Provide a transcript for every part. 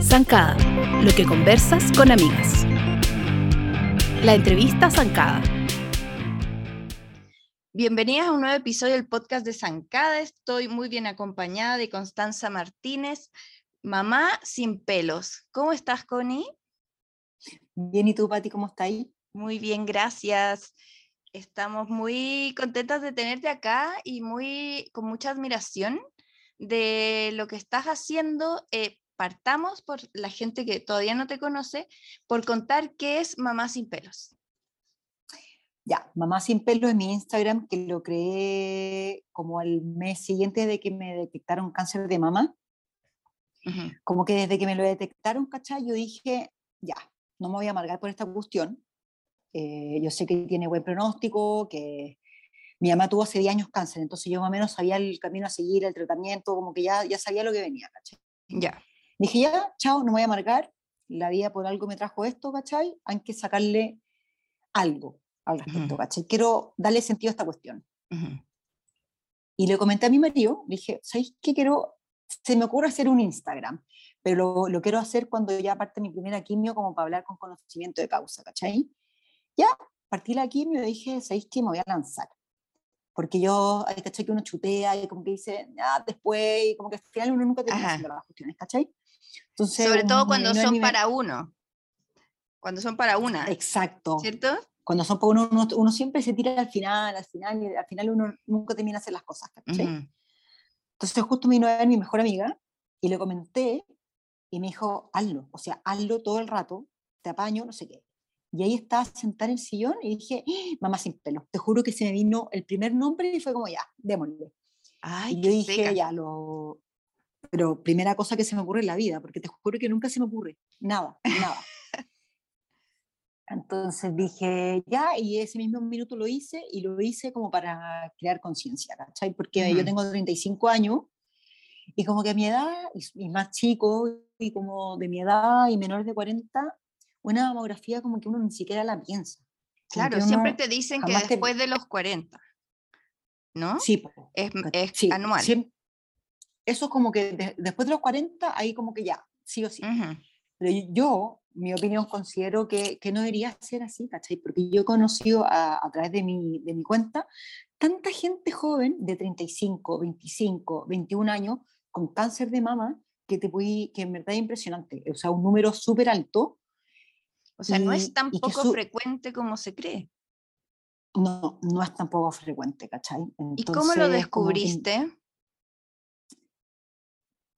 Zancada, lo que conversas con amigas. La entrevista Zancada. Bienvenidas a un nuevo episodio del podcast de Zancada. Estoy muy bien acompañada de Constanza Martínez, mamá sin pelos. ¿Cómo estás, Connie? Bien, ¿y tú, Pati, cómo estás ahí? Muy bien, gracias. Estamos muy contentas de tenerte acá y muy con mucha admiración de lo que estás haciendo. Eh, partamos por la gente que todavía no te conoce, por contar qué es Mamá sin pelos. Ya, Mamá sin pelos es mi Instagram, que lo creé como al mes siguiente de que me detectaron cáncer de mama. Como que desde que me lo detectaron, ¿cachai? Yo dije, ya, no me voy a amargar por esta cuestión. Eh, yo sé que tiene buen pronóstico, que mi mamá tuvo hace 10 años cáncer, entonces yo más o menos sabía el camino a seguir, el tratamiento, como que ya, ya sabía lo que venía, ¿cachai? Ya. Dije, ya, chao, no me voy a amargar, la vida por algo me trajo esto, ¿cachai? Hay que sacarle algo al respecto, ¿cachai? Quiero darle sentido a esta cuestión. Y le comenté a mi marido, dije, ¿sabes qué quiero? Se me ocurre hacer un Instagram, pero lo, lo quiero hacer cuando ya parte mi primera quimio, como para hablar con conocimiento de causa, ¿cachai? Ya, partí la quimio y dije, ¿sabéis qué? Me voy a lanzar. Porque yo, ¿cachai? Que uno chutea y como que dice, ah, después, y como que al final uno nunca termina haciendo las cuestiones, ¿cachai? Entonces, Sobre todo cuando son para uno. Cuando son para una. Exacto. ¿Cierto? Cuando son para uno, uno, siempre se tira al final, al final, y al final uno nunca termina de hacer las cosas, ¿cachai? Entonces justo me vino a ver mi mejor amiga y le comenté y me dijo, hazlo, o sea, hazlo todo el rato, te apaño, no sé qué. Y ahí estaba sentada en el sillón y dije, ¡Ah! mamá sin pelo. Te juro que se me vino el primer nombre y fue como, ya, démosle. Ay, y yo dije, ya, lo... Pero primera cosa que se me ocurre en la vida, porque te juro que nunca se me ocurre. Nada, nada. Entonces dije, ya, y ese mismo minuto lo hice, y lo hice como para crear conciencia, ¿cachai? Porque yo tengo 35 años, y como que a mi edad, y, más chico, y como de mi edad, y menores de 40, una mamografía como que uno ni siquiera la piensa. Claro, siempre te dicen que después de los 40, ¿no? Sí, es, anual. eso como que después de los 40, ahí como que ya, sí o sí. Pero yo, mi opinión, considero que, que, no debería ser así, ¿cachai? Porque yo he conocido a, a través de mi, de mi cuenta tanta gente joven de 35, 25, 21 años con cáncer de mama que, te puede, que en verdad es impresionante. O sea, un número súper alto o sea, no es tan poco frecuente como se cree. No, no es tan poco frecuente, ¿cachai? ¿Y cómo lo descubriste?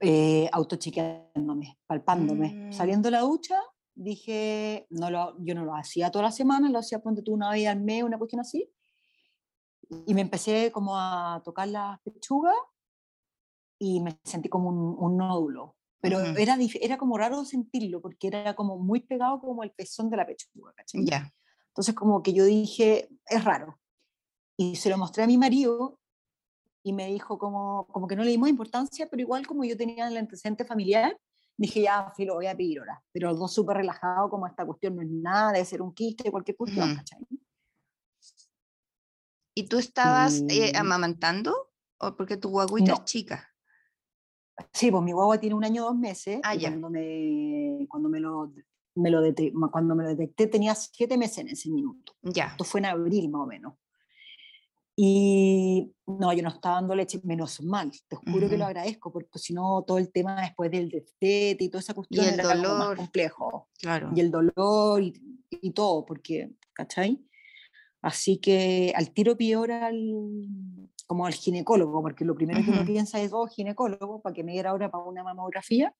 Eh, autochiqueándome, palpándome. Mm. Saliendo de la ducha, dije, no lo, yo no lo hacía toda la semana, lo hacía, ponte tú una vez al mes, una cuestión así. Y me empecé como a tocar la pechuga y me sentí como un, un nódulo pero era, era como raro sentirlo porque era como muy pegado como el pezón de la pechuga, ¿cachai? Ya. Entonces como que yo dije, es raro. Y se lo mostré a mi marido y me dijo como, como que no le dimos importancia, pero igual como yo tenía el antecedente familiar, dije ya, filo, voy a pedir hora. Pero los dos súper relajados, como esta cuestión no es nada, debe ser un quiste, cualquier cuestión, ¿cachai? ¿Y tú estabas eh, amamantando? ¿O porque tu guaguita es chica? Sí, pues mi guagua tiene un año dos meses. Ah, cuando me, cuando me lo, me lo cuando me lo detecté tenía siete meses en ese minuto. Ya. Esto fue en abril más o menos. Y no, yo no estaba dando leche, menos mal, te juro que lo agradezco, porque si no, todo el tema después del destete y toda esa cuestión y el era dolor. más complejo. Claro. Y el dolor y, y, todo, porque, ¿cachai? Así que al tiro peor al, como al ginecólogo, porque lo primero que uno piensa es, oh, ginecólogo, para que me diera ahora para una mamografía.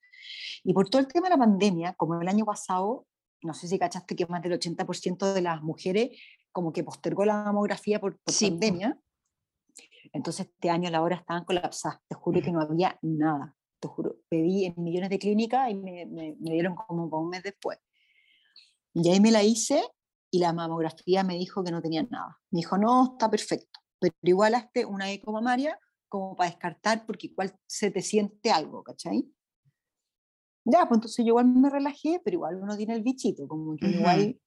Y por todo el tema de la pandemia, como el año pasado, no sé si cachaste que más del 80% de las mujeres como que postergó la mamografía por, pandemia. Entonces este año la hora estaban colapsadas. Te juro que no había nada. Te juro, pedí en millones de clínicas y me, me, me dieron como para un mes después. Y ahí me la hice y la mamografía me dijo que no tenía nada. Me dijo, no, está perfecto pero igual hazte una eco mamaria como para descartar porque igual se te siente algo, ¿cachai? Ya, pues entonces yo igual me relajé, pero igual uno tiene el bichito, como que igual,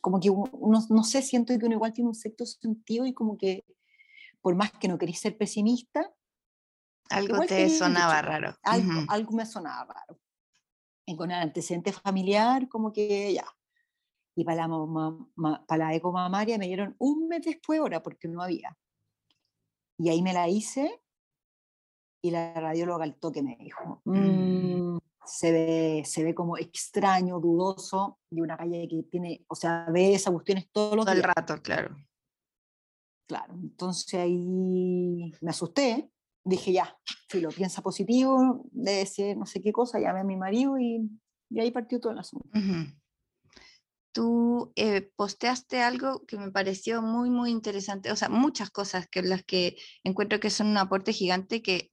como que uno, no sé, siento que uno igual tiene un sexto sentido y como que por más que no querís ser pesimista, Algo te sonaba raro. algo, Ujú. algo me sonaba raro. Y con el antecedente familiar, como que ya. Y para la, mamá- ma- para la eco mamaria me dieron un mes después ahora, porque no había. Y ahí me la hice y la radióloga al toque me dijo, Mm. "Mm, se, ve, se ve como extraño, dudoso, de una calle que tiene, o sea, ve esas cuestiones todos los Todo el días. rato, claro. Claro, entonces ahí me asusté, dije ya, si lo piensa positivo, debe ser no sé qué cosa, llamé a mi marido y, y ahí partió todo el asunto. Ujú. Tú eh, posteaste algo que me pareció muy, muy interesante, o sea, muchas cosas que las que encuentro que son un aporte gigante que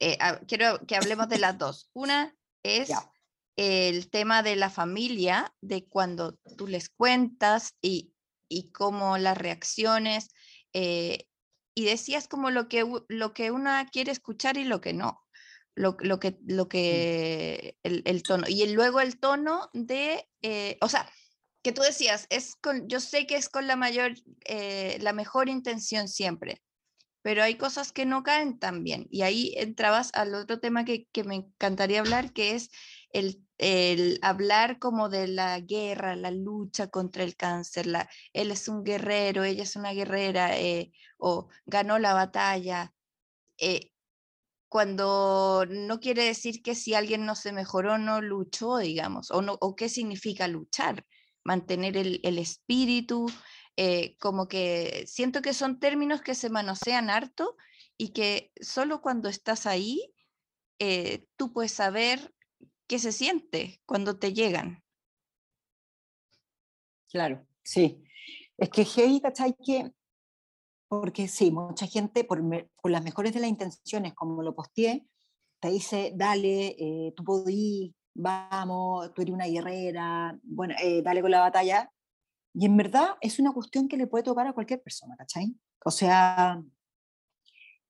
eh, a- quiero que hablemos de las dos. Una es Ya. el tema de la familia, de cuando tú les cuentas y, y cómo las reacciones, eh, y decías como lo que, lo que una quiere escuchar y lo que no. Lo, lo que, lo que el, el tono. Y el- luego el tono de, eh, o sea, que tú decías, es con, yo sé que es con la mayor, eh, la mejor intención siempre, pero hay cosas que no caen tan bien. Y ahí entrabas al otro tema que, que me encantaría hablar, que es el, el hablar como de la guerra, la lucha contra el cáncer. La, él es un guerrero, ella es una guerrera, eh, o ganó la batalla. eh, cuando no quiere decir que si alguien no se mejoró, no luchó, digamos, o, no, o qué significa luchar, mantener el, el espíritu, eh, como que siento que son términos que se manosean harto y que solo cuando estás ahí eh, tú puedes saber qué se siente cuando te llegan. Claro, sí. Es que heavy, ¿cachai? Que, porque sí, mucha gente, por, me- por las mejores de las intenciones, como lo posteé, te dice, dale, eh, tú podís, vamos, tú eres una guerrera, bueno, eh, dale con la batalla. Y en verdad es una cuestión que le puede tocar a cualquier persona, ¿cachai? O sea,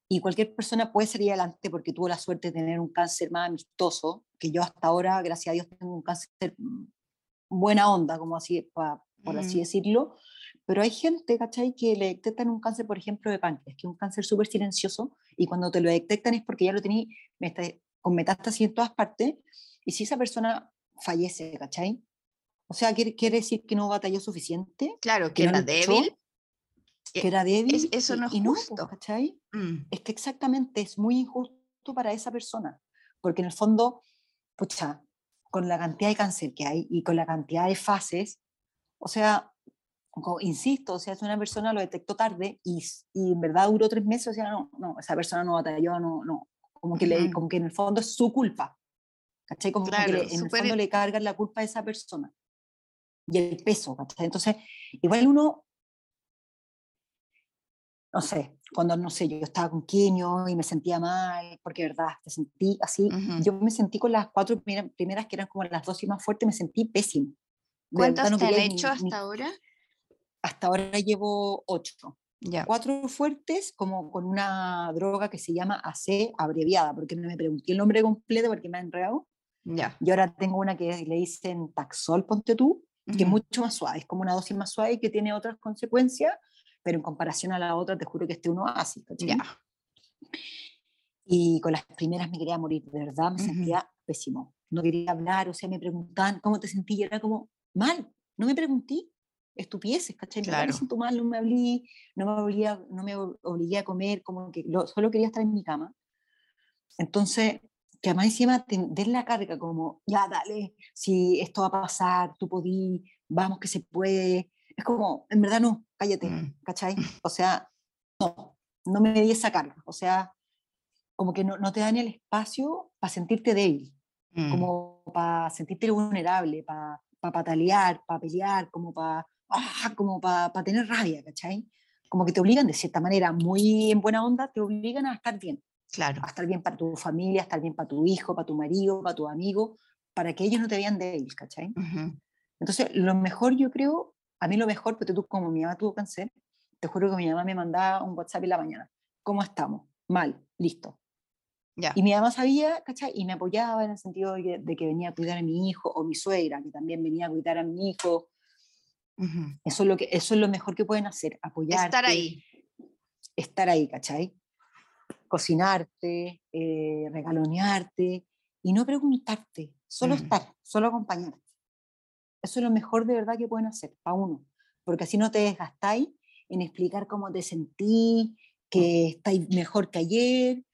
y cualquier persona puede salir adelante porque tuvo la suerte de tener un cáncer más amistoso, que yo hasta ahora, gracias a Dios, tengo un cáncer mm, buena onda, como así, pa- por así Ujú. decirlo, pero hay gente, ¿cachai?, que le detectan un cáncer, por ejemplo, de páncreas, que es un cáncer súper silencioso, y cuando te lo detectan es porque ya lo tenéis meta- con metástasis en todas partes, y si esa persona fallece, ¿cachai? O sea, quiere, quiere decir que no batalló suficiente, Claro, que que no era luchó, débil. que eh, era débil, eso y- no es y pues, justo. ¿cachai? Mm, es que exactamente es muy injusto para esa persona, porque en el fondo, pucha, con la cantidad de cáncer que hay y con la cantidad de fases, o sea, insisto, o sea, si una persona lo detectó tarde y, y en verdad duró tres meses, o sea, no, no, esa persona no batalló, no, no, como que, le, como que en el fondo es su culpa, ¿cachai? Como que Claro, le- en el súper- fondo le cargan la culpa a esa persona y el peso, ¿cachai? Entonces, igual uno no sé, cuando, no sé, yo estaba con quimio y me sentía mal, porque verdad, te sentí así, Ujú. yo me sentí con las cuatro primera- primeras, que eran como las dosis más fuertes, me sentí pésimo. ¿Cuántas no te han hecho ni- hasta ahora? hasta ahora llevo ocho. Ya. Cuatro fuertes, como con una droga que se llama AC abreviada, porque no me pregunté el nombre completo porque me ha enredado. Ya. Y ahora tengo una que le dicen Taxol, ponte tú, que es mucho más suave, es como una dosis más suave y que tiene otras consecuencias, pero en comparación a la otra, te juro que este uno así. Ya. Y con las primeras me quería morir, de verdad, me sentía pésimo. No quería hablar, o sea, me preguntaban cómo te sentí, y era como, mal, no me pregunté, estupideces, ¿cachai? Claro. me siento mal, no me hablé, no me obligué, no me ob- obligué a comer, como que lo- solo quería estar en mi cama. Entonces, que además encima te den la carga como, ya, dale, si esto va a pasar, tú podí, vamos que se puede. Es como, en verdad no, cállate, Mm. ¿cachai? O sea, no, no me di esa carga. O sea, como que no, no te dan el espacio para sentirte débil, Mm. como para sentirte vulnerable, para patalear, para pelear, como para como pa, pa tener rabia, ¿cachai? Como que te obligan de cierta manera, muy en buena onda, te obligan a estar bien, Claro. a estar bien para tu familia, a estar bien para tu hijo, para tu marido, para tu amigo, para que ellos no te vean débil, ¿cachai? Ujú. Entonces, lo mejor yo creo, a mí lo mejor, porque tú como mi mamá tuvo cáncer, te juro que mi mamá me mandaba un WhatsApp en la mañana. ¿Cómo estamos? Mal, listo. Ya. Y mi mamá sabía, ¿cachai? Y me apoyaba en el sentido de que, de que venía a cuidar a mi hijo, o mi suegra, que también venía a cuidar a mi hijo. Ujú. Eso es lo, que, eso es lo mejor que pueden hacer, apoyar. Estar ahí. estar ahí, ¿cachai? Cocinarte, eh, regalonearte y no preguntarte, solo Mm. estar, solo acompañarte. Eso es lo mejor de verdad que pueden hacer para uno, porque así no te desgastáis en explicar cómo te sentí, que estáis mejor que ayer,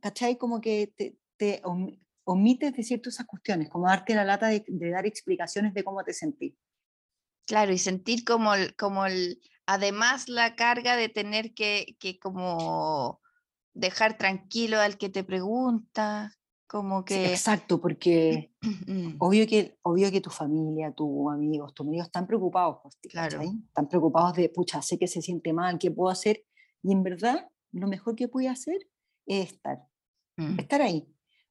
¿cachai? Como que te, te om- omites decir todas esas cuestiones, como darte la lata de, de dar explicaciones de cómo te sentís. Claro, y sentir como, el- como el, además la carga de tener que, que como dejar tranquilo al que te pregunta, como Sí, que... exacto, porque Mm, obvio que, obvio que tu familia, tus amigos, tus amigos están preocupados por ti, Claro. Están preocupados de, pucha, sé que se siente mal, ¿qué puedo hacer? Y en verdad, lo mejor que puedo hacer es estar, mm. estar ahí.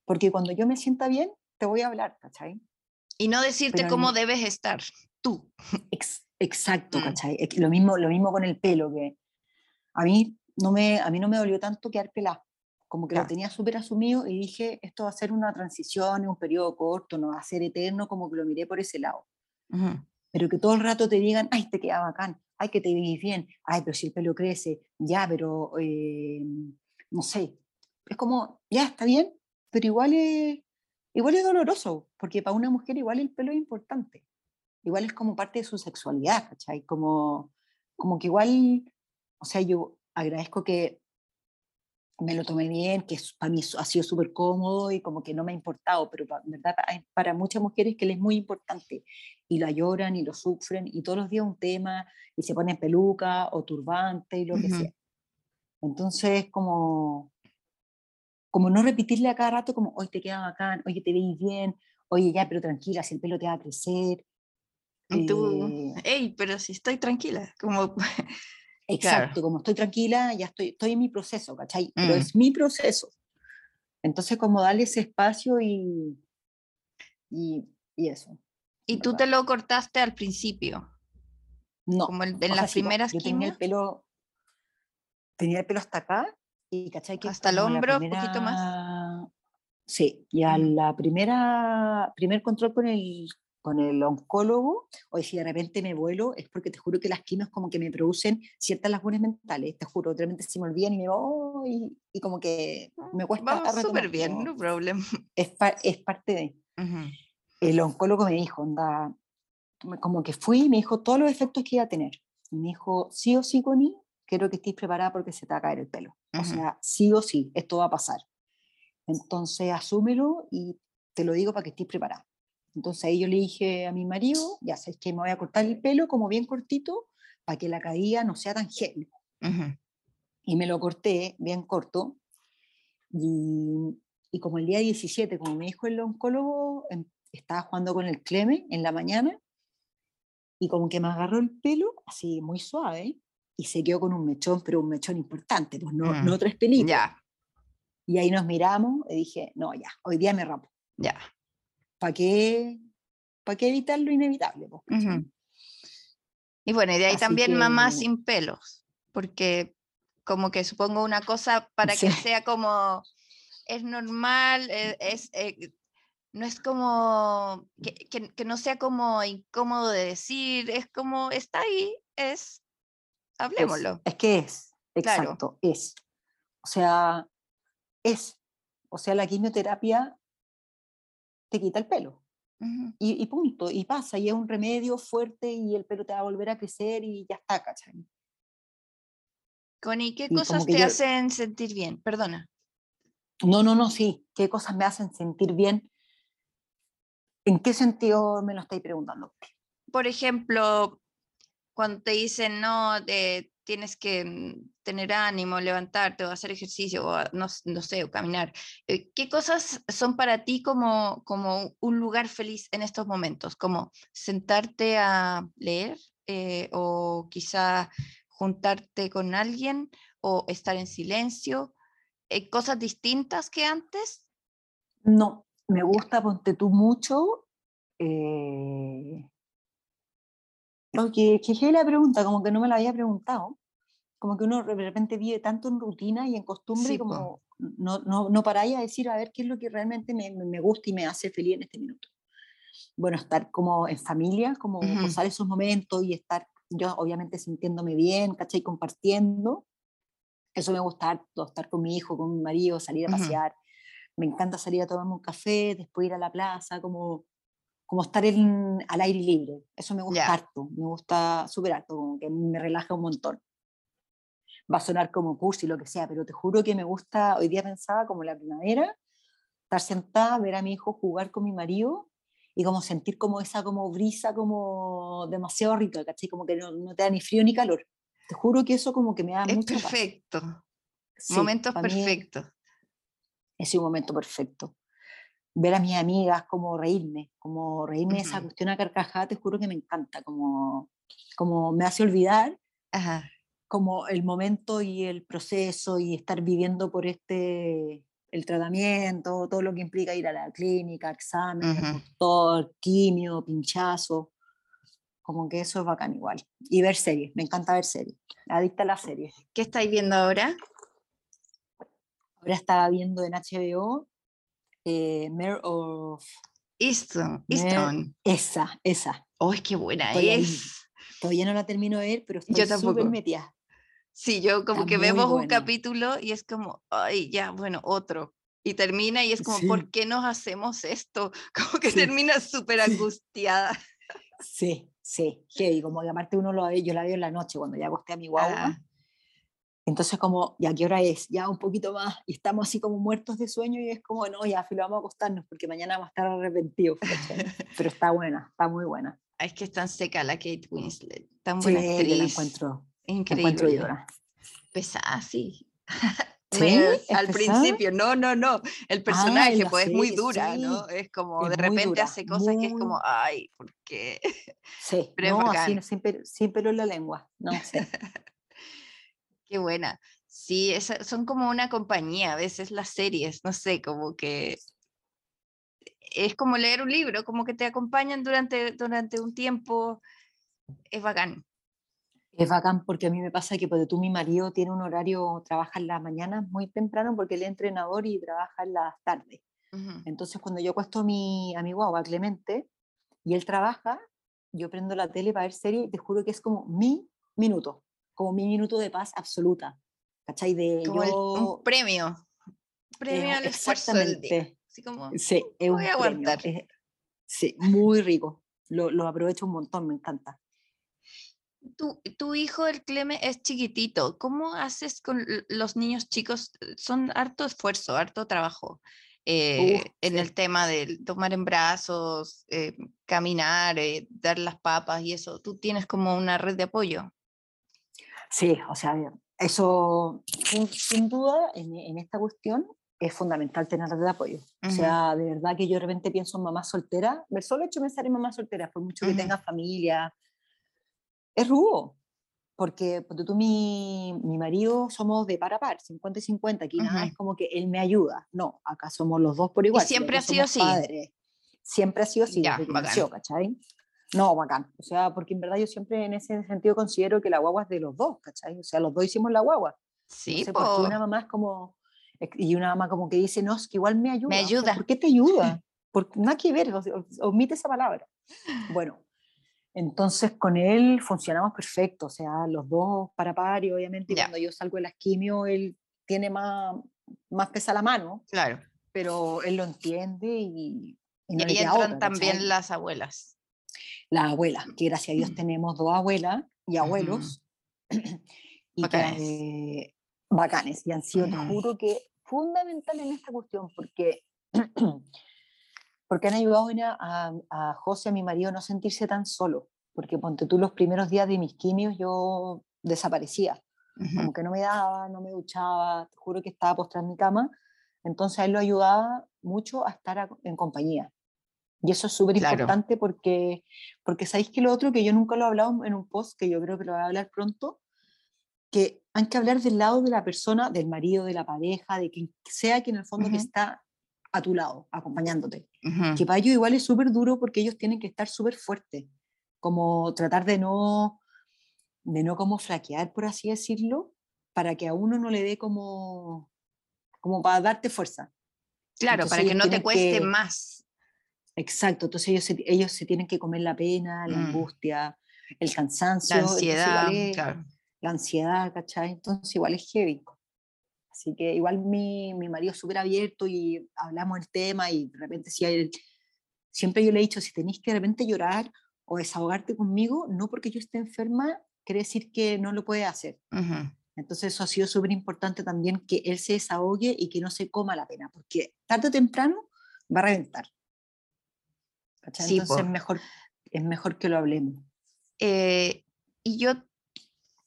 Porque cuando yo me sienta bien, te voy a hablar, ¿cachai? Y no decirte Pero cómo debes estar, tú. Ex- exacto, Mm. ¿cachai? Lo, mismo, lo mismo con el pelo, que a mí no me, a mí no me dolió tanto quedar pelada. Como que lo tenía súper asumido y dije, esto va a ser una transición, es un periodo corto, no va a ser eterno, como que lo miré por ese lado. Ujú. Pero que todo el rato te digan, ay, te queda bacán, ay, que te veis bien, ay, pero si el pelo crece, ya, pero eh, no sé. Es como, ya, está bien, pero igual es, igual es doloroso, porque para una mujer igual el pelo es importante. Igual es como parte de su sexualidad, ¿cachai? Como, como que igual, o sea, yo agradezco que me lo tomé bien, que para mí ha sido súper cómodo y como que no me ha importado, pero pa- en verdad para muchas mujeres que les es muy importante y la lloran y lo sufren y todos los días un tema y se ponen peluca o turbante y lo que Ujú. sea. Entonces, como, como no repetirle a cada rato como, hoy te queda bacán, oye, te veis bien, oye, ya, pero tranquila, si el pelo te va a crecer. Y tú, eh, hey, pero si estoy tranquila, como... Exacto, como estoy tranquila, ya estoy, estoy en mi proceso, ¿cachai? Pero Mm. es mi proceso. Entonces, como darle ese espacio y, y, y eso. Y tú te lo cortaste al principio, No, como el- en las primeras yo tenía el pelo, tenía el pelo hasta acá y, ¿cachai? Que hasta el hombro, un poquito más. Sí, y a Ujú. la primera, primer control con el, con el oncólogo, o si de repente me vuelo, es porque te juro que las quimios como que me producen ciertas lagunas mentales, te juro, de repente se me olvidan y me voy, y, como que me cuesta Vamos súper bien, no problem. es, pa- es parte de... Ujú. El oncólogo me dijo, onda, como que fui y me dijo todos los efectos que iba a tener. Y me dijo, sí o sí, Connie, quiero que estés preparada porque se te va a caer el pelo. O Ujú. sea, sí o sí, esto va a pasar. Entonces, asúmelo y te lo digo para que estés preparada. Entonces ahí yo le dije a mi marido, ya sabes que me voy a cortar el pelo como bien cortito para que la caída no sea tan heavy. Ujú. Y me lo corté bien corto. Y, y como el día 17, como me dijo el oncólogo, em- estaba jugando con el Cleme en la mañana y como que me agarró el pelo así muy suave y se quedó con un mechón, pero un mechón importante, pues no, Mm, no tres pelitos. Ya, Y ahí nos miramos y dije, no, ya, hoy día me rapo. ya. ¿Para qué, ¿Para qué evitar lo inevitable? ¿cachai? Ujú. Y bueno, y de ahí Así también mamá que- sin pelos, porque como que supongo una cosa para que Sí. sea como, es normal, eh, es, eh, no es como, que, que- que no sea como incómodo de decir, es como, está ahí, es, Es, hablemoslo. es que es, Claro. exacto, es. O sea, es. O sea, la quimioterapia te quita el pelo. Y, y punto, y pasa, y es un remedio fuerte y el pelo te va a volver a crecer y ya está, ¿cachai? Connie, ¿qué cosas te yo- hacen sentir bien? Perdona. No, no, no, sí. ¿Qué cosas me hacen sentir bien? ¿En qué sentido me lo estáis preguntando? Por ejemplo, cuando te dicen, no, de- tienes que mm, tener ánimo, levantarte o hacer ejercicio o no, no sé, o caminar. eh, ¿Qué cosas son para ti como, como un lugar feliz en estos momentos? Como sentarte a leer eh, o quizá juntarte con alguien o estar en silencio. eh, cosas distintas que antes. No, me gusta, ponte tú mucho. Eh... No, que, que la pregunta, como que no me la había preguntado. Como que uno de repente vive tanto en rutina y en costumbre, Sí, y como no, no, no paráis a decir a ver qué es lo que realmente me, me gusta y me hace feliz en este minuto. Bueno, estar como en familia, como Ujú. gozar esos momentos y estar yo obviamente sintiéndome bien, ¿cachai? Compartiendo. Eso me gusta harto, estar con mi hijo, con mi marido, salir a pasear. Me encanta salir a tomarme un café, después ir a la plaza, como, como estar en, al aire libre. Eso me gusta Ya. harto, me gusta súper harto, como que me relaja un montón. Va a sonar como cursi, lo que sea, pero te juro que me gusta, hoy día pensaba como la primavera, estar sentada, ver a mi hijo jugar con mi marido y como sentir como esa como brisa como demasiado rica, ¿cachai? Como que no, no te da ni frío ni calor. Te juro que eso como que me da Es mucha paz. perfecto. Sí, Momentos perfectos. Es un momento perfecto. Ver a mis amigas, como reírme, como reírme de esa Ujú. cuestión a carcajada, te juro que me encanta, como, como me hace olvidar Ajá. Como el momento y el proceso y estar viviendo por este, el tratamiento, todo lo que implica ir a la clínica, exámenes, Ujú. doctor, quimio, pinchazo, como que eso es bacán igual. Y ver series, me encanta ver series, adicta a las series. ¿Qué estáis viendo ahora? Ahora estaba viendo en HBO eh, Mare of... Easton. Esa, esa. ¡Oh, qué buena Estoy ahí. es! Todavía no la termino de ver, pero estoy súper metida. Sí, yo como Está que vemos un capítulo y es como, ay, ya, bueno, otro. Y termina y es como, Sí. ¿por qué nos hacemos esto? Como que Sí, termina súper sí. angustiada. Sí, sí, heavy, como que aparte uno lo ve, yo la veo en la noche cuando ya acosté a mi guagua. Ah, Entonces como, ¿ya qué hora es? Ya un poquito más, y estamos así como muertos de sueño y es como, no, ya, filo, vamos a acostarnos porque mañana vamos a estar arrepentidos. Pero está buena, está muy buena. es que es tan seca la Kate Winslet. Tan Sí, buena la actriz. la encuentro llora. Pesada, sí. ¿Sí? ¿Es al principio, no, no, no. El personaje, pues es muy dura, sí. ¿no? Es como Es de repente dura, hace cosas que es como, ay, ¿por qué? Sí, Pero es no, así, sin, pelo, sin pelo en la lengua, no sé. Qué buena. Sí, esa- son como una compañía, a veces las series, no sé, como que es como leer un libro, como que te acompañan durante, durante un tiempo, es bacán. Es bacán porque a mí me pasa que porque tú, mi marido tiene un horario, trabaja en las mañanas muy temprano porque él es entrenador y trabaja en las tardes. Ujú. Entonces cuando yo acuesto a mi, a mi guagua, Clemente, y él trabaja, yo prendo la tele para ver serie y te juro que es como mi minuto, como mi minuto de paz absoluta. ¿Cachai? De Como el- yo... un premio, premio eh, al esfuerzo del día. Así como, Sí, es un voy a premio, aguantar. es- sí, muy rico. Lo, lo aprovecho un montón, me encanta. Tu, tu hijo, el Cleme, es chiquitito. ¿Cómo haces con los niños chicos? Son harto esfuerzo, harto trabajo eh, Uf, en sí. el tema de tomar en brazos, eh, caminar, eh, dar las papas y eso. ¿Tú tienes como una red de apoyo? Sí, o sea, eso sin, sin duda en, en esta cuestión es fundamental tener red de apoyo. O Ujú. sea, de verdad que yo de repente pienso en mamá soltera, el solo hecho de pensar en mamá soltera, por mucho que Ujú. tenga familia, es rudo. Porque ponte tú, mi, mi marido, somos de par a par, 50 y 50. Aquí nada Ujú. es como que él me ayuda. No, acá somos los dos por igual. los siempre ha sido así? padres. Siempre ha sido así, Ya, desde nació, ¿cachai? No, bacán. O sea, porque en verdad yo siempre en ese sentido considero que la guagua es de los dos, ¿cachai? O sea, los dos hicimos la guagua. Sí, no sé, porque po. una mamá es como, y una mamá como que dice, no, es que igual me ayuda. Sea, ayuda. ¿Por qué te ayuda? Porque nada que ver, omite esa palabra. Bueno, entonces con él funcionamos perfecto, o sea, los dos para par y obviamente Ya. cuando yo salgo de las quimio, él tiene más, más pesa la mano, Claro. pero él lo entiende y, y no y ahí entran otra, también ¿cachai? las abuelas. la abuela, que gracias a Dios Mm. tenemos dos abuelas y abuelos, y Bacanes. que eh, bacanes, y han sido, te Ujú. juro que fundamental en esta cuestión, porque, porque han ayudado a, a, José, a mi marido, a no sentirse tan solo, porque ponte tú los primeros días de mis quimios yo desaparecía, Ujú. como que no me daba, no me duchaba, te juro que estaba postrada en mi cama, entonces a él lo ayudaba mucho a estar a- en compañía. Y eso es súper Claro. importante porque, porque sabéis que lo otro que yo nunca lo he hablado en un post, que yo creo que lo voy a hablar pronto, que hay que hablar del lado de la persona, del marido, de la pareja, de quien sea que en el fondo que Ujú. está a tu lado, acompañándote. Ujú. Que para ellos igual es súper duro porque ellos tienen que estar súper fuertes, como tratar de no, de no como flaquear, por así decirlo, para que a uno no le dé como, como para darte fuerza. Claro, Entonces para que no te cueste que- más. Exacto, entonces ellos se, ellos se tienen que comer la pena, la Mm. angustia, el cansancio, La ansiedad, es- claro. la ansiedad, ¿cachai? Entonces igual es heavy. Así que igual mi, mi marido es súper abierto y hablamos el tema y de repente si hay, siempre yo le he dicho, si tenéis que de repente llorar o desahogarte conmigo, no porque yo esté enferma, quiere decir que no lo puede hacer. Entonces eso ha sido súper importante también que él se desahogue y que no se coma la pena, porque tarde o temprano va a reventar. Entonces es, mejor, es mejor que lo hablemos. Eh, y yo,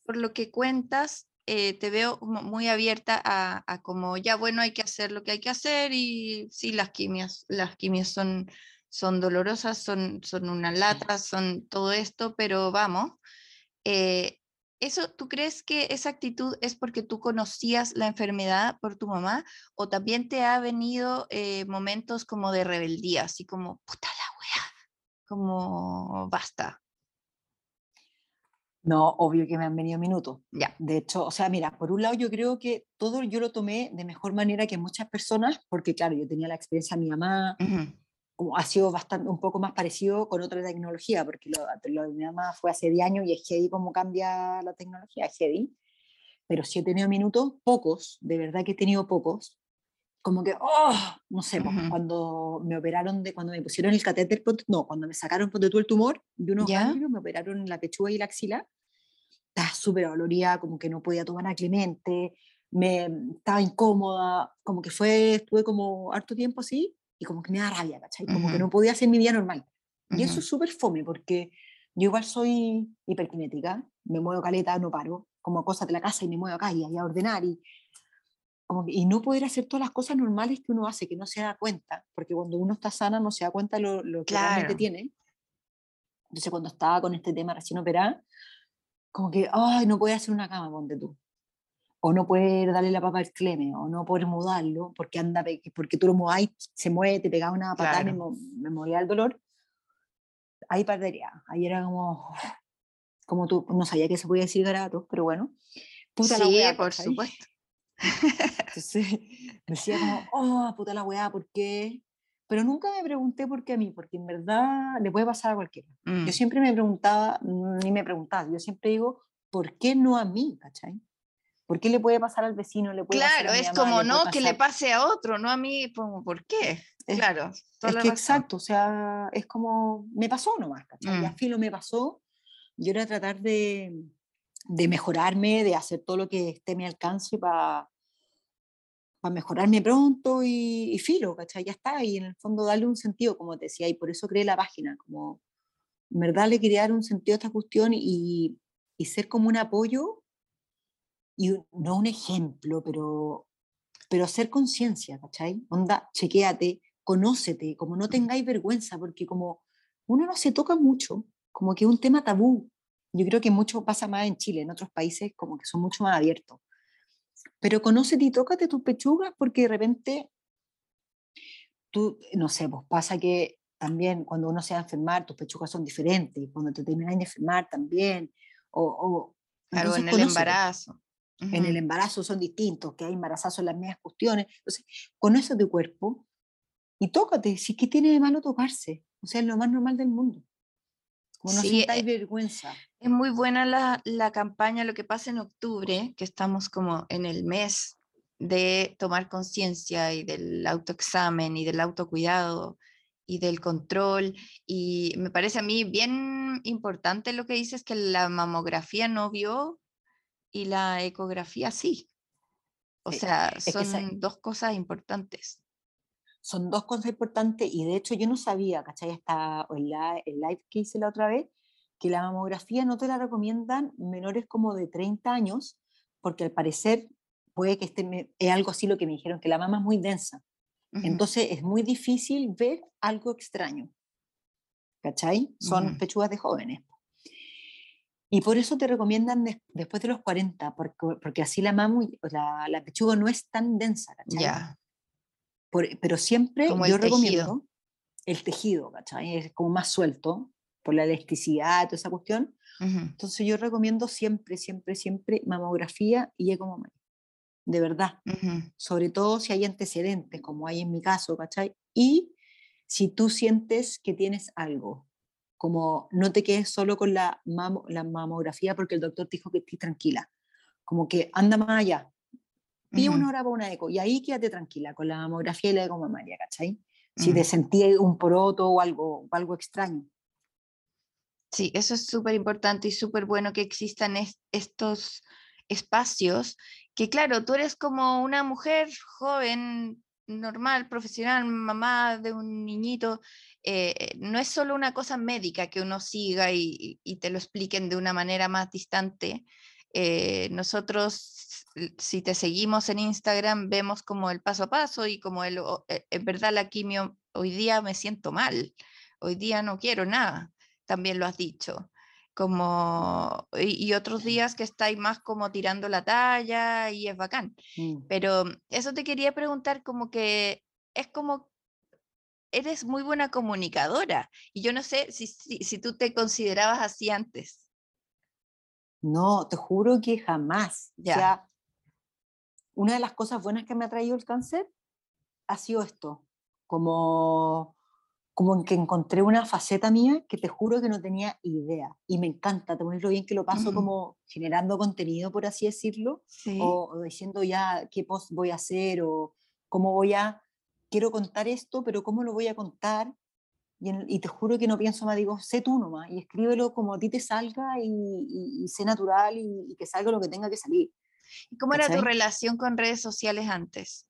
por lo que cuentas, eh, te veo muy abierta a, como ya, bueno, hay que hacer lo que hay que hacer y sí, las quimias, las quimias son, son dolorosas, son, son una lata, son todo esto, pero vamos. Eh, ¿Eso tú crees que esa actitud es porque tú conocías la enfermedad por tu mamá o también te ha venido eh, momentos como de rebeldía, así como, puta la wea, como basta? No, obvio que me han venido minutos. Ya. De hecho, o sea, mira, por un lado yo creo que todo yo lo tomé de mejor manera que muchas personas, porque claro, yo tenía la experiencia de mi mamá, como ha sido bastante, un poco más parecido con otra tecnología, porque lo, lo de mi mamá fue hace 10 años y es heavy cómo cambia la tecnología, es heavy. Pero si he tenido minutos, pocos, de verdad que he tenido pocos, como que, oh, no sé, pues, cuando me operaron, de cuando me pusieron el catéter, no, cuando me sacaron todo el tumor de unos ganglios, me operaron la pechuga y la axila, estaba súper dolorida, como que no podía tomar a Clemente, me estaba incómoda, como que fue, estuve como harto tiempo así, y como que me da rabia, ¿cachai? Como que no podía hacer mi vida normal. Y eso es súper fome, porque yo igual soy hiperkinética, me muevo caleta, no paro, como cosas de la casa y me muevo acá y a ordenar y, como, y no poder hacer todas las cosas normales que uno hace, que no se da cuenta, porque cuando uno está sana no se da cuenta lo, lo que realmente tiene. Entonces cuando estaba con este tema recién operada, como que, ay, no puede hacer una cama, ponte tú. O no puede darle la papa al cleme, o no poder mudarlo, porque anda, porque tú lo mudáis, se mueve, te pegaba una patada, me, me movía el dolor. Ahí perdería. Ahí era como, como tú, no sabía que se podía decir garato, pero bueno. Puta sí, la por supuesto. Entonces decía como, oh, puta la weá, ¿por qué? pero nunca me pregunté por qué a mí, porque en verdad le puede pasar a cualquiera. Yo mm. siempre me preguntaba, ni me preguntaba, yo siempre digo, ¿por qué no a mí? ¿Cachai? ¿Por qué le puede pasar al vecino? Le puede claro, es como no que le pase a otro, no a mí, ¿por qué? claro. Es que exacto, o sea, es como, me pasó nomás, ¿cachai? Mm. Y a me pasó, yo era tratar de, de mejorarme, de hacer todo lo que esté a mi alcance para para mejorarme pronto y, filo, ¿cachai? Ya está, y en el fondo darle un sentido, como te decía, y por eso creé la página, como en verdad le quería dar un sentido a esta cuestión y, y ser como un apoyo y no un ejemplo, pero, pero hacer conciencia, ¿cachai? Onda, chequéate, conócete, como no tengáis vergüenza, porque como uno no se toca mucho, como que es un tema tabú. Yo creo que mucho pasa más en Chile, en otros países como que son mucho más abiertos. Pero conócete y tócate tus pechugas porque de repente tú, no sé, pues pasa que también cuando uno se va a enfermar, tus pechugas son diferentes, cuando te terminas de enfermar también, o... claro, en el embarazo. En el embarazo son distintos, que hay embarazazos en las mismas cuestiones. Entonces, conoce tu cuerpo y tócate. Si ¿qué tiene de malo tocarse? O sea, es lo más normal del mundo no sí, eh, vergüenza. Es muy buena la, la, campaña, lo que pasa en octubre, que estamos como en el mes de tomar conciencia y del autoexamen y del autocuidado y del control. Y me parece a mí bien importante lo que dices, que la mamografía no vio y la ecografía sí. O sea, son dos cosas importantes son dos cosas importantes y de hecho yo no sabía, ¿cachai? Hasta el, el live que hice la otra vez, que la mamografía no te la recomiendan menores como de 30 años, porque al parecer puede que esté, es algo así lo que me dijeron, que la mama es muy densa. Entonces es muy difícil ver algo extraño. ¿Cachai? Son pechugas de jóvenes. Y por eso te recomiendan después de los 40, porque, porque así la, mamu, la, la pechuga no es tan densa. ¿cachai? Pero siempre yo recomiendo el tejido, ¿cachai? Es como más suelto por la elasticidad, toda esa cuestión. Entonces yo recomiendo siempre, siempre, siempre mamografía y ecomamá. De verdad. Sobre todo si hay antecedentes, como hay en mi caso, ¿cachai? Y si tú sientes que tienes algo, como no te quedes solo con la, la mamografía porque el doctor te dijo que estés tranquila, como que anda más allá, pide una hora para una eco, y ahí quédate tranquila con la mamografía y la eco mamaria, ¿cachai? Si te sentí un poroto o algo, algo extraño. Sí, eso es súper importante y súper bueno que existan es- estos espacios que, claro, tú eres como una mujer joven, normal, profesional, mamá de un niñito, eh, no es solo una cosa médica que uno siga y- y te lo expliquen de una manera más distante. Eh, nosotros, si te seguimos en Instagram, vemos como el paso a paso y como el, eh, en verdad la quimio, hoy día me siento mal, hoy día no quiero nada también lo has dicho. Como, y, y otros días que estáis más como tirando la talla y es bacán. Mm. Pero eso te quería preguntar, como que es como, eres muy buena comunicadora. Y yo no sé si, si, si tú te considerabas así antes. No, te juro que jamás. Ya. O sea, una de las cosas buenas que me ha traído el cáncer ha sido esto, como, como en que encontré una faceta mía que te juro que no tenía idea. Y me encanta, te pones lo bien que lo paso Ujú. como generando contenido, por así decirlo, Sí. o, o diciendo ya qué post voy a hacer, o cómo voy a, quiero contar esto, pero cómo lo voy a contar. Y, en- y te juro que no pienso más, digo, sé tú nomás, y escríbelo como a ti te salga, y, y- y sé natural, y, que salga lo que tenga que salir. ¿Y ¿Cómo era tu relación con redes sociales antes?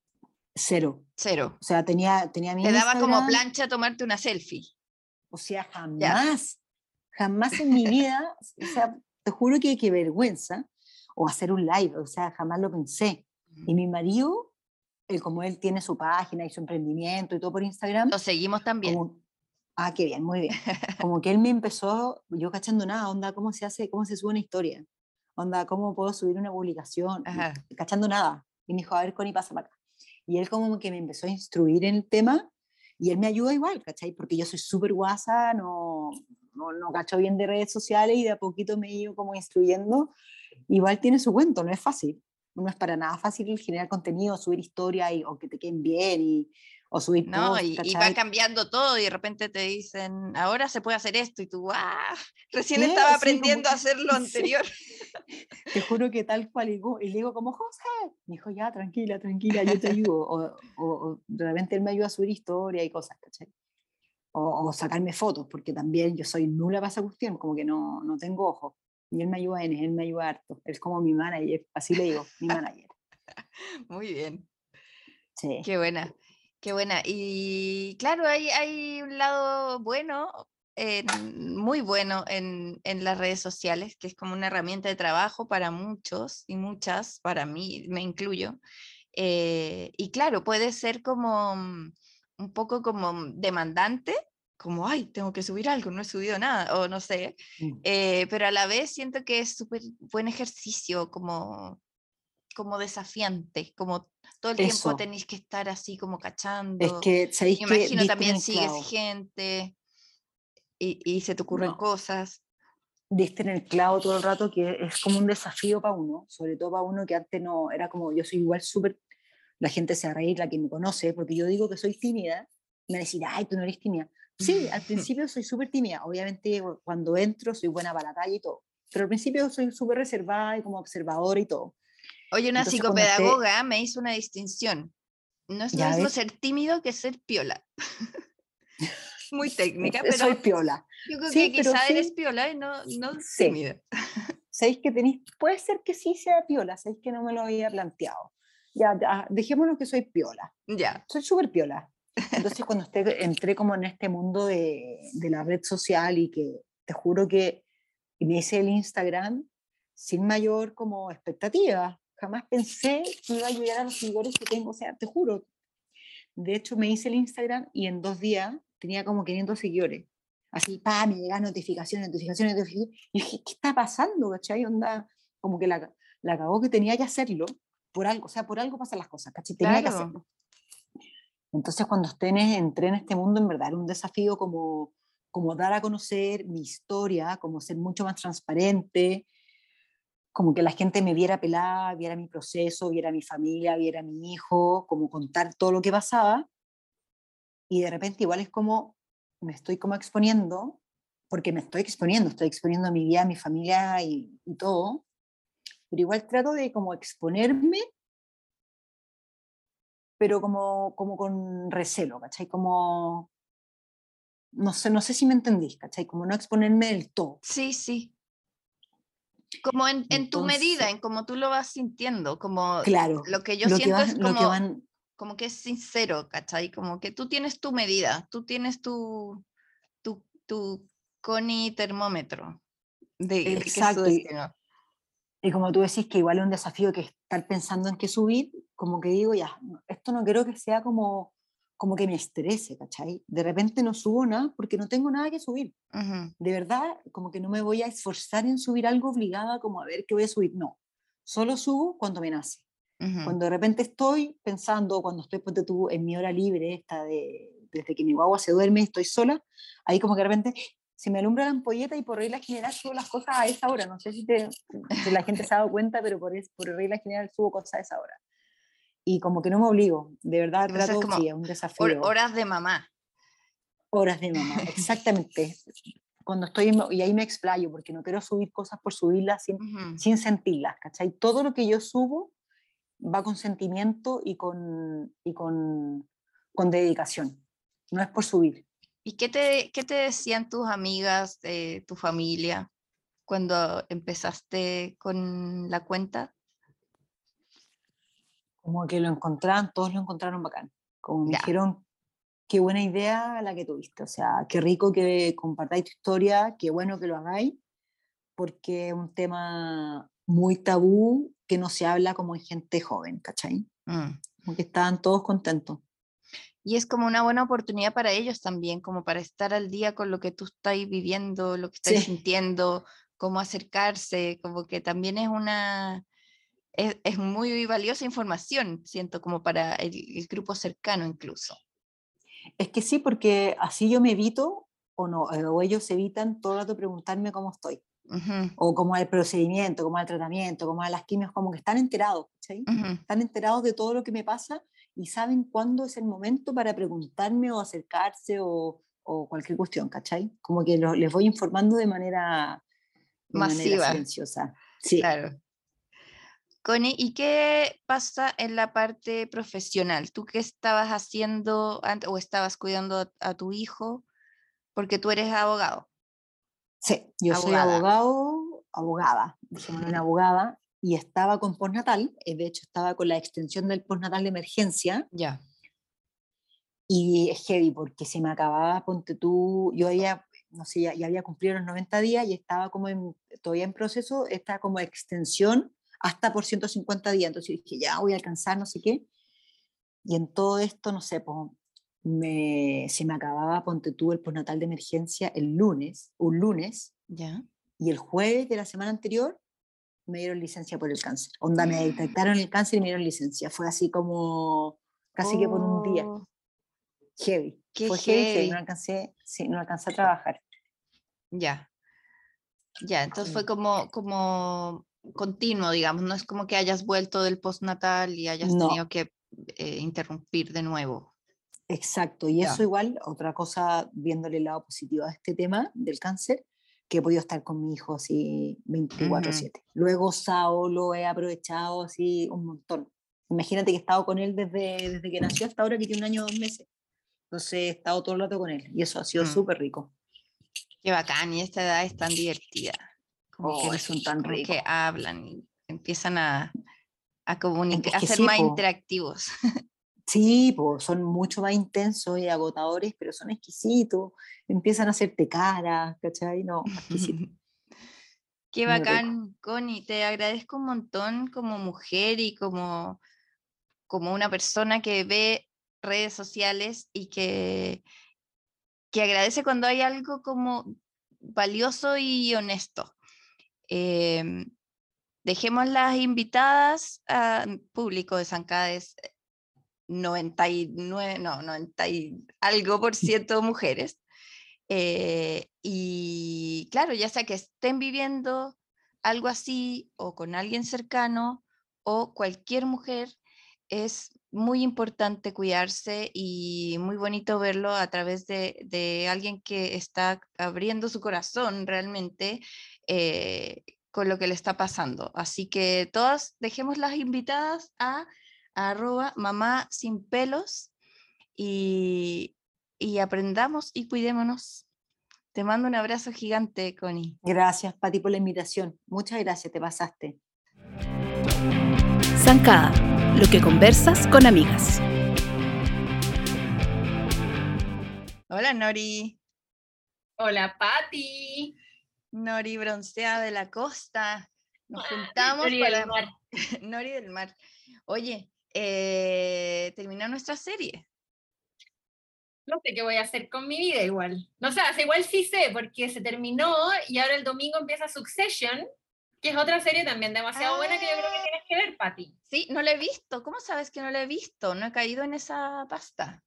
Cero. Cero. O sea, tenía, tenía mi Te daba como plancha tomarte una selfie. O sea, jamás, jamás en mi vida, o sea, te juro que qué vergüenza, o hacer un live, o sea, jamás lo pensé. Y mi marido, él, como él tiene su página y su emprendimiento y todo por Instagram, Lo seguimos también. como, ah, qué bien, muy bien. Como que él me empezó, yo cachando nada, onda, ¿cómo se hace, cómo se sube una historia? Onda, ¿cómo puedo subir una publicación? Ajá. Cachando nada. Y me dijo, a ver, Connie, pasa para acá. Y él como que me empezó a instruir en el tema y él me ayuda igual, ¿cachai? Porque yo soy súper guasa, no, no, no cacho bien de redes sociales y de a poquito me he ido como instruyendo. Igual tiene su cuento, no es fácil. No es para nada fácil generar contenido, subir historia y, o que te queden bien y, o subir No, y, y va cambiando todo y de repente te dicen, ahora se puede hacer esto y tú, ¡ah! Recién Sí, estaba sí, aprendiendo a que- hacer lo sí. anterior. Te juro que tal cual, y, y le digo como, José, me dijo, ya, tranquila, tranquila, yo te ayudo. O, o, o de repente él me ayuda a subir historia y cosas, ¿cachai? O, o sacarme fotos, porque también yo soy nula para esa cuestión, como que no, no tengo ojos. Y él me ayuda en él me ayuda harto. Él es como mi manager, así le digo, mi manager. Muy bien, Sí. qué buena, qué buena. Y claro, hay, hay un lado bueno, en- muy bueno en, en las redes sociales, que es como una herramienta de trabajo para muchos y muchas, para mí, me incluyo. Eh, y claro, puede ser como mm, un poco como mm, demandante, como, ay, tengo que subir algo, no he subido nada, o no sé, Mm. eh, pero a la vez siento que es súper buen ejercicio, como, como desafiante, como todo el tiempo Eso. tenéis que estar así como Es cachando. que, ¿sabéis Me que imagino en también sigues gente y, y se te ocurren No. cosas. diste en el clavo todo el rato que es como un desafío para uno, sobre todo para uno que antes no, era como, yo soy igual súper, la gente se va a reír, la que me conoce, porque yo digo que soy tímida, me van a decir, ay, tú no eres tímida. Sí, al principio soy súper tímida, obviamente cu- cuando entro soy buena para la talla y todo, pero al principio soy súper reservada y como observadora y todo. Oye, una Entonces, psicopedagoga me hizo una distinción. No es lo mismo ser tímido que ser piola. Muy técnica, Eh, pero soy piola. yo creo sí, que quizá eres sí. piola y no, no Sí. tímida. ¿Sabéis que tenéis? Puede ser que sí sea piola, sabéis que no me lo había planteado. Ya, ya, dejémonos que soy piola. Ya. soy súper piola. Entonces cuando esté- entré como en este mundo de, de la red social y que te juro que me hice el Instagram sin mayor como expectativa. Jamás pensé que iba a llegar a los seguidores que tengo, o sea, te juro. De hecho, me hice el Instagram y en dos días tenía como 500 seguidores. Así, pa, me llegaban notificaciones, notificaciones, notificaciones. Y dije, ¿qué está pasando? ¿Cachai? Onda, como que la, la cagó que tenía que hacerlo por algo, o sea, por algo pasan las cosas, ¿cachai? Tenía que Claro. hacerlo. Entonces, cuando esté en- entré en este mundo, en verdad era un desafío como, como dar a conocer mi historia, como ser mucho más transparente, como que la gente me viera pelada, viera mi proceso, viera mi familia, viera mi hijo, como contar todo lo que pasaba. Y de repente igual es como, me estoy como exponiendo, porque me estoy exponiendo, estoy exponiendo mi vida, mi familia y, y todo, pero igual trato de como exponerme pero como, como con recelo, ¿cachai? Como, no sé, no sé si me entendís, ¿cachai? Como no exponerme del todo. Sí, sí. Como en, en tu medida, en cómo tú lo vas sintiendo, como claro, lo que yo siento es como, lo que van, como que es sincero, ¿cachai? Como que tú tienes tu medida, tú tienes tu, tu, tu Connie termómetro de Exacto. Y, y, como tú decís que igual es un desafío que estar pensando en qué subir, como que digo, ya, esto no quiero que sea como, como que me estrese, ¿cachai? De repente no subo nada porque no tengo nada que subir. De verdad, como que no me voy a esforzar en subir algo obligada, como a ver qué voy a subir. No, solo subo cuando me nace. Cuando de repente estoy pensando, cuando estoy tú, en mi hora libre, esta de, desde que mi guagua se duerme, estoy sola, ahí como que de repente se me alumbra la ampolleta y por regla general subo las cosas a esa hora. No sé si, te, la gente se ha dado cuenta, pero por, por regla general subo cosas a esa hora. Y como que no me obligo, de verdad trato, como sí, es un desafío. Horas de mamá. Horas de mamá, exactamente. Cuando estoy, y ahí me explayo, porque no quiero subir cosas por subirlas sin, sin sentirlas, ¿cachai? Todo lo que yo subo va con sentimiento y con, y con, con dedicación. No es por subir. ¿Y qué te, qué te decían tus amigas, de tu familia, cuando empezaste con la cuenta? Como que lo encontraron, todos lo encontraron bacán. Como me dijeron, qué buena idea la que tuviste. O sea, qué rico que compartáis tu historia, qué bueno que lo hagáis, porque es un tema muy tabú que no se habla como en gente joven, ¿cachai? Mm. Como que estaban todos contentos. Y es como una buena oportunidad para ellos también, como para estar al día con lo que tú estás viviendo, lo que estás sintiendo, cómo acercarse, como que también es una, es, muy valiosa información, siento, como para el, grupo cercano incluso. Es que sí, porque así yo me evito o no, eh, o ellos evitan todo el rato preguntarme cómo estoy. O cómo el procedimiento, cómo el tratamiento, cómo las quimios, como que están enterados, ¿sí? Están enterados de todo lo que me pasa y saben cuándo es el momento para preguntarme o acercarse o, o cualquier cuestión, ¿cachai? Como que les voy informando de manera, masiva, silenciosa. Sí. Claro. Connie, ¿y qué pasa en la parte profesional? ¿Tú qué estabas haciendo o estabas cuidando a, tu hijo? Porque tú eres abogado. Sí, yo soy abogado, abogada, una abogada, y estaba con postnatal, eh, de hecho estaba con la extensión del postnatal de emergencia. Ya. Y es heavy porque se me acababa, ponte tú, yo había, no sé, ya, había cumplido los 90 días y estaba como en, todavía en proceso, esta como extensión hasta por 150 días. Entonces dije, ya voy a alcanzar, no sé qué. Y en todo esto, no sé, pues, me, se me acababa, ponte tú, el postnatal de emergencia el lunes, un lunes. Ya. Y el jueves de la semana anterior me dieron licencia por el cáncer. Onda, me detectaron el cáncer y me dieron licencia. Fue así como casi que por un día. Oh. Heavy. Fue heavy, no alcancé, sí, no alcancé a trabajar. Ya. Ya, entonces fue como, como continuo, digamos, no es como que hayas vuelto del postnatal y hayas tenido que eh, interrumpir de nuevo. Exacto, y eso igual, otra cosa, viéndole el lado positivo a este tema del cáncer, que he podido estar con mi hijo así 24/7. Luego Sao lo he aprovechado así un montón. Imagínate que he estado con él desde, desde que nació hasta ahora, que tiene un año dos meses. Entonces he estado todo el rato con él y eso ha sido mm. súper rico. Qué bacán, y esta edad es tan divertida. Como que son tan ricos. Que hablan y empiezan a, a comunicar, a ser más interactivos. Sí, pues son mucho más intensos y agotadores, pero son exquisitos. Empiezan a hacerte cara, ¿cachai? No, exquisito. Qué bacán, Connie. Te agradezco un montón como mujer y como, como una persona que ve redes sociales y que, que agradece cuando hay algo como valioso y honesto. Eh, dejemos las invitadas al público de San Cades 99, no, 90 y algo por ciento mujeres. Eh, y claro, ya sea que estén viviendo algo así o con alguien cercano o cualquier mujer, es muy importante cuidarse y muy bonito verlo a través de, de alguien que está abriendo su corazón realmente eh, con lo que le está pasando. Así que todas dejemos las invitadas a arroba mamá sin pelos y, y aprendamos y cuidémonos. Te mando un abrazo gigante, Connie. Gracias, Pati, por la invitación. Muchas gracias, te pasaste. Zancada, lo que conversas con amigas. Hola, Nori. Hola, Patti. Nori bronceada de la costa. Nos juntamos Nori para del mar. Nori del mar. Oye, eh, terminó nuestra serie. No sé qué voy a hacer con mi vida igual. No sé, sea, igual sí sé, porque se terminó y ahora el domingo empieza Succession, que es otra serie también demasiado buena que yo creo que tienes que ver, Patti. Sí, no la he visto. ¿Cómo sabes que no la he visto? No he caído en esa pasta.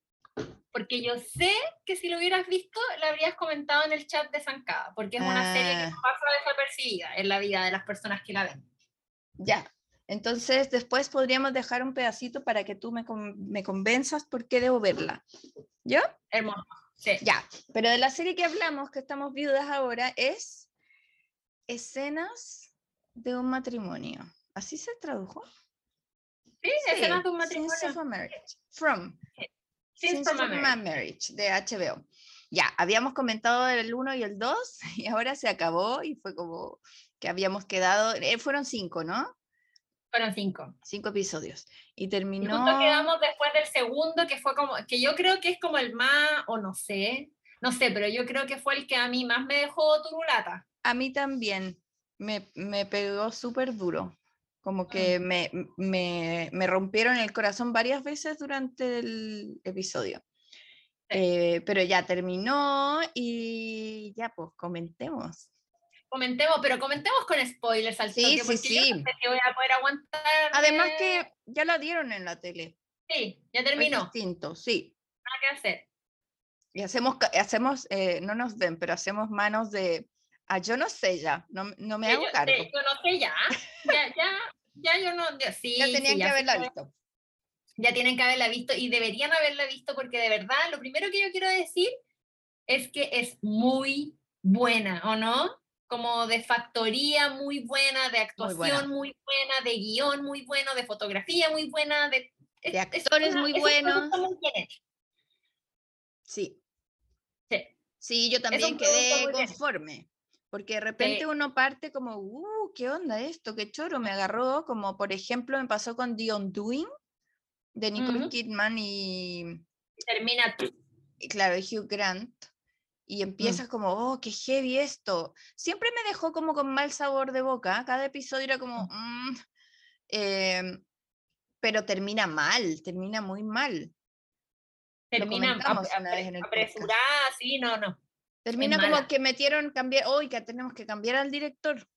Porque yo sé que si lo hubieras visto, la habrías comentado en el chat de Zancada, porque es una serie que Ah. no pasa desapercibida en la vida de las personas que la ven. Ya. Entonces, después podríamos dejar un pedacito para que tú me, me convenzas por qué debo verla. ¿Yo? Hermoso. Sí. Ya. Pero de la serie que hablamos, que estamos viudas ahora, es Escenas de un matrimonio. ¿Así se tradujo? Sí, escenas de un matrimonio. of a Marriage. From. Scenes A of a Marriage. Marriage, de HBO. Ya, habíamos comentado el 1 y el 2 y ahora se acabó y fue como que habíamos quedado, eh, fueron cinco, ¿no? Fueron cinco. Cinco episodios. Y Y terminó... justo quedamos después del segundo, que fue como, que yo creo que es como el más, o no sé, no sé, pero yo creo que fue el que a mí más me dejó turulata. A mí también me, me pegó súper duro. Como que me, me, me rompieron el corazón varias veces durante el episodio. Sí. Eh, pero ya terminó y ya, pues comentemos. Comentemos, pero comentemos con spoilers al Sí, toque, sí, porque yo sí. no sé si voy a poder aguantar. Además que ya la dieron en la tele. Sí, ya es terminó, nada distinto, sí. que hacer. Y hacemos, hacemos eh, no nos ven, pero hacemos manos de, ah, yo no sé ya, no, no me Sí, hago yo, cargo. sí, yo no sé ya, ya, ya, ya yo no, ya, sí, ya tenían que ya haberla visto. ya tienen que haberla visto y deberían haberla visto porque de verdad lo primero que yo quiero decir es que es muy buena, ¿o no? Como de factoría muy buena, de actuación muy buena, buena. de guion muy bueno, de fotografía muy buena, de, es actores muy es buenos. muy. Sí. Sí. Sí, yo también quedé conforme, porque de repente uno parte como, uh, ¿qué onda esto? ¿Qué choro? Me agarró, como por ejemplo me pasó con The Undoing, de Nicole. Kidman y, termina y claro, Hugh Grant, y empiezas como, oh, qué heavy esto. Siempre me dejó como con mal sabor de boca, cada episodio era como, "Mm", em, pero termina mal, termina muy mal. termina apresurada, sí, no, no. Termina mala. como que metieron, cambiar, hoy que tenemos que cambiar al director.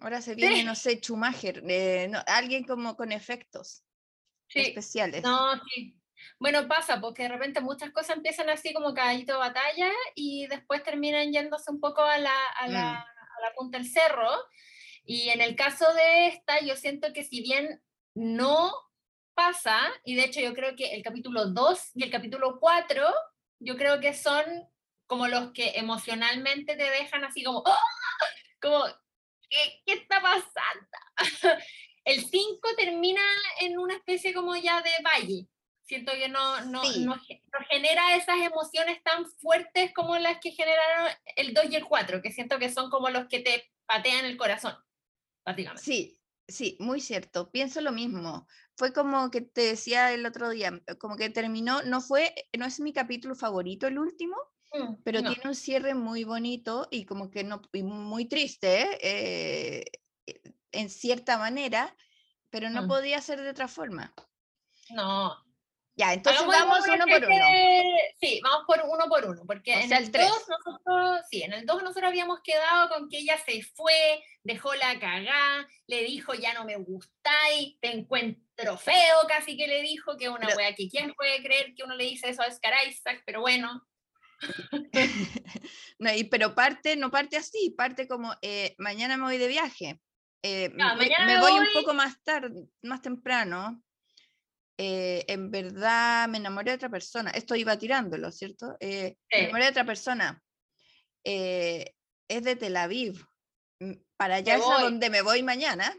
Ahora se viene, Sí. no sé, Schumacher, eh, no, alguien como con efectos Sí, especiales. No, sí. Bueno, pasa, porque de repente muchas cosas empiezan así como caballito de batalla y después terminan yéndose un poco a la, a la, Mm. a la punta del cerro. Y en el caso de esta, yo siento que si bien no pasa, y de hecho yo creo que el capítulo 2 y el capítulo 4, yo creo que son como los que emocionalmente te dejan así como, ¡ah! como ¿qué, qué está pasando? El 5 termina en una especie como ya de valle. Siento que no, no, Sí. no, no genera esas emociones tan fuertes como las que generaron el 2 y el 4, que siento que son como los que te patean el corazón, básicamente. Sí, sí, muy cierto. Pienso lo mismo. Fue como que te decía el otro día, como que terminó, no fue, no es mi capítulo favorito el último, pero no. tiene un cierre muy bonito y como que no, y muy triste, eh, eh, en cierta manera, pero no Mm. podía ser de otra forma. No. Ya, entonces vamos una uno por uno. de- Sí, vamos por uno por uno, porque O en sea, el el tres. 2 nosotros, sí, en el 2 nosotros habíamos quedado con que ella se fue, dejó la cagá, le dijo ya no me gustáis, te encuentro feo, casi que le dijo que una Pero- wea que quién puede creer que uno le dice eso a Oscar Isaac, pero bueno, No, y, pero parte, no parte así, parte como eh, mañana me voy de viaje. eh, mañana me me voy un poco más tarde, más temprano. eh, en verdad me enamoré de otra persona. Esto iba tirándolo, ¿cierto? Eh, Me Sí. enamoré de otra persona. es de Tel Aviv. mm, Para allá es a donde me voy mañana.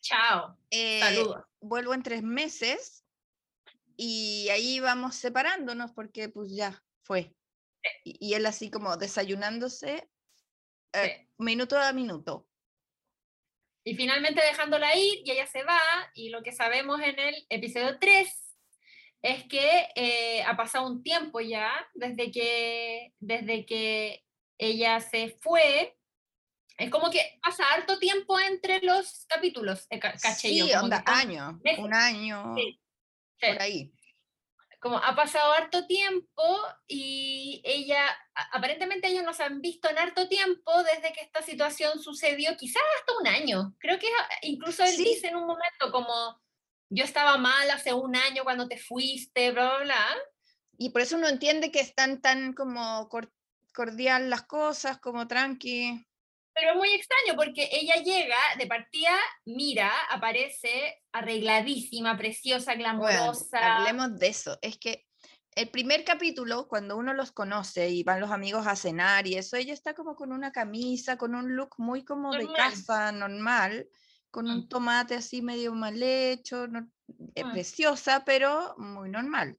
chao, saludos. vuelvo en tres meses y ahí vamos separándonos porque pues ya fue. Y, y él así como desayunándose eh, minuto a minuto. Y finalmente dejándola ir y ella se va y lo que sabemos en el episodio 3 es que eh, ha pasado un tiempo ya desde que, desde que ella se fue. Es como que pasa harto tiempo entre los capítulos, eh, caché Sí, yo, onda, año, un año, Sí, por ahí. Como ha pasado harto tiempo y ella, aparentemente ellos nos han visto en harto tiempo desde que esta situación sucedió, quizás hasta un año. Creo que ah, incluso él Sí. dice en un momento como, yo estaba mal hace un año cuando te fuiste, bla, bla, bla. Y por eso uno entiende que están tan como cor- cordial las cosas, como tranqui. Pero es muy extraño porque ella llega de partida, mira, aparece arregladísima, preciosa, Bueno, glamorosa. hablemos de eso. Es que el primer capítulo, cuando uno los conoce y van los amigos a cenar y eso, ella está como con una camisa, con un look muy como de Normal. casa, normal, con Mm. un tomate así medio mal hecho, no- eh, Mm. preciosa, pero muy normal.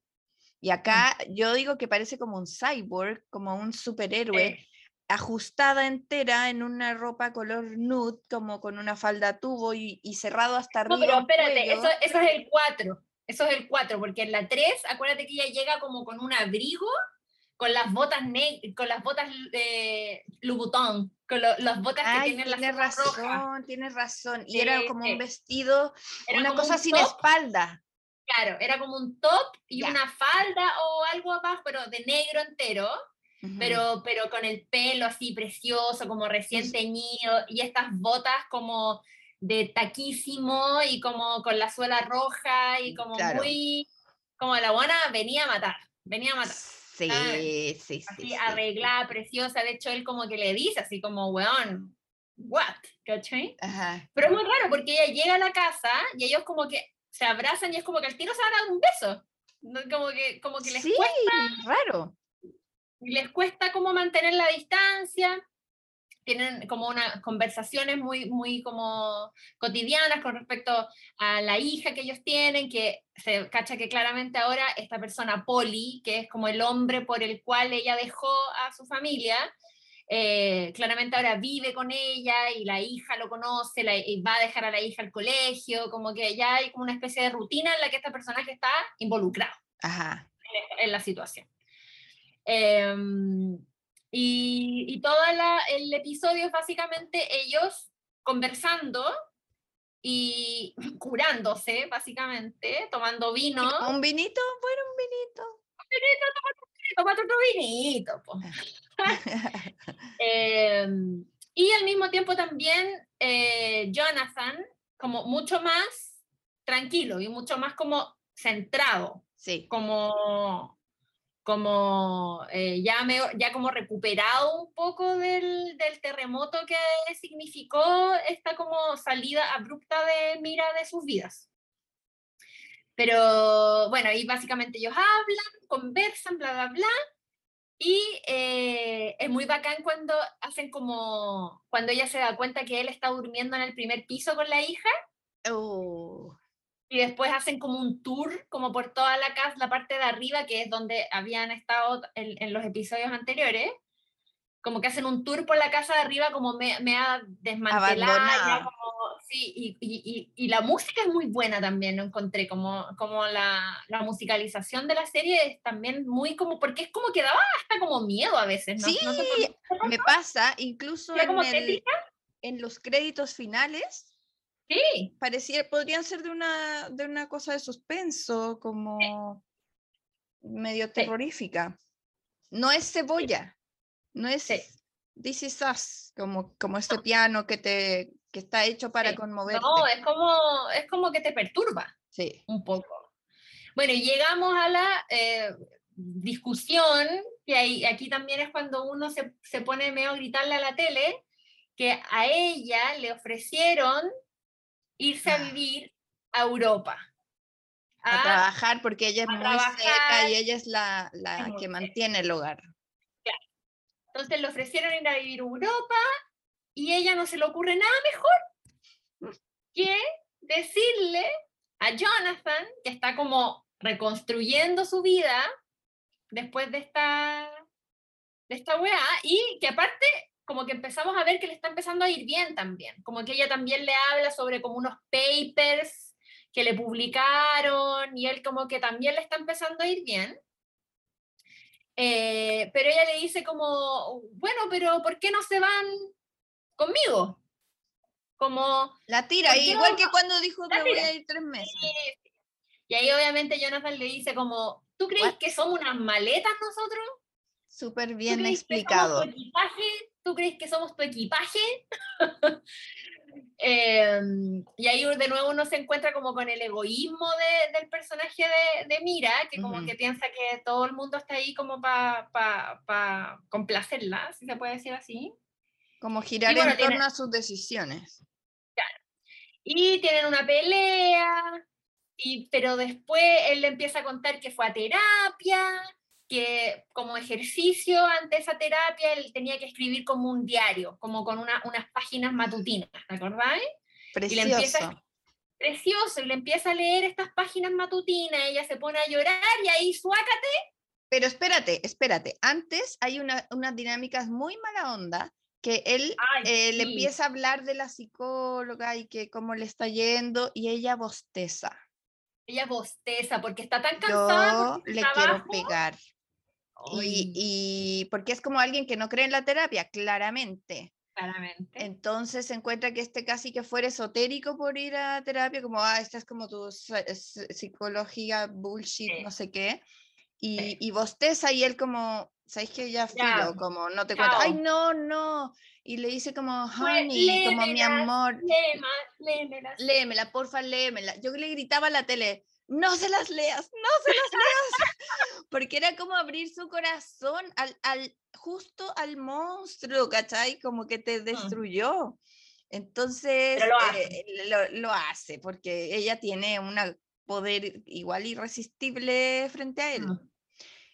Y acá yo digo que parece como un cyborg, como un superhéroe, Eh, ajustada entera en una ropa color nude, como con una falda tubo y, y cerrado hasta No, arriba. pero el espérate, eso, eso es el 4. Eso es el 4, porque en la 3, acuérdate que ella llega como con un abrigo, con las botas con las botas de Louboutin, con lo- las botas que Ay, tienen las tienes cejas rojas. razón, tienes razón. Y era Sí, como sí. un vestido, Era una cosa un sin top, espalda. Claro, era como un top y Ya. una falda o algo abajo, pero de negro entero, Ujú. pero, pero con el pelo así precioso, como recién Sí. teñido, y estas botas como de taquísimo y como con la suela roja y como Claro. muy, como la buena venía a matar, venía a matar. Sí, Ah, sí, sí. Así sí. arreglada, preciosa, de hecho él como que le dice así como, weón, what, ¿cachai? Ajá. Pero es muy raro porque ella llega a la casa y ellos como que se abrazan y es como que al tiro se van a dar un beso. Como que, como que les Sí, cuesta raro. Les cuesta como mantener la distancia, tienen como unas conversaciones muy, muy como cotidianas con respecto a la hija que ellos tienen, que se cacha que claramente ahora esta persona Polly, que es como el hombre por el cual ella dejó a su familia, eh, claramente ahora vive con ella y la hija lo conoce la- y va a dejar a la hija al colegio, como que ya hay como una especie de rutina en la que este personaje está involucrado Ajá. en la situación. Em, y, y todo la- el episodio es básicamente ellos conversando y curándose, básicamente, tomando vino. ¿Un vinito? Bueno, un vinito. Tomate otro vinito. po. Em, y al mismo tiempo también eh, Jonathan, como mucho más tranquilo y mucho más como centrado. Sí. como, como eh, ya, me, ya como recuperado un poco del, del terremoto que significó esta como salida abrupta de Mira de sus vidas. Pero bueno, y básicamente ellos hablan, conversan, bla, bla, bla. Y eh, es muy bacán cuando hacen como, cuando ella se da cuenta que él está durmiendo en el primer piso con la hija Oh, y después hacen como un tour, como por toda la casa, la parte de arriba, que es donde habían estado en, en los episodios anteriores. Como que hacen un tour por la casa de arriba, como me, me ha desmantelada. ya como- sí, y, y, y, y la música es muy buena también, lo encontré. Como, como la, la musicalización de la serie es también muy como, porque es como que daba hasta como miedo a veces. ¿no? Sí, ¿No te me pasa, incluso en, el- en los créditos finales, Sí, parecía, podrían ser de una, de una cosa de suspenso, como medio terrorífica. No es cebolla, no es Sí. This is Us, como, como este piano que, te, que está hecho para Sí. conmoverte. no, es como, es como que te perturba. Sí. un poco. Bueno, y llegamos a la eh, discusión, que aquí también es cuando uno se, se pone medio a gritarle a la tele, que a ella le ofrecieron irse a Ah. vivir a Europa. A a- trabajar porque ella es muy trabajar. seca y ella es la, la Es que mantiene el hogar. entonces le ofrecieron ir a vivir a Europa y ella no se le ocurre nada mejor que decirle a Jonathan, que está como reconstruyendo su vida después de esta, de esta weá, y que aparte como que empezamos a ver que le está empezando a ir bien también, como que ella también le habla sobre como unos papers que le publicaron y él como que también le está empezando a ir bien. Eh, pero ella le dice como, bueno, pero ¿por qué no se van conmigo? Como... La tira, igual que cuando dijo que voy a ir tres meses. Y ahí obviamente Jonathan le dice como, ¿tú crees que somos unas maletas nosotros? Súper bien explicado. ¿Tú crees que somos tu equipaje? Em, y ahí de nuevo uno se encuentra como con el egoísmo del personaje de, Mira, que como que piensa que todo el mundo está ahí como para pa, complacerla, si se puede decir así. Como girar en torno a sus decisiones. Claro. Y tienen una pelea, y, pero después él le empieza a contar que fue a terapia, que como ejercicio ante esa terapia él tenía que escribir como un diario, como con unas páginas matutinas, ¿te acordáis? Precioso. Y le empieza, precioso, y le empieza a leer estas páginas matutinas, ella se pone a llorar y ahí suácate. Pero espérate, espérate, antes hay una, unas dinámicas muy mala onda que él eh, le empieza a hablar de la psicóloga y que cómo le está yendo y ella bosteza. Ella bosteza porque está tan cansada. Yo le quiero pegar. Y, porque es como alguien que no cree en la terapia, claramente. Claramente. Entonces se encuentra que este casi que fuera esotérico por ir a terapia, como, ah, esta es como tu psicología bullshit, no sé qué. Y, y bosteza y él como, ¿sabéis que ya filo? Como, no te cuento, ay, no, no. Y le dice como, honey, como mi amor. Léemela, léemela. Léemela, porfa, léemela. Yo le gritaba a la tele, no se las leas, no se las leas, porque era como abrir su corazón al, al, justo al monstruo, ¿cachai? Como que te mm. destruyó. Entonces lo hace. porque ella tiene un poder igual irresistible frente a él. Mm.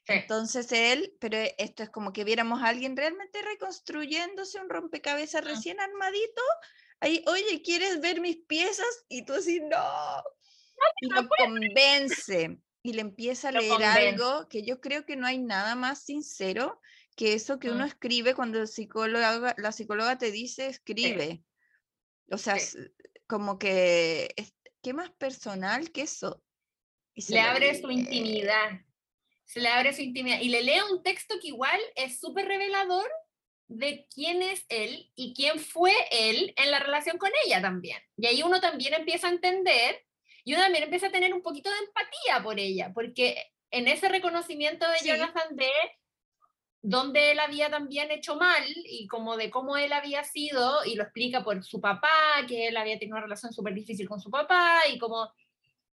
Entonces él, pero esto es como que viéramos a alguien realmente reconstruyéndose un rompecabezas mm. recién armadito. Ahí, oye, ¿quieres ver mis piezas? Y tú así, no, y lo convence y le empieza a leer algo que yo creo que no hay nada más sincero que eso que uno mm. escribe cuando el psicóloga, la psicóloga te dice escribe. O sea, como que, ¿qué más personal que eso? Y le abre su intimidad. Se le abre su intimidad. Y le lee un texto que igual es súper revelador de quién es él y quién fue él en la relación con ella también. Y ahí uno también empieza a entender y uno también empieza a tener un poquito de empatía por ella, porque en ese reconocimiento de Jonathan de donde él había también hecho mal y como de cómo él había sido, y lo explica por su papá, que él había tenido una relación súper difícil con su papá, y como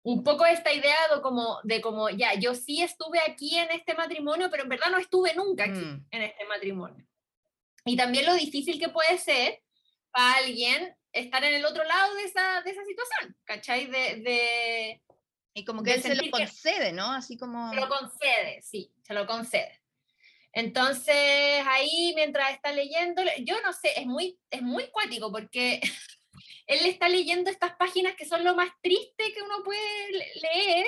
un poco esta idea de como, de como, ya, yo sí estuve aquí en este matrimonio, pero en verdad no estuve nunca aquí mm. en este matrimonio. Y también lo difícil que puede ser para alguien estar en el otro lado de esa, de esa situación, ¿cachai? De, de y como que él se lo concede, ¿no? Así como... Se lo concede, sí, se lo concede. Entonces, ahí mientras está leyendo, yo no sé, es muy, es muy cuático porque él está leyendo estas páginas que son lo más triste que uno puede leer,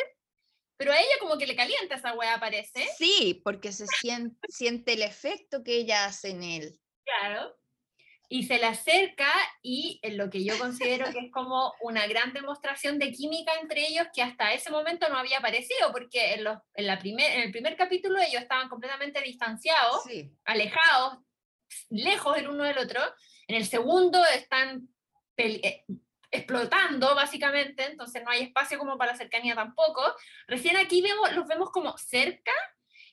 pero a ella como que le calienta esa weá, parece. Sí, porque se siente, siente el efecto que ella hace en él. Claro y se le acerca y en lo que yo considero que es como una gran demostración de química entre ellos que hasta ese momento no había aparecido, porque en, los, en, la primer, en el primer capítulo ellos estaban completamente distanciados, alejados, lejos el uno del otro. En el segundo están eh, explotando básicamente, entonces no hay espacio como para cercanía tampoco. Recién aquí vemos, los vemos como cerca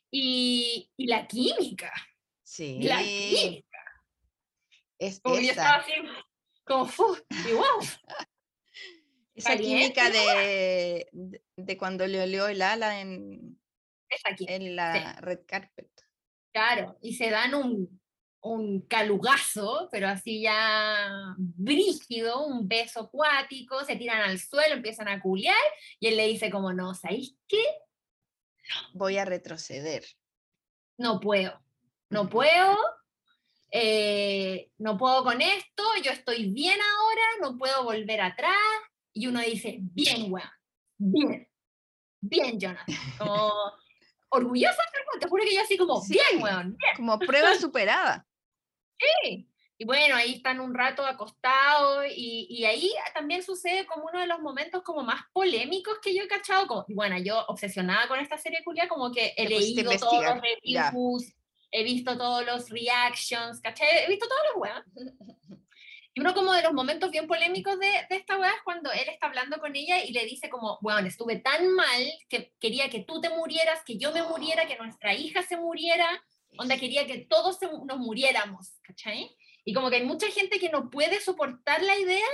y, y la química. Sí. La química es como esa. Así, como, esa química de, de, cuando le olió el ala en, en la red carpet. Claro, y se dan un, un calugazo, pero así ya brígido, un beso acuático, se tiran al suelo, empiezan a culiar, y él le dice como, no, ¿sabéis qué? Voy a retroceder. No puedo, no puedo, eh, no puedo con esto, yo estoy bien ahora, no puedo volver atrás. Y uno dice, bien, weón, bien. bien, Jonathan. Como orgullosa, te juro que yo así como, bien, weón, bien. Como prueba superada. Sí. Y bueno, ahí están un rato acostados y, y, ahí también sucede como uno de los momentos como más polémicos que yo he cachado. Como, y bueno, yo obsesionada con esta serie culia, como que he leído todos los reviews, he visto todos los reactions, ¿cachai? He visto todos los weas. Y uno como de los momentos bien polémicos de, de esta weá es cuando él está hablando con ella y le dice como, bueno, estuve tan mal que quería que tú te murieras, que yo me muriera, que nuestra hija se muriera, onda quería que todos nos muriéramos, ¿cachai? Y como que hay mucha gente que no puede soportar la idea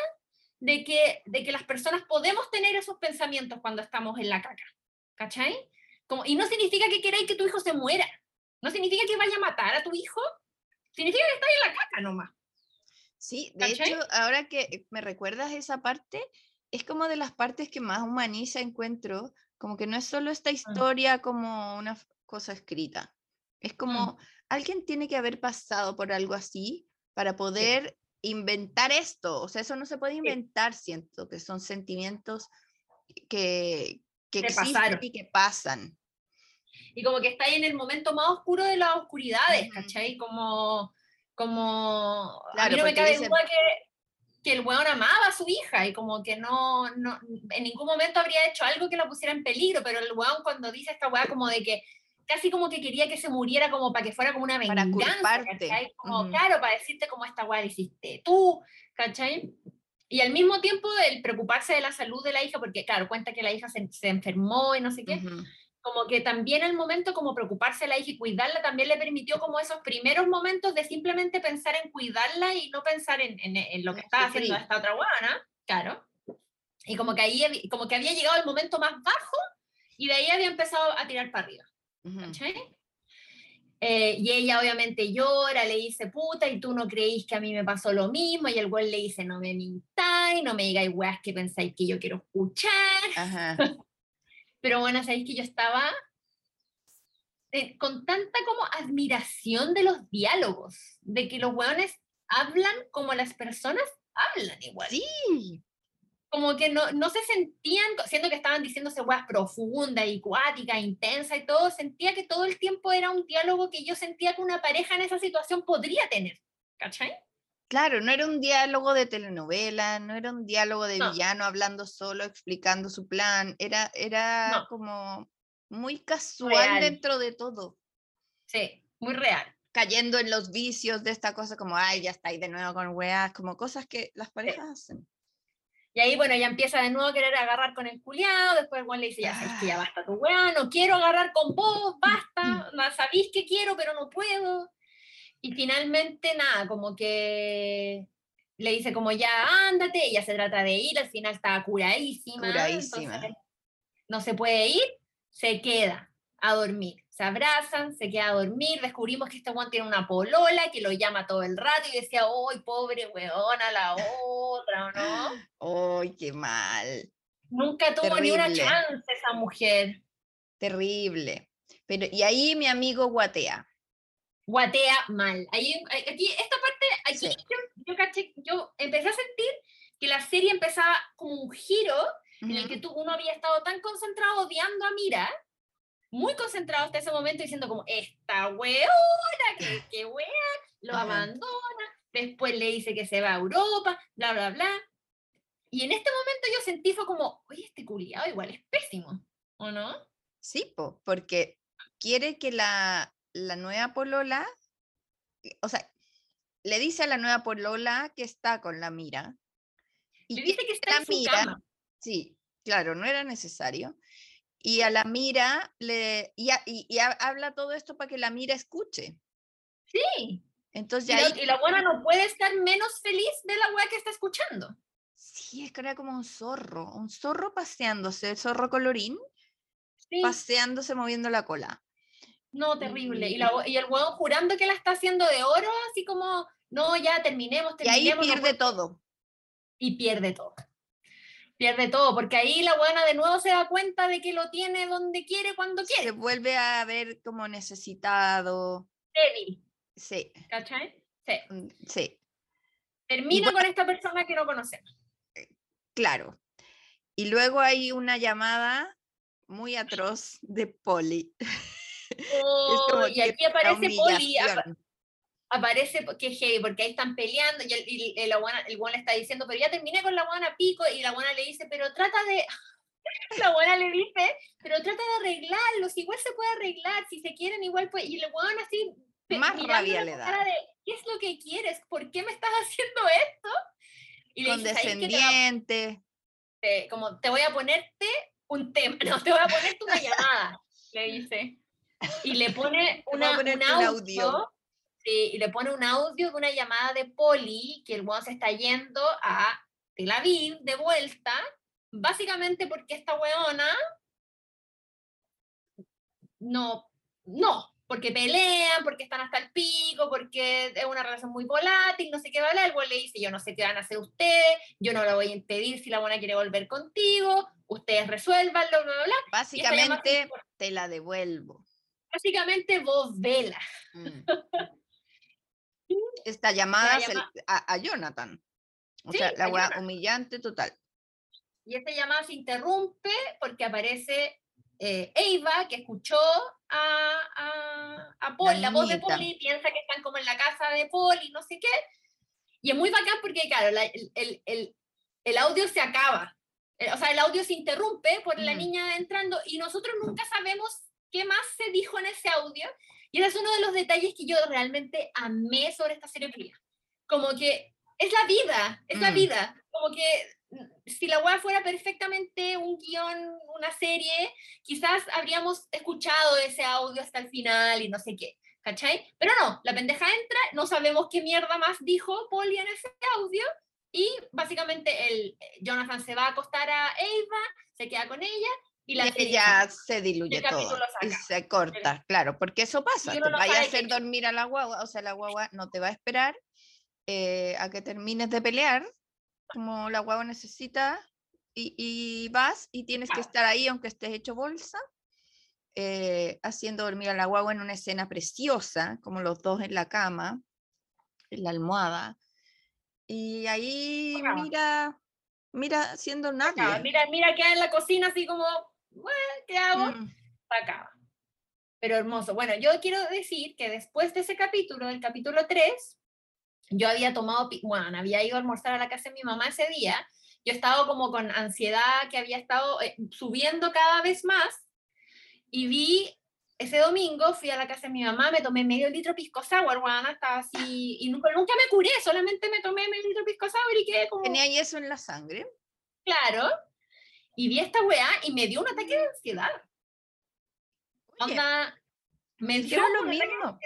de que, de que las personas podemos tener esos pensamientos cuando estamos en la caca, ¿cachai? Como, y no significa que queráis que tu hijo se muera, no significa que vaya a matar a tu hijo, significa que estáis en la caca nomás. Sí, de hecho, ahora que me recuerdas esa parte, es como de las partes que más humaniza encuentro, como que no es solo esta mm. historia como una cosa escrita, es mm. como alguien tiene que haber pasado por algo así para poder inventar esto, o sea, eso no se puede inventar, siento que son sentimientos que, que existen y que pasan y como que está ahí en el momento más oscuro de las oscuridades, ¿cachai? Como, como, a mí no me cabe duda que, que el weón amaba a su hija y como que no, no, en ningún momento habría hecho algo que la pusiera en peligro, pero el weón cuando dice esta weá como de que casi como que quería que se muriera como para que fuera como una venganza, para ¿cachai? Como, claro, para decirte como esta weá hiciste tú, ¿cachai? Y al mismo tiempo el preocuparse de la salud de la hija, porque claro, cuenta que la hija se, se enfermó y no sé qué, como que también el momento como preocuparse de la hija y cuidarla también le permitió como esos primeros momentos de simplemente pensar en cuidarla y no pensar en, en, lo que estaba haciendo esta otra guana, claro. Y como que ahí como que había llegado el momento más bajo y de ahí había empezado a tirar para arriba. Eh, y ella obviamente llora, le dice, puta, y tú no creís que a mí me pasó lo mismo, y el güey le dice, no me mintáis, no me digáis weas que pensáis que yo quiero escuchar. Ajá. Pero bueno, sabéis que yo estaba eh, con tanta como admiración de los diálogos, de que los hueones hablan como las personas hablan igual. Sí. Como que no, no se sentían, siendo que estaban diciéndose weas profunda y cuática, intensa y todo, sentía que todo el tiempo era un diálogo que yo sentía que una pareja en esa situación podría tener. ¿Cachai? Claro, no era un diálogo de telenovela, no era un diálogo de villano hablando solo, explicando su plan, era, era como muy casual dentro de todo. Sí, muy real. Cayendo en los vicios de esta cosa como, ay, ya está ahí de nuevo con weas, como cosas que las parejas hacen. Y ahí, bueno, ya empieza de nuevo a querer agarrar con el culiado, después Juan le dice, ya sabes que ya ah. basta tu weá, no quiero agarrar con vos, basta, sabéis que quiero, pero no puedo. Y finalmente, nada, como que le dice como ya ándate, ella se trata de ir, al final está curadísima. Curadísima. no se puede ir, se queda a dormir. Se abrazan, se queda a dormir, descubrimos que este Juan tiene una polola que lo llama todo el rato y decía, ¡ay, pobre weona, la otra, ¿no? ¡Ay, qué mal! Nunca tuvo ni una chance esa mujer. Terrible. Pero, y ahí mi amigo guatea guatea mal. Ahí, aquí, esta parte, aquí yo, caché, yo empecé a sentir que la serie empezaba como un giro en el que tú, uno había estado tan concentrado odiando a Mira, muy concentrado hasta ese momento diciendo como, esta weona, que, que wea, lo abandona, después le dice que se va a Europa, bla, bla, bla. Y en este momento yo sentí fue como, oye, este culiado igual es pésimo, ¿o no? Sí, porque quiere que la, la nueva polola, eh, o sea, le dice a la nueva polola que está con la mira. Y le dice que está en su cama. Sí, claro, no era necesario. Y a la mira le y, y, habla todo esto para que la mira escuche. Sí. Entonces y, la, y la buena no puede estar menos feliz de la weá que está escuchando. Sí, es que era como un zorro, un zorro paseándose, el zorro colorín, paseándose, moviendo la cola. No, terrible. Y, la, y el huevo jurando que la está haciendo de oro, así como, no, ya terminemos, terminemos. Y ahí pierde todo. Y pierde todo. Pierde todo, porque ahí la buena de nuevo se da cuenta de que lo tiene donde quiere, cuando quiere. Se vuelve a ver como necesitado. Débil. Sí. ¿Cachai? Sí. Mm, sí. Termina con esta persona que no conocemos. Eh, claro. Y luego hay una llamada muy atroz de Polly. Oh, y aquí aparece Polly, aparece que hey, porque ahí están peleando y el, y el, el, le está diciendo, pero ya terminé con la buena pico y la buena le dice, pero trata de... La buena le dice, pero trata de arreglarlos, igual se puede arreglar, si se quieren igual pues, y el buena así... Más rabia le da. De, ¿Qué es lo que quieres? ¿Por qué me estás haciendo esto? Y le Condescendiente. Te como te voy a ponerte un tema, no, te voy a ponerte una llamada, le dice. Y le pone una, un audio y le pone un audio de una llamada de Poli, que el weón se está yendo a Tel Aviv de vuelta, básicamente porque esta weona no, no, porque pelean, porque están hasta el pico, porque es una relación muy volátil, no sé qué va a hablar, el weón le dice, yo no sé qué van a hacer ustedes, yo no lo voy a impedir si la buena quiere volver contigo, ustedes resuélvanlo, bla, bla, bla. Básicamente te la devuelvo. Básicamente vos vela. Mm. esta llamada a, Jonathan. O sea, la weá humillante total. Y esta llamada se interrumpe porque aparece eh, Eva, que escuchó a, a, a Paul, la, voz de Paul, y piensa que están como en la casa de Paul y no sé qué. Y es muy bacán porque, claro, el, el, el, audio se acaba. Eh, o sea, el audio se interrumpe por la mm. niña entrando y nosotros nunca sabemos qué más se dijo en ese audio. Y ese es uno de los detalles que yo realmente amé sobre esta serie Como que es la vida, es la mm. vida. Como que mm, si la web fuera perfectamente un guion, una serie, quizás habríamos escuchado ese audio hasta el final y no sé qué. ¿Cachai? Pero no, la pendeja entra, no sabemos qué mierda más dijo Polly en ese audio y básicamente el Jonathan se va a acostar a Eva, se queda con ella y, la ya se diluye todo y se corta, claro, porque eso pasa, te vaya a hacer dormir a la guagua, o sea, la guagua no te va a esperar eh, a que termines de pelear, como la guagua necesita, y, vas y tienes que estar ahí aunque estés hecho bolsa, eh, haciendo dormir a la guagua en una escena preciosa, como los dos en la cama, en la almohada, y ahí mira, mira, siendo nadie. Mira, mira, queda en la cocina así como ¿qué hago? Mm. Acaba. Pero hermoso. Bueno, yo quiero decir que después de ese capítulo, del capítulo 3, yo había tomado, bueno, había ido a almorzar a la casa de mi mamá ese día. Yo estaba como con ansiedad que había estado eh, subiendo cada vez más y vi ese domingo fui a la casa de mi mamá, me tomé medio litro pisco sour, bueno, estaba así, y nunca, nunca me curé, solamente me tomé medio litro pisco sour y quedé como... ¿Tenía eso en la sangre? Claro, y vi esta weá y me dio un ataque de ansiedad. Onda, me dio lo mismo.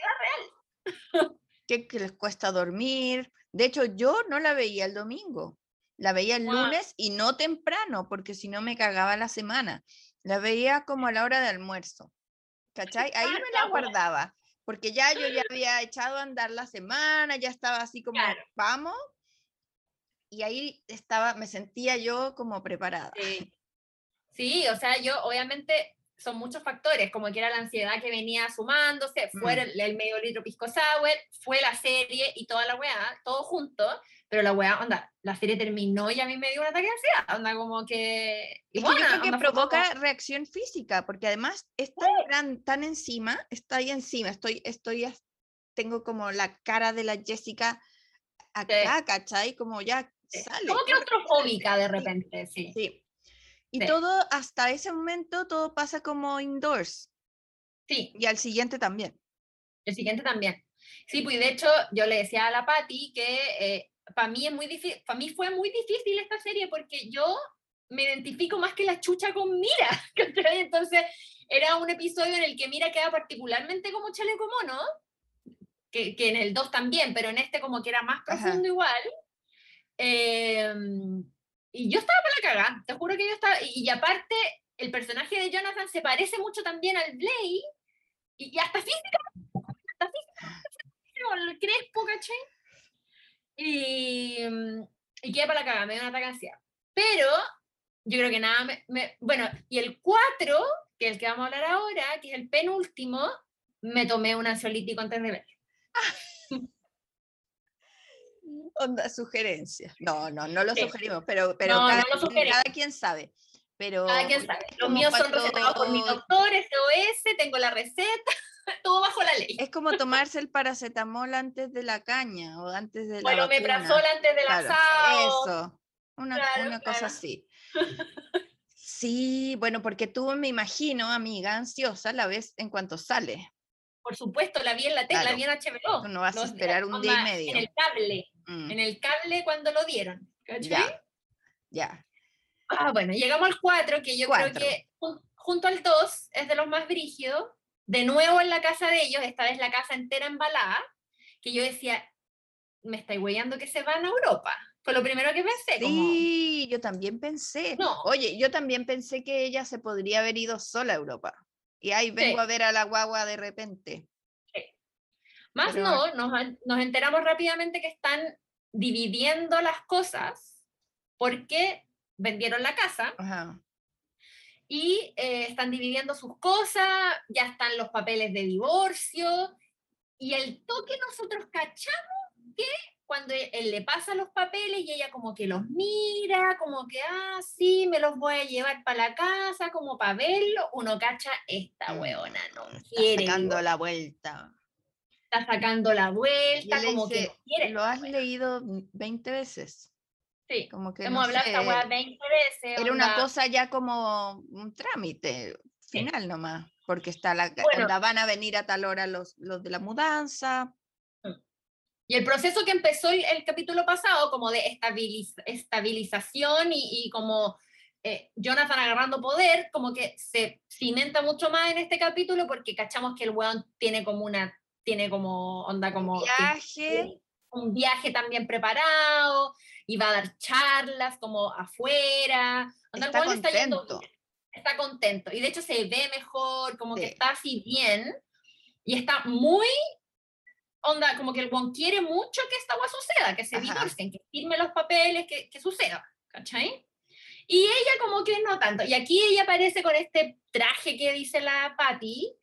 real. que, les cuesta dormir. De hecho, yo no la veía el domingo. La veía el lunes y no temprano, porque si no me cagaba la semana. La veía como a la hora de almuerzo. ¿Cachai? Ahí me la guardaba, porque ya yo ya había echado a andar la semana, ya estaba así como, vamos. Y ahí estaba, me sentía yo como preparada. Sí. Sí, o sea, yo obviamente son muchos factores, como que era la ansiedad que venía sumándose, fue mm. el, medio litro pisco sour, fue la serie y toda la weá, todo junto, pero la weá, onda, la serie terminó y a mí me dio un ataque de ansiedad, onda, como que... Y yo creo que provoca reacción física, porque además está tan, tan encima, está ahí encima, estoy, estoy, tengo como la cara de la Jessica acá, ¿cachai? Como ya sale. Como claustrofóbica de repente, sí. Sí, y todo, hasta ese momento, todo pasa como indoors. Sí. Y al siguiente también. El siguiente también. Sí, pues de hecho yo le decía a la Patti que eh, para mí es muy difícil, para mí fue muy difícil esta serie porque yo me identifico más que la chucha con Mira. Entonces era un episodio en el que Mira queda particularmente como chaleco mono, que, que en el 2 también, pero en este como que era más profundo igual. Eh, y yo estaba para la cagada, te juro que yo estaba. Y, aparte, el personaje de Jonathan se parece mucho también al Blade, y, hasta física, hasta física, el crespo, ¿caché? Y, y quedé para la cagada, me dio una ataque Pero yo creo que nada, me, bueno, y el 4, que es el que vamos a hablar ahora, que es el penúltimo, me tomé un ansiolítico antes de ver. Onda sugerencia. No, no, no lo sugerimos, pero, pero cada, quien sabe. pero... Ah, quién sabe. Los míos son cuando- recetados por mi doctor, SOS, tengo la receta, todo bajo la ley. Es como tomarse el paracetamol antes de la caña o antes de la Bueno, me vacuna. prazol antes del Claro, asado. Eso, una, Claro, una cosa claro. así. Sí, bueno, porque tú me imagino, amiga, ansiosa, la ves en cuanto sale. Por supuesto, la vi en la tele, Claro. la vi en HBO. Tú no vas a esperar un día y medio. En el cable, Mm, en el cable cuando lo dieron. ¿cachai? Ya, ya. Ah, bueno, llegamos al 4, que yo Cuatro. creo que jun- junto al 2 es de los más brígidos. De nuevo en la casa de ellos, esta vez la casa entera embalada, que yo decía, me estáis huellando que se van a Europa. Fue lo primero que pensé. como, Sí, yo también pensé. No. Oye, yo también pensé que ella se podría haber ido sola a Europa. Y ahí vengo a ver a la guagua de repente. Más Pero- no, nos, nos enteramos rápidamente que están dividiendo las cosas porque vendieron la casa Ajá. y eh, están dividiendo sus cosas, ya están los papeles de divorcio y el toque nosotros cachamos que cuando él le pasa los papeles y ella como que los mira, como que, ah, sí, me los voy a llevar para la casa, como para verlo, uno cacha, esta Mm, hueona no Está quiere, sacando la vuelta. Está sacando la vuelta, como que dice, no quiere. lo esta has hueona". leído 20 veces. Sí, Como que hemos no hablado esta sé, hueá 20 veces. Era una onda, cosa ya como un trámite Sí. final nomás, porque está la, Bueno. van a venir a tal hora los, los de la mudanza. Y el proceso que empezó el, el capítulo pasado, como de estabiliz- estabilización y, y como eh, Jonathan agarrando poder, como que se cimenta mucho más en este capítulo porque cachamos que el weón tiene como una, tiene como onda como... que Viaje. un viaje también preparado, y va a dar charlas como afuera. Onda, Está le está yendo contento. está contento. Y de hecho se ve mejor, como que está así bien. Y está muy, onda, como que el weón quiere mucho que esta agua suceda, que se divorcien, que firme los papeles, que, que suceda. ¿Cachai? Y ella como que no tanto. Y aquí ella aparece con este traje que dice la Patty,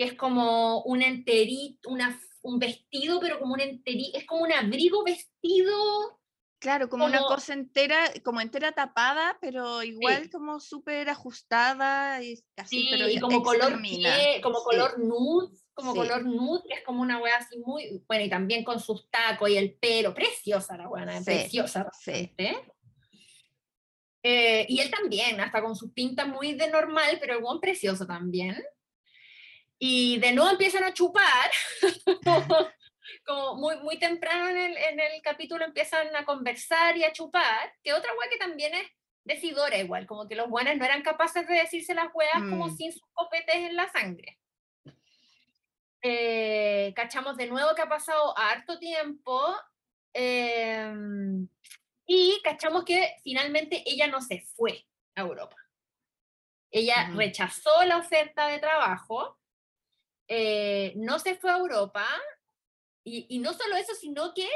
que es como un enterito, una, un vestido, pero como un enterito, es como un abrigo vestido. Claro, como una como- cosa entera, como entera tapada, pero igual como súper ajustada y así, Sí, pero y como color pie, como Sí. color nude, como Sí. color nude, que es como una wea así muy, bueno, y también con sus tacos y el pelo, preciosa la wea, Sí, preciosa. sí. Eh, y él también, hasta con sus pintas muy de normal, pero el buen precioso también. Y de nuevo empiezan a chupar, como, como muy, muy temprano en el, en el capítulo empiezan a conversar y a chupar, que otra wea que también es decidora igual, como que los buenos no eran capaces de decirse las weas como Mm. sin sus copetes en la sangre. Eh, cachamos de nuevo que ha pasado harto tiempo em, y cachamos que finalmente ella no se fue a Europa. Ella Ujú. rechazó la oferta de trabajo, eh, no se fue a Europa y, y no solo eso, sino que...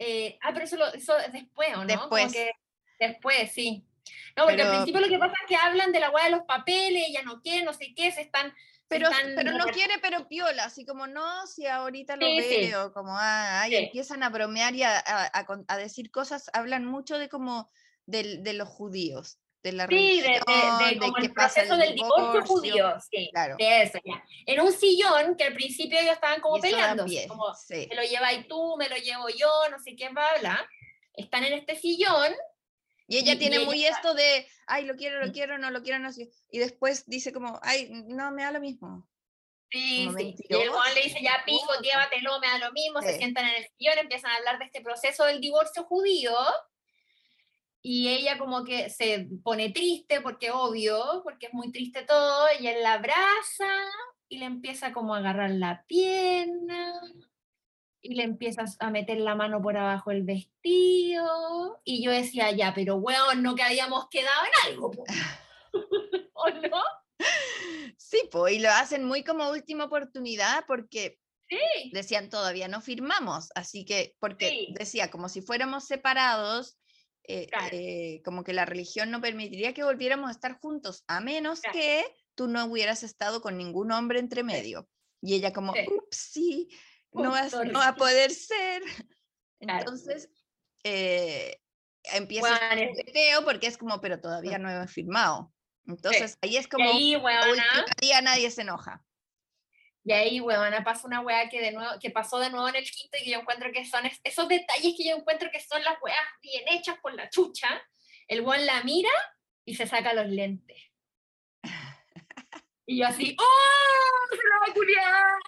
eh, ah, pero eso, lo- eso es después, ¿o no? Después. que después, sí. No, porque Pero- al principio lo que pasa es que hablan de la hueá de los papeles, ella no quiere, no sé qué, se están... se Pero, están pero no quiere, pero piola, así como no, si ahorita lo Sí, sí. veo, como ah, Sí. empiezan a bromear y a, a- a decir cosas, hablan mucho de como del- de los judíos, de la Sí, de, de- de religión, como qué el proceso del divorcio judío, sí, Claro. de eso, ya. En un sillón que al principio ellos estaban como y peleando, como sí. me lo llevas tú, me lo llevo yo, no sé qué, bla, bla. Están en este sillón, Y ella y- y tiene ella muy esto de, ay, lo quiero, lo quiero, no lo quiero, no sé. Y después dice como, ay, no, me da lo mismo. sí, sí. Y el Juan le dice, ya pico, llévatelo, me da lo mismo, se Sí. sientan en el sillón, empiezan a hablar de este proceso del divorcio judío, y ella como que se pone triste, porque obvio, porque es muy triste todo, y él la abraza, y le empieza como a agarrar la pierna, y le empieza a meter la mano por abajo el vestido, y yo decía, ya, pero weón, no que habíamos quedado en algo, po". ¿o no? Sí, pues, y lo hacen muy como última oportunidad porque Sí, decían todavía no firmamos, así que, porque Sí. decía como si fuéramos separados, eh, Claro. eh, como que la religión no permitiría que volviéramos a estar juntos, a menos Claro. que tú no hubieras estado con ningún hombre entre medio. Y ella como, Sí. ups, sí, no, sorry. no va a poder ser. Claro. Entonces, eh, empieza Weón, el coqueteo porque es como, pero todavía no he firmado. Entonces ahí es Y como, ahí, día nadie se enoja. Y ahí, weona, pasa una weá que, de nuevo, que pasó de nuevo en el quinto y que yo encuentro que son es- esos detalles que yo encuentro que son las weas bien hechas por la chucha. El weón la mira y se saca los lentes. Y yo así, ¡oh! ¡Se lo va a culiar!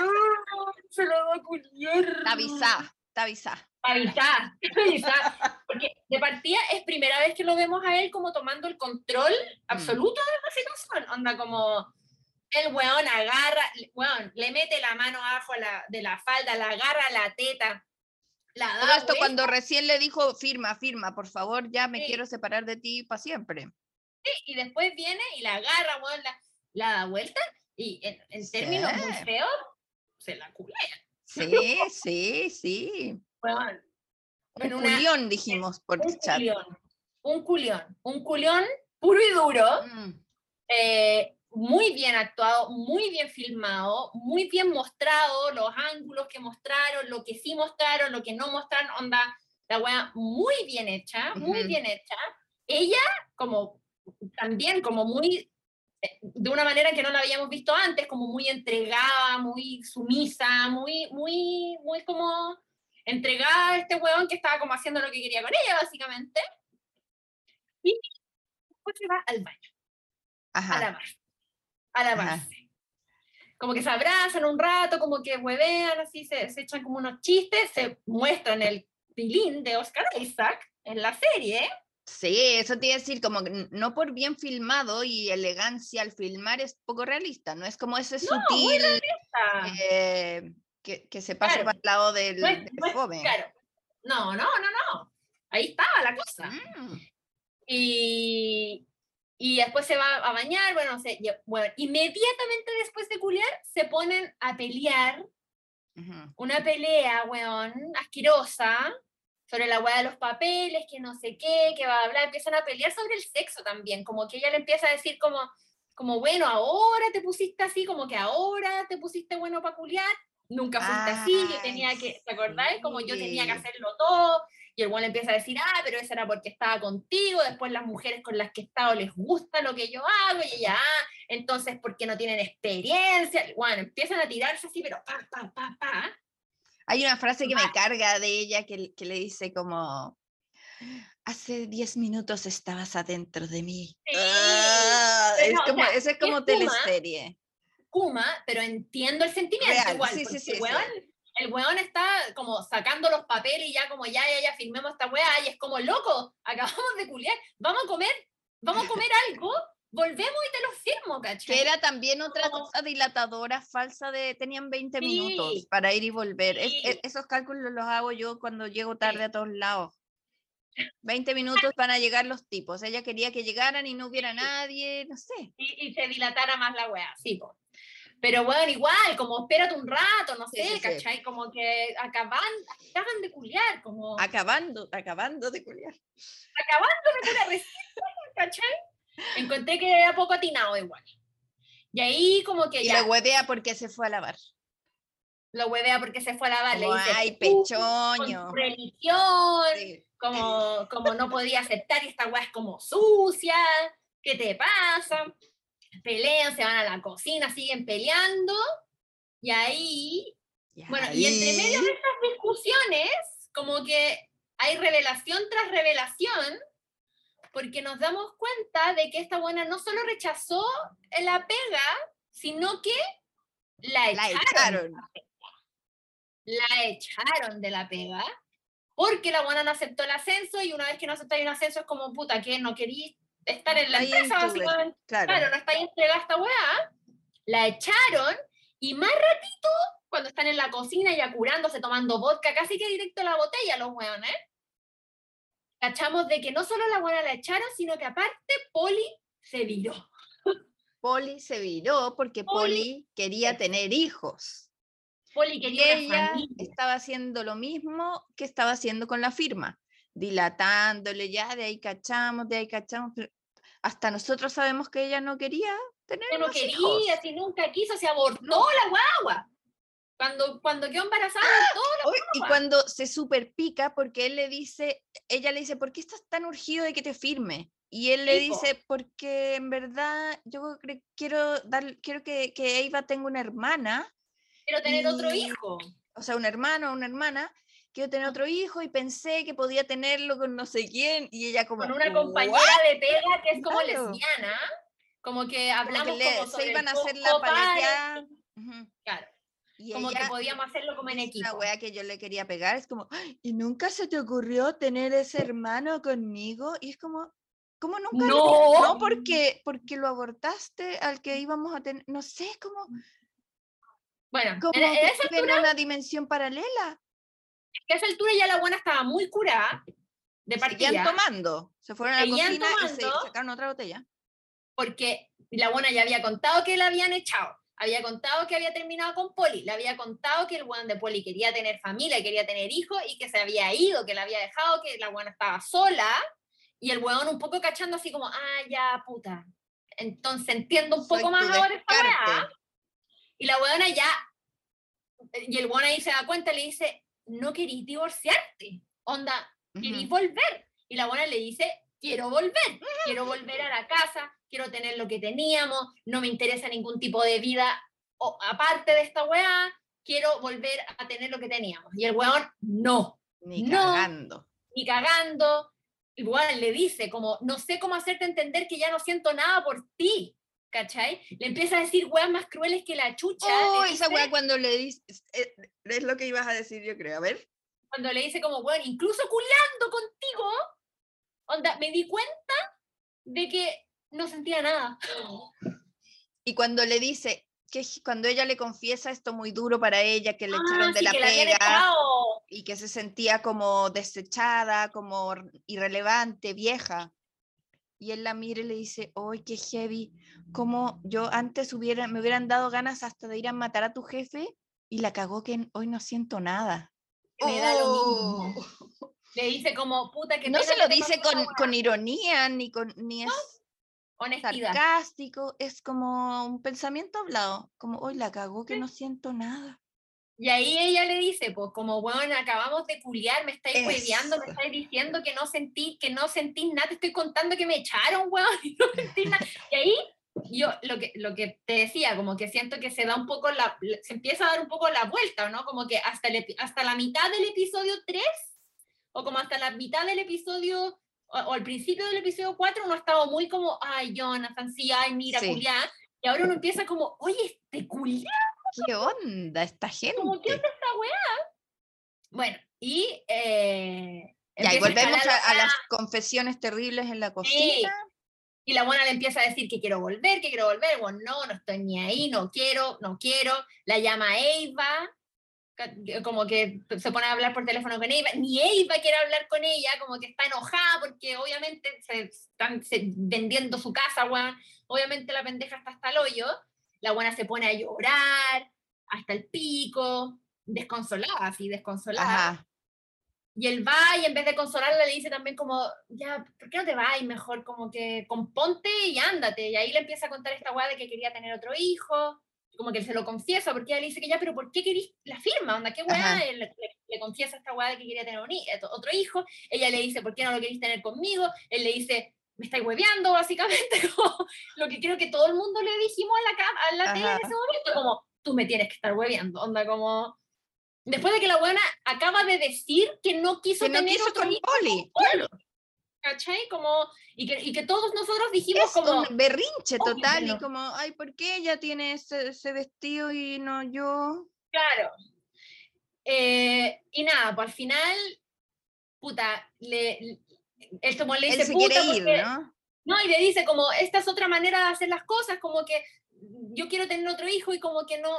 ¡Oh! ¡Se lo va a culiar! Está avisá, está avisá. avisar, avisar, porque de partida es primera vez que lo vemos a él como tomando el control absoluto de la situación, onda como el weón agarra, weón, le mete la mano abajo la- de la falda, la agarra la teta, la da Todo esto vuelta, cuando recién le dijo, firma, firma, por favor, ya me Sí. quiero separar de ti para siempre. y después viene y la agarra, weón, la, la da vuelta, y en, en términos muy Sí. feos, se la culea, Sí, sí, sí. weón. Un una- culión, dijimos por un chat. culión, un culión, un culión puro y duro, Mm, eh, muy bien actuado, muy bien filmado, muy bien mostrado, los ángulos que mostraron, lo que sí mostraron, lo que no mostraron, onda, la wea muy bien hecha, muy Ujú. bien hecha. Ella, como también, como muy, eh, de una manera que no la habíamos visto antes, como muy entregada, muy sumisa, muy, muy, muy como entregada a este weón que estaba como haciendo lo que quería con ella, básicamente. Y después se va al baño a Ajá. Lavarse. A Ajá. lavarse. Como que se abrazan un rato, como que huevean, así, se, se echan como unos chistes, se muestran el pilín de Oscar Isaac en la serie. Sí, eso te iba a decir, como no por bien filmado y elegancia al filmar es poco realista, no es como ese No, sutil Ah, eh, que, que se pasa Claro. para el lado del, no es- del no es- fome. claro. No, no, no, no. Ahí estaba la cosa. Mm, Y, y después se va a bañar, bueno, se, bueno, inmediatamente después de culiar se ponen a pelear una pelea, weón, asquerosa, sobre la weá de los papeles, que no sé qué, que va a hablar, empiezan a pelear sobre el sexo también, como que ella le empieza a decir como, como bueno, ahora te pusiste así, como que ahora te pusiste bueno para culiar, nunca fuiste así, yo tenía que, ¿te acordáis? Como yo tenía que hacerlo todo, y el le empieza a decir, ah, pero eso era porque estaba contigo, después las mujeres con las que he estado les gusta lo que yo hago, y ella, ah, entonces porque no tienen experiencia, bueno, empiezan a tirarse así, pero pa, pa, pa, pa, Hay una frase que me carga de ella que, que le dice como, hace 10 minutos estabas adentro de mí. Sí, Ah, es como, ya, eso es como es teleserie. Kuma, pero entiendo el sentimiento Real, igual, sí, sí, sí, sí. El weón está como sacando los papeles y ya como ya, ya, ya, firmemos esta weá, y es como, loco, acabamos de culiar, vamos a comer, vamos a comer algo, volvemos y te lo firmo, ¿cachai? Que era también otra Como- cosa dilatadora falsa de, tenían 20 minutos para ir y volver. Es- esos cálculos los hago yo cuando llego tarde a todos lados. 20 minutos para llegar los tipos. Ella quería que llegaran y no hubiera nadie, no sé. y, y se dilatara más la weá, sí, po. Pero bueno, igual, como espérate un rato, no Sí, sé, sí, sí. ¿cachai? Como que acaban, acaban de culiar, como Acabando, acabando de culiar. acabando de culiar ¿cachai? Encontré que era poco atinado igual. Y ahí como que Y ya le huevea porque se fue a lavar. lo huevea porque se fue a lavar, le dice, ay, "Tú, con pechoño. tu religión, Sí. como, como no podía aceptar esta weá es como sucia, ¿qué te pasa? Pelean, se van a la cocina, siguen peleando, y ahí, bueno, y entre medio de estas discusiones, como que hay revelación tras revelación, porque nos damos cuenta de que esta buena no solo rechazó la pega, sino que la La echaron. echaron. La echaron de la pega porque la buena no aceptó el ascenso y una vez que no aceptáis un ascenso es como puta que no querí estar en la Ahí empresa básicamente. Claro. Claro, no estáis entregada a esta weá. La echaron y más ratito, cuando están en la cocina ya curándose, tomando vodka, casi que directo a la botella los weones, cachamos de que no solo la buena la echaron, sino que aparte Poli se viró. Poli se viró porque Poli- Poli quería tener hijos. Poli Y quería una ella familia. estaba haciendo lo mismo que estaba haciendo con la firma, dilatándole ya, de ahí cachamos, de ahí cachamos. pero Hasta nosotros sabemos que ella no quería tener no más quería, hijos. si nunca quiso, se abortó la guagua. Cuando, cuando quedó embarazada, todo Oye, Y cuando se super pica porque él le dice, ella le dice, ¿por qué estás tan urgido de que te firme? Y él le dice, porque en verdad yo quiero dar, quiero que, que Eva tenga una hermana, quiero tener otro hijo. o sea, un hermano o una hermana, quiero tener otro hijo y pensé que podía tenerlo con no sé quién. Y ella como, Con una "What?". compañera de pega que es como Claro. lesbiana. Como que Como que hablamos le- como se sobre iban a hacer la paleteada. Ujú. Claro, Y como que ella podíamos hacerlo como en equipo. Una wea que yo le quería pegar, es como, "Ay, ¿y nunca se te ocurrió tener ese hermano conmigo? Y es como, ¿cómo nunca? No. No, porque, porque lo abortaste al que íbamos a tener, no sé, es como, Bueno, como en, en que esa, vive en una dimensión paralela. A esa altura ya la buena estaba muy curada de Seguían partida. tomando, se fueron a la Seguían cocina y se sacaron otra botella. porque la buena ya había contado que la habían echado, había contado que había terminado con Poli, le había contado que el weón de Poli quería tener familia, quería tener hijos y que se había ido, que la había dejado, que la buena estaba sola y el weón un poco cachando así como, ah, ya, puta. Entonces entiendo un Soy poco más ahora esta weá. Y la weona ya, y el weón ahí se da cuenta y le dice, no querís divorciarte, onda, querís Ujú. volver. Y la buena le dice, quiero volver, quiero volver a la casa, quiero tener lo que teníamos, no me interesa ningún tipo de vida o, aparte de esta weá, quiero volver a tener lo que teníamos. Y el weón, no, Ni No. cagando. ni cagando. Igual le dice como, no sé cómo hacerte entender que ya no siento nada por ti. ¿Cachai? Le empieza a decir weas más crueles que la chucha. Oh, esa dice- weá cuando le dices, eh, es lo que ibas a decir yo creo, a ver. cuando le dice como, bueno, incluso culeando contigo, onda, me di cuenta de que no sentía nada. Y cuando le dice, que cuando ella le confiesa esto muy duro para ella, que le Ah, echaron de sí, la pega y que se sentía como desechada, como irrelevante, vieja. Y él la mira y le dice, ¡ay, qué heavy! Como yo antes hubiera, me hubieran dado ganas hasta de ir a matar a tu jefe y la cagó que hoy no siento nada. Me da lo Oh. mismo. Le dice como, puta, que No se lo te dice con, con weá". ironía, ni, con, ni es sarcástico, es como un pensamiento hablado, como hoy la cagó que no siento nada. Y ahí ella le dice, pues como, bueno, acabamos de culiar, me estáis hueveando, me estáis diciendo que no sentí, que no sentís nada, te estoy contando que me echaron, weón, y no sentí nada. Y ahí yo lo que, lo que te decía, como que siento que se da un poco la, se empieza a dar un poco la vuelta, ¿no? Como que hasta, el hasta la mitad del episodio 3, o como hasta la mitad del episodio, o, o al principio del episodio 4, uno estaba muy como, ay, Jonathan, sí, ay, mira, Sí. culiar. Y ahora uno empieza como, oye, este culiar. ¿Qué onda esta gente? como, ¿qué onda esta weá? Bueno, y eh, Ya, y a volvemos a, a la las confesiones terribles en la cocina. y la buena le empieza a decir que quiero volver, que quiero volver, bueno, no, no estoy ni ahí, no quiero, no quiero, la llama Eva, ca- como que se pone a hablar por teléfono con Eva, ni Eva quiere hablar con ella, como que está enojada porque obviamente se están vendiendo su casa, weón, obviamente la pendeja está hasta el hoyo, la buena se pone a llorar, hasta el pico, desconsolada, así, desconsolada. Ajá. Y él va y en vez de consolarla le dice también como, ya, ¿por qué no te vas? Y mejor como que componte y ándate. Y ahí le empieza a contar esta weá de que quería tener otro hijo, como que él se lo confiesa, porque ella le dice que ya, pero ¿por qué querís la firma? Onda, ¿qué weá? Le, le- le confiesa esta weá de que quería tener un otro hijo. Ella le dice, ¿por qué no lo querís tener conmigo? Él le dice, me estáis hueveando, básicamente, como lo que creo que todo el mundo le dijimos a la, a la tele en Ajá. ese momento, como, tú me tienes que estar hueveando, onda, como... Después de que la buena acaba de decir que no quiso Que no tener quiso otro hijo, Poli. Claro. ¿cachai? Como, y, que, y que todos nosotros dijimos Es como, un berrinche total y como, ay, ¿por qué ella tiene ese, ese vestido y no yo? claro. Eh, y nada, pues al final, puta, le- él como le Él dice, se puta, quiere ir, porque- ¿no? No, y le dice como, esta es otra manera de hacer las cosas, como que yo quiero tener otro hijo y como que no,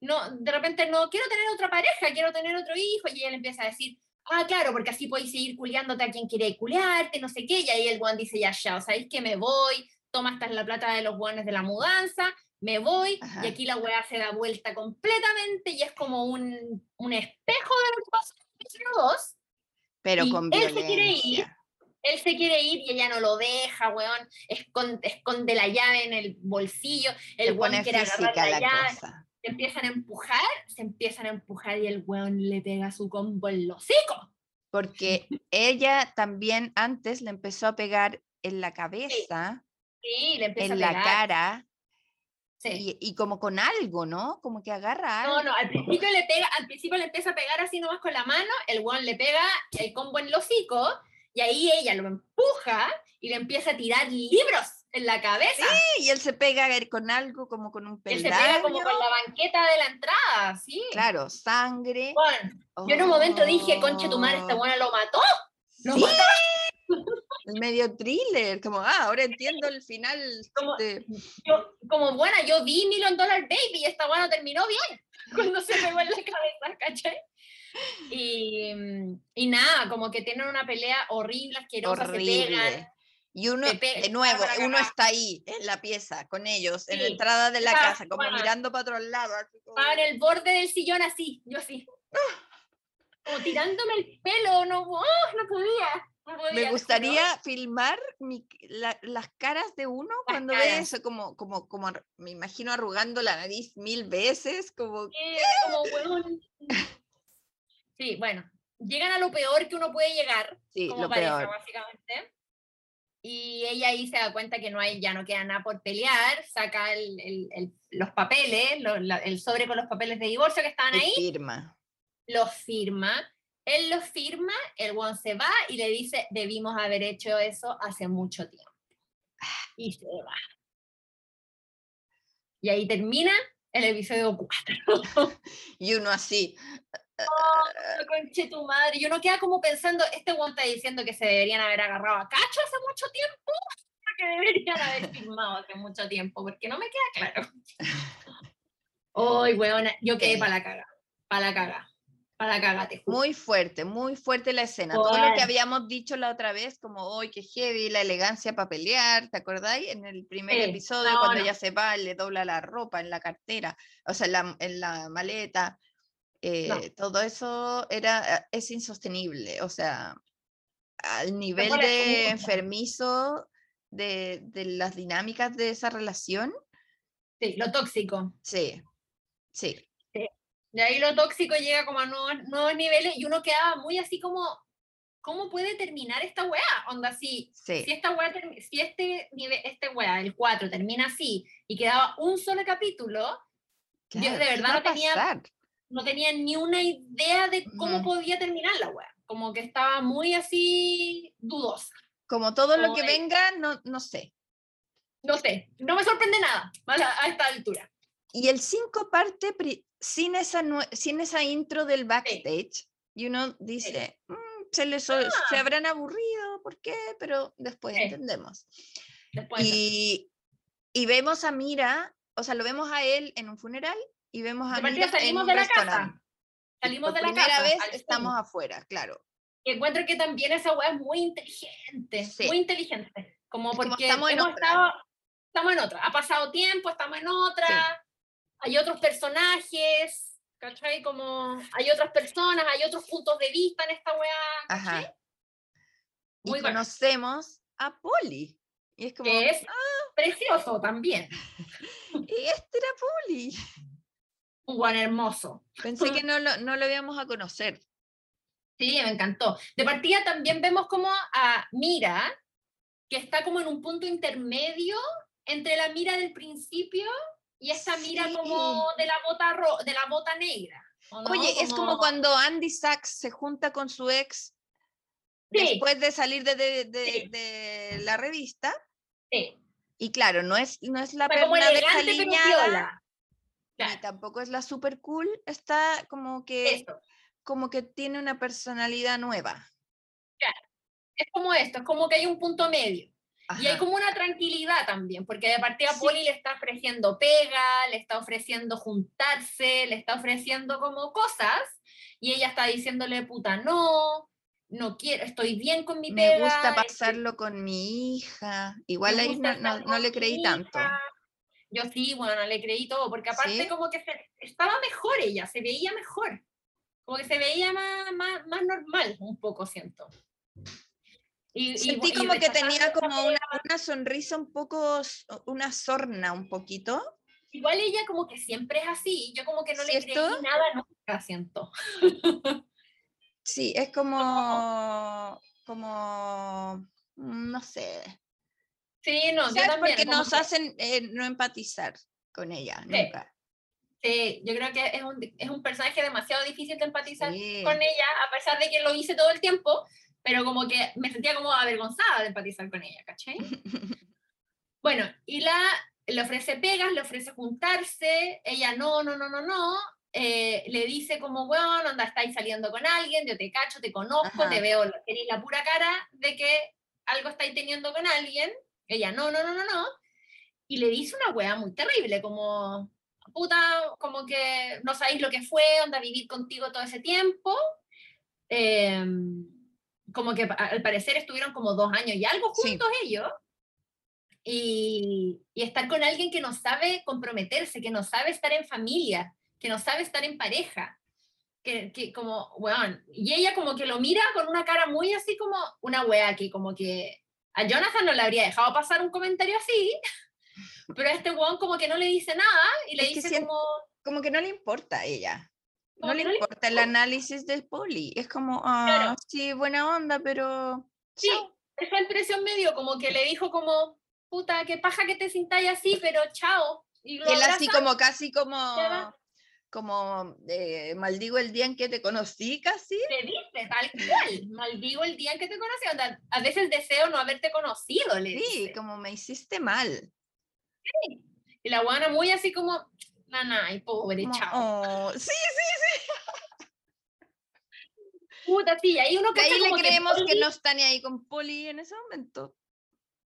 no, de repente no quiero tener otra pareja, quiero tener otro hijo, y ella le empieza a decir, ah, claro, porque así podéis seguir culiándote a quien quiere culiarte, no sé qué, y ahí el guan dice, ya, ya, ¿sabéis que me voy? Toma hasta la plata de los guanes de la mudanza, me voy, Ajá. y aquí la weá se da vuelta completamente, y es como un, un espejo de lo que pasó en el episodio 2, Pero y con él se quiere ir, violencia. Él se quiere ir y ella no lo deja, weón. Esconde, esconde la llave en el bolsillo. Se El weón quiere agarrar la la llave. cosa. te empiezan a empujar, se empiezan a empujar y el weón le pega su combo en los hocico. Porque ella también antes le empezó a pegar en la cabeza, Sí, le en a la pegar. cara Sí. y, y como con algo, ¿no? Como que agarra algo. No, no, al principio le pega, al principio le empieza a pegar así nomás con la mano, el weón le pega el combo en el hocico, y ahí ella lo empuja y le empieza a tirar libros en la cabeza. Y él se pega con algo, como con un Él se pega como peldaño. con la banqueta de la entrada, sí. Claro, sangre. Weón, yo en un momento dije, conche tu madre, esta Oh, buena lo mató. Lo sí, mató. el medio thriller, como, ah, ahora entiendo el final. Como- de- Yo, como buena, yo vi Million Dollar Baby y esta buena terminó bien cuando se pegó en la cabeza, ¿cachai? Y, mm, y nada, como que tienen una pelea horrible, asquerosa, se pegan. horrible. Y uno, pe- de nuevo, para uno está ahí en la pieza con ellos, en la Sí, entrada de la está, casa, como bueno. mirando para otro lado. en el borde del sillón así, yo así. Como tirándome el pelo, no, oh, no podía. no podía, Me gustaría filmar mi- la- las caras de uno Las cuando ve caras. eso, como, como, como me imagino arrugando la nariz mil veces, como Sí, como huevón. Sí, bueno, llegan a lo peor que uno puede llegar, sí, como lo pareja, peor. básicamente. Y ella ahí se da cuenta que no hay, ya no queda nada por pelear, saca el- el- el- los papeles, lo- la- el sobre con los papeles de divorcio que estaban ahí, firma. los firma. Él los firma, el one se va y le dice, debimos haber hecho eso hace mucho tiempo. Y se va. Y ahí termina el episodio 4. Y uno así, Conche tu madre. Y uno queda como pensando, este one está diciendo que se deberían haber agarrado a Cacho hace mucho tiempo. Que deberían haber firmado hace mucho tiempo, porque no me queda claro. Ay, weona, yo quedé para la caga. Para la caga. Para la caga, te juro. muy fuerte, muy fuerte la escena. Todo lo que habíamos dicho la otra vez, como, hoy qué heavy, la elegancia para pelear, ¿te acordáis? En el primer Sí, episodio, no, cuando no. ella se va, le dobla la ropa en la cartera, o sea, en la, en la maleta. Eh, Todo eso era, eh, es insostenible, o sea, al nivel de enfermizo de, de las dinámicas de esa relación, Sí, lo tóxico. sí, sí. De ahí lo tóxico llega como a nuevos, nuevos niveles y uno quedaba muy así como, ¿cómo puede terminar esta weá? Onda, si, Sí, si esta weá, si este nivel, este weá, el 4, termina así y quedaba un solo capítulo, yo de claro, ¿qué verdad no tenía- pasar? No tenía ni una idea de cómo Ujú. podía terminar la weá. Como que estaba muy así dudosa. Como todo lo que de- venga, no, no sé. No sé, no me sorprende nada a, esta altura. Y el 5 parte pri- sin esa, sin esa intro del backstage. Y uno dice, "Mm, se, les, se Ah. habrán aburrido, ¿por qué? Pero después Sí. entendemos. Después, Y, y vemos a Mira, o sea, lo vemos a él en un funeral y vemos a en salimos un de la casa. Y salimos de la primera casa. vez estamos fin. afuera, claro. Y encuentro que también esa weá es muy inteligente, Sí. muy inteligente. Como Es como porque estamos en hemos otra. estado, estamos en otra. Ha pasado tiempo, estamos en otra. Hay otros personajes, ¿cachai? Como hay otras personas, hay otros puntos de vista en esta weá. Ajá. Y Muy bacán. conocemos a Polly. Y es como, Que es precioso también. "Y este era Polly. Un guan hermoso. Pensé que no lo, no lo íbamos a conocer. Sí, me encantó. De partida también vemos como a Mira, que está como en un punto intermedio entre la mira del principio y esta mira como de la bota ro- de la bota negra. Oye, es como cuando Andy Sachs se junta con su ex Sí. después de salir de, de- de- Sí. de la revista. Sí, Y claro, no es, no es la desaliñada, ni Claro, tampoco es la super cool. Está como que, eso. como que tiene una personalidad nueva. Es como esto, es como que hay un punto medio. Y hay como una tranquilidad también, porque de partida Sí. Poli le está ofreciendo pega, le está ofreciendo juntarse, le está ofreciendo como cosas, y ella está diciéndole, puta, no, no quiero, estoy bien con mi Me pega. gusta estoy- pasarlo con mi hija. Igual me ahí gusta no, no- no le creí tanto. Hija". Yo sí, bueno, le creí todo, porque aparte ¿Sí? como que se- estaba mejor ella, se veía mejor. Como que se veía más, más, más normal, un poco siento. Y, Sentí y como que tenía como una, sonrisa un poco, una sorna un poquito. Igual ella como que siempre es así, yo como que no le creí nada nunca, siento. Sí, es como, como, no sé. Sí, no, yo también. Porque nos que- hacen eh, no empatizar con ella, nunca. Sí, yo creo que es un, es un personaje demasiado difícil de empatizar Sí. con ella, a pesar de que lo hice todo el tiempo, pero como que me sentía como avergonzada de empatizar con ella, ¿cachai? Bueno, y la le ofrece pegas, le ofrece juntarse, ella no, no, no, no, no, eh, le dice como, bueno, onda, estáis saliendo con alguien, yo te cacho, te conozco, Ajá. te veo, tenéis la pura cara de que algo estáis teniendo con alguien, ella no, no, no, no, no, y le dice una wea muy terrible, como, puta, como que no sabéis lo que fue, onda, vivir contigo todo ese tiempo, em, como que al parecer estuvieron como dos años y algo Sí. juntos ellos, y, y estar con alguien que no sabe comprometerse, que no sabe estar en familia, que no sabe estar en pareja, que, que como, weón, y ella como que lo mira con una cara muy así como una wea que como que a Jonathan no le habría dejado pasar un comentario así, pero a este weón como que no le dice nada y le Es dice siento- como, Como que no le importa a ella. Como No le no le importa el análisis del poli. Es como, ah, Claro. sí, buena onda, pero... Sí, chao. esa impresión me dio, como que le dijo como, puta, qué paja que te sintáis así, pero chao. Y, lo Y él así abraza, como, casi como... Como, eh, maldigo el día en que te conocí, casi. te dice tal cual, maldigo el día en que te conocí, a veces deseo no haberte conocido, le Sí, dice. como me hiciste mal. Y la guana muy así como, nanay, pobre, Como, chao. oh, sí, Puta, sí, ahí uno de ahí le creemos que, Poli- no está ni ahí con Poli en ese momento.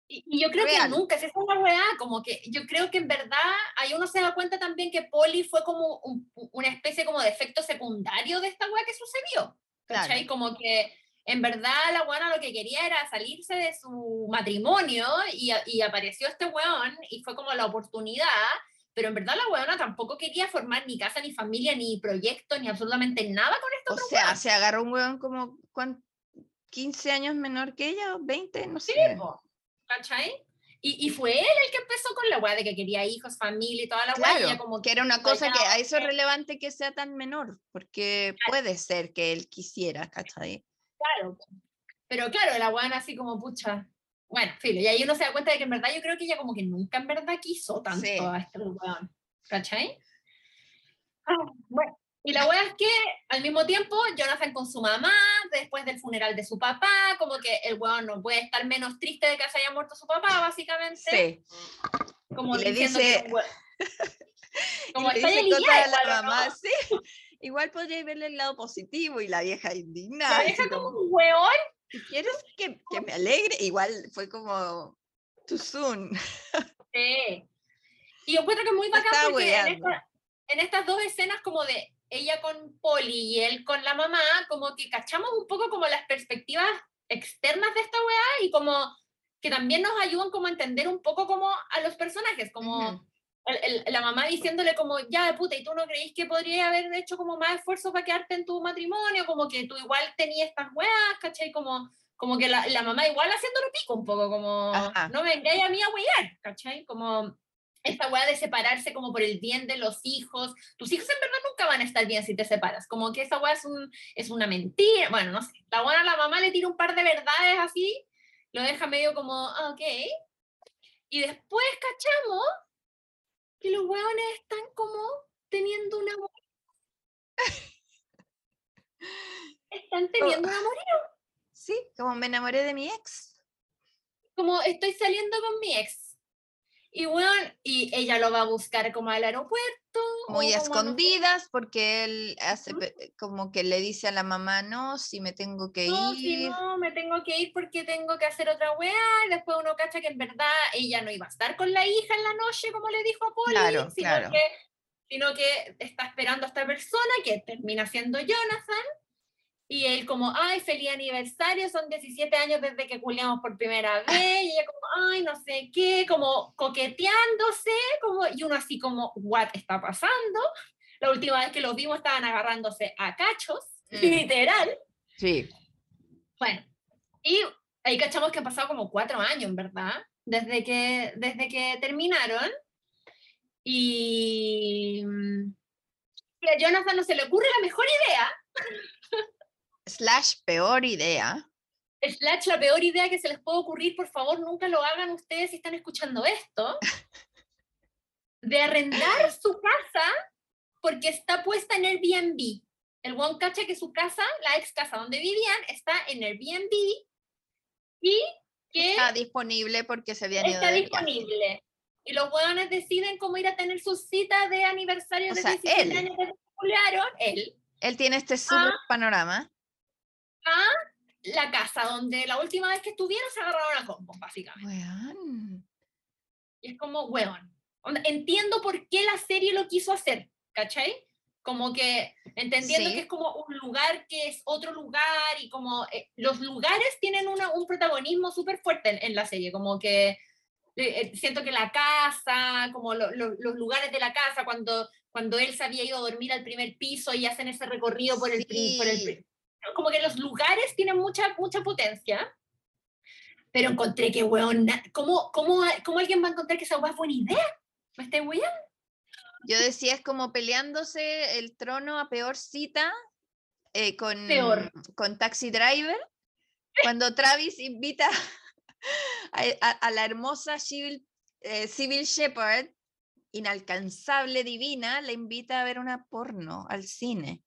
Y, y yo creo real. que nunca, esa es la weá, como que yo creo que en verdad ahí uno se da cuenta también que Poli fue como un- una especie como de efecto secundario de esta weá que sucedió. ¿Cachai? Claro. Como que en verdad la weona lo que quería era salirse de su matrimonio y, a- y apareció este weón y fue como la oportunidad, pero en verdad la weona tampoco quería formar ni casa, ni familia, ni proyecto, ni absolutamente nada con esto. O sea, se agarró un hueón como ¿cuán- 15 años menor que ella, o 20, no sé. ¿Cachai? Y, y fue él el que empezó con la weá de que quería hijos, familia y toda la weá. Claro, ella como que era una cosa que a eso es relevante que sea tan menor, porque puede ser que él quisiera, ¿cachai? Claro. Pero claro, la weá así como pucha. Bueno, filo, y ahí uno se da cuenta de que en verdad yo creo que ella como que nunca en verdad quiso tanto Sí. a este weón. ¿Cachai? Ah, bueno, y la weá es que al mismo tiempo Jonathan con su mamá, después del funeral de su papá, como que el weón no puede estar menos triste de que se haya muerto su papá, básicamente. Sí. Como le dice- que Como le dice la igual, ¿o no? mamá, sí. Igual podría verle el lado positivo y la vieja indignada. La deja como como, un weón. "¿Tú ¿Quieres que, que me alegre? Igual fue como too soon. Sí. Y yo encuentro que es muy bacán porque en, hueveando. esta- en estas dos escenas como de ella con Polly y él con la mamá, como que cachamos un poco como las perspectivas externas de esta weá y como que también nos ayudan como a entender un poco como a los personajes, como el- el- la mamá diciéndole como, ya de puta, ¿y tú no creís que podrías haber hecho como más esfuerzo para quedarte en tu matrimonio? Como que tú igual tenías estas weas, ¿cachai? Como, como que la, la mamá igual haciéndolo pico un poco, como, Ajá. no me vengáis a mí a wear, ¿cachai? Como esta wea de separarse como por el bien de los hijos. Tus hijos en verdad nunca van a estar bien si te separas. Como que esa wea es, un, es una mentira. Bueno, no sé. La buena la mamá le tira un par de verdades así, lo deja medio como, ah, ok. Y después cachamos que los hueones están como teniendo un amor. Están teniendo un amor. Sí, como me enamoré de mi ex. Como estoy saliendo con mi ex. Y bueno, y ella lo va a buscar como al aeropuerto. Muy no sé, escondidas porque él hace como que le dice a la mamá, no, si me tengo que No, si ir. no, me tengo que ir porque tengo que hacer otra weá. Y después uno cacha que en verdad ella no iba a estar con la hija en la noche, como le dijo a Polly, Claro, sino, claro. Que, sino que está esperando a esta persona que termina siendo Jonathan. Y él como, ay, feliz aniversario, son 17 años desde que culiamos por primera vez, y ella como, ay, no sé qué, como coqueteándose, como, y uno así como, what está pasando? La última vez que los vimos estaban agarrándose a cachos, Mm. literal. Sí, Bueno, y ahí cachamos que han pasado como cuatro años, ¿verdad? Desde que, desde que terminaron. Y, mm, y a Jonathan no se le ocurre la mejor idea, Slash, peor idea. slash la peor idea que se les puede ocurrir, por favor, nunca lo hagan ustedes si están escuchando esto, de arrendar su casa porque está puesta en Airbnb. El one cacha que su casa, la ex casa donde vivían, está en Airbnb y que Está disponible porque se habían ido está de viaje. disponible. Y los hueones deciden cómo ir a tener su cita de aniversario O de sea, 17 él. años que él, Él tiene este super Ah. panorama. A la casa donde la última vez que estuvieron se agarraron a combos, básicamente. Y es como, weón. Entiendo por qué la serie lo quiso hacer, ¿cachai? Como que entendiendo Sí. que es como un lugar que es otro lugar y como eh, los lugares tienen una- un protagonismo súper fuerte en, en la serie, como que eh, eh, siento que la casa, como lo- lo- los lugares de la casa, cuando, cuando él se había ido a dormir al primer piso y hacen ese recorrido por el, pri- por el Sí. Como que los lugares tienen mucha, mucha potencia. Pero encontré que, weón, ¿cómo, cómo, ¿cómo alguien va a encontrar que esa weá es buena idea? ¿Me estáis weando? Yo decía, es como peleándose el trono a peor cita eh, con, Peor. con Taxi Driver. Cuando Travis invita a, a- a la hermosa Civil, eh, Civil Shepherd, inalcanzable, divina, le invita a ver una porno al cine.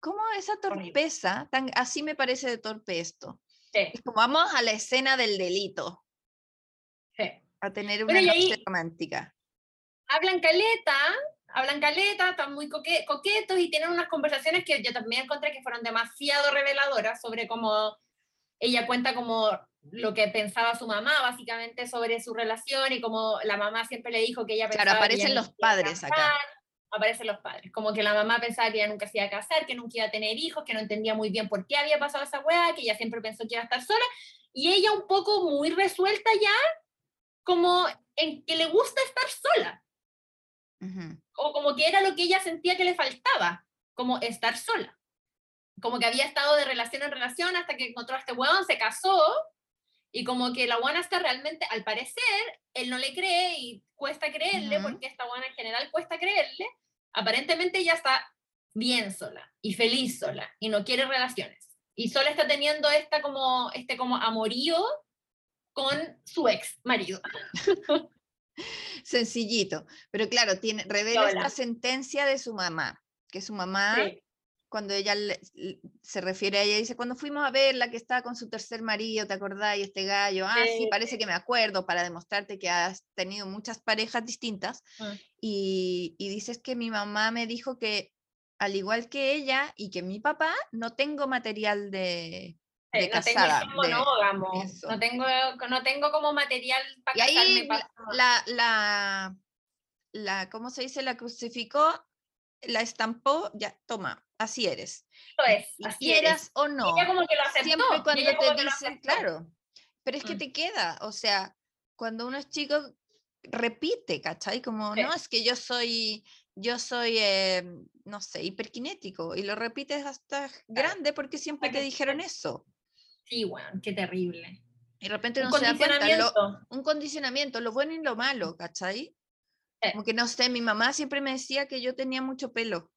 ¿Cómo esa torpeza? Tan, así me parece de torpe esto. Sí, Es como vamos a la escena del delito, sí. a tener Bueno, una noche ahí- romántica. Hablan caleta, hablan caleta, están muy coque- coquetos y tienen unas conversaciones que yo también encontré que fueron demasiado reveladoras sobre cómo ella cuenta como lo que pensaba su mamá, básicamente, sobre su relación y como la mamá siempre le dijo que ella Claro, pensaba que aparecen los padres acá. Aparecen los padres, como que la mamá pensaba que ella nunca se iba a casar, que nunca iba a tener hijos, que no entendía muy bien por qué había pasado esa weá, que ella siempre pensó que iba a estar sola, y ella un poco muy resuelta ya, como en que le gusta estar sola Ujú. o como que era lo que ella sentía que le faltaba, como estar sola. Como que había estado de relación en relación hasta que encontró a este huevón, se casó, y como que la buena está realmente, al parecer, él no le cree y cuesta creerle, porque esta buena en general cuesta creerle, aparentemente ella está bien sola y feliz sola y no quiere relaciones. Y solo está teniendo esta como, este como amorío con su ex marido. Sencillito. Pero claro, tiene, revela esta sentencia de su mamá, que su mamá, cuando ella le- se refiere a ella, dice, cuando fuimos a verla que estaba con su tercer marido, ¿te acordás? Y este gallo, ah, sí, Sí. parece que me acuerdo, para demostrarte que has tenido muchas parejas distintas. Mm. Y, y dices que mi mamá me dijo que, al igual que ella y que mi papá, no tengo material de, Sí, de no casada. tengo el monógamo, no tengo, no tengo como material para Y ahí casarme. pa- la, la, la- ¿cómo se dice? La crucificó, la estampó, ya, toma, así eres. Es, así quieras eres. o no, ella como que lo aceptó. siempre cuando ella te dicen, claro, pero es que Mm. te queda, o sea, cuando uno es chico, repite, ¿cachai? Como, Sí. no, es que yo soy, yo soy, eh, no sé, hiperkinético, y lo repites hasta grande porque siempre te dijeron eso. Sí, weón, qué terrible. Y de repente Un no se da cuenta, lo- un condicionamiento, lo bueno y lo malo, ¿cachai? Sí. Como que no sé, mi mamá siempre me decía que yo tenía mucho pelo,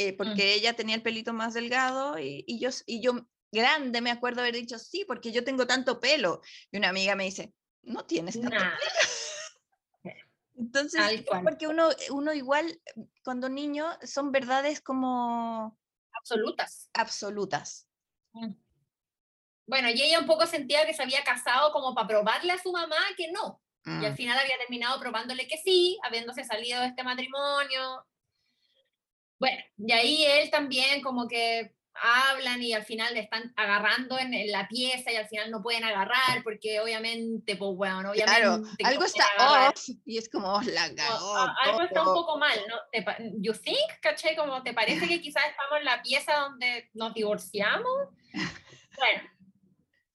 eh, porque ella tenía el pelito más delgado y, y yo, y yo grande me acuerdo haber dicho, sí, porque yo tengo tanto pelo. Y una amiga me dice, no tienes tanto Nah, Entonces, Tal es cual. porque uno, uno igual, eh, cuando niño, son verdades como absolutas. absolutas. Bueno, y ella un poco sentía que se había casado como para probarle a su mamá que no. Y al Mm. final había terminado probándole que sí, habiéndose salido de este matrimonio. Bueno, y ahí él también como que hablan y al final le están agarrando en, en la pieza y al final no pueden agarrar porque obviamente, pues bueno, obviamente Claro, algo no está agarrar. off y es como, "Oh, la No, cagó. a- algo está un todo". poco mal, ¿no? ¿Te you think, caché? Como te parece que quizás estamos en la pieza donde nos divorciamos. Bueno,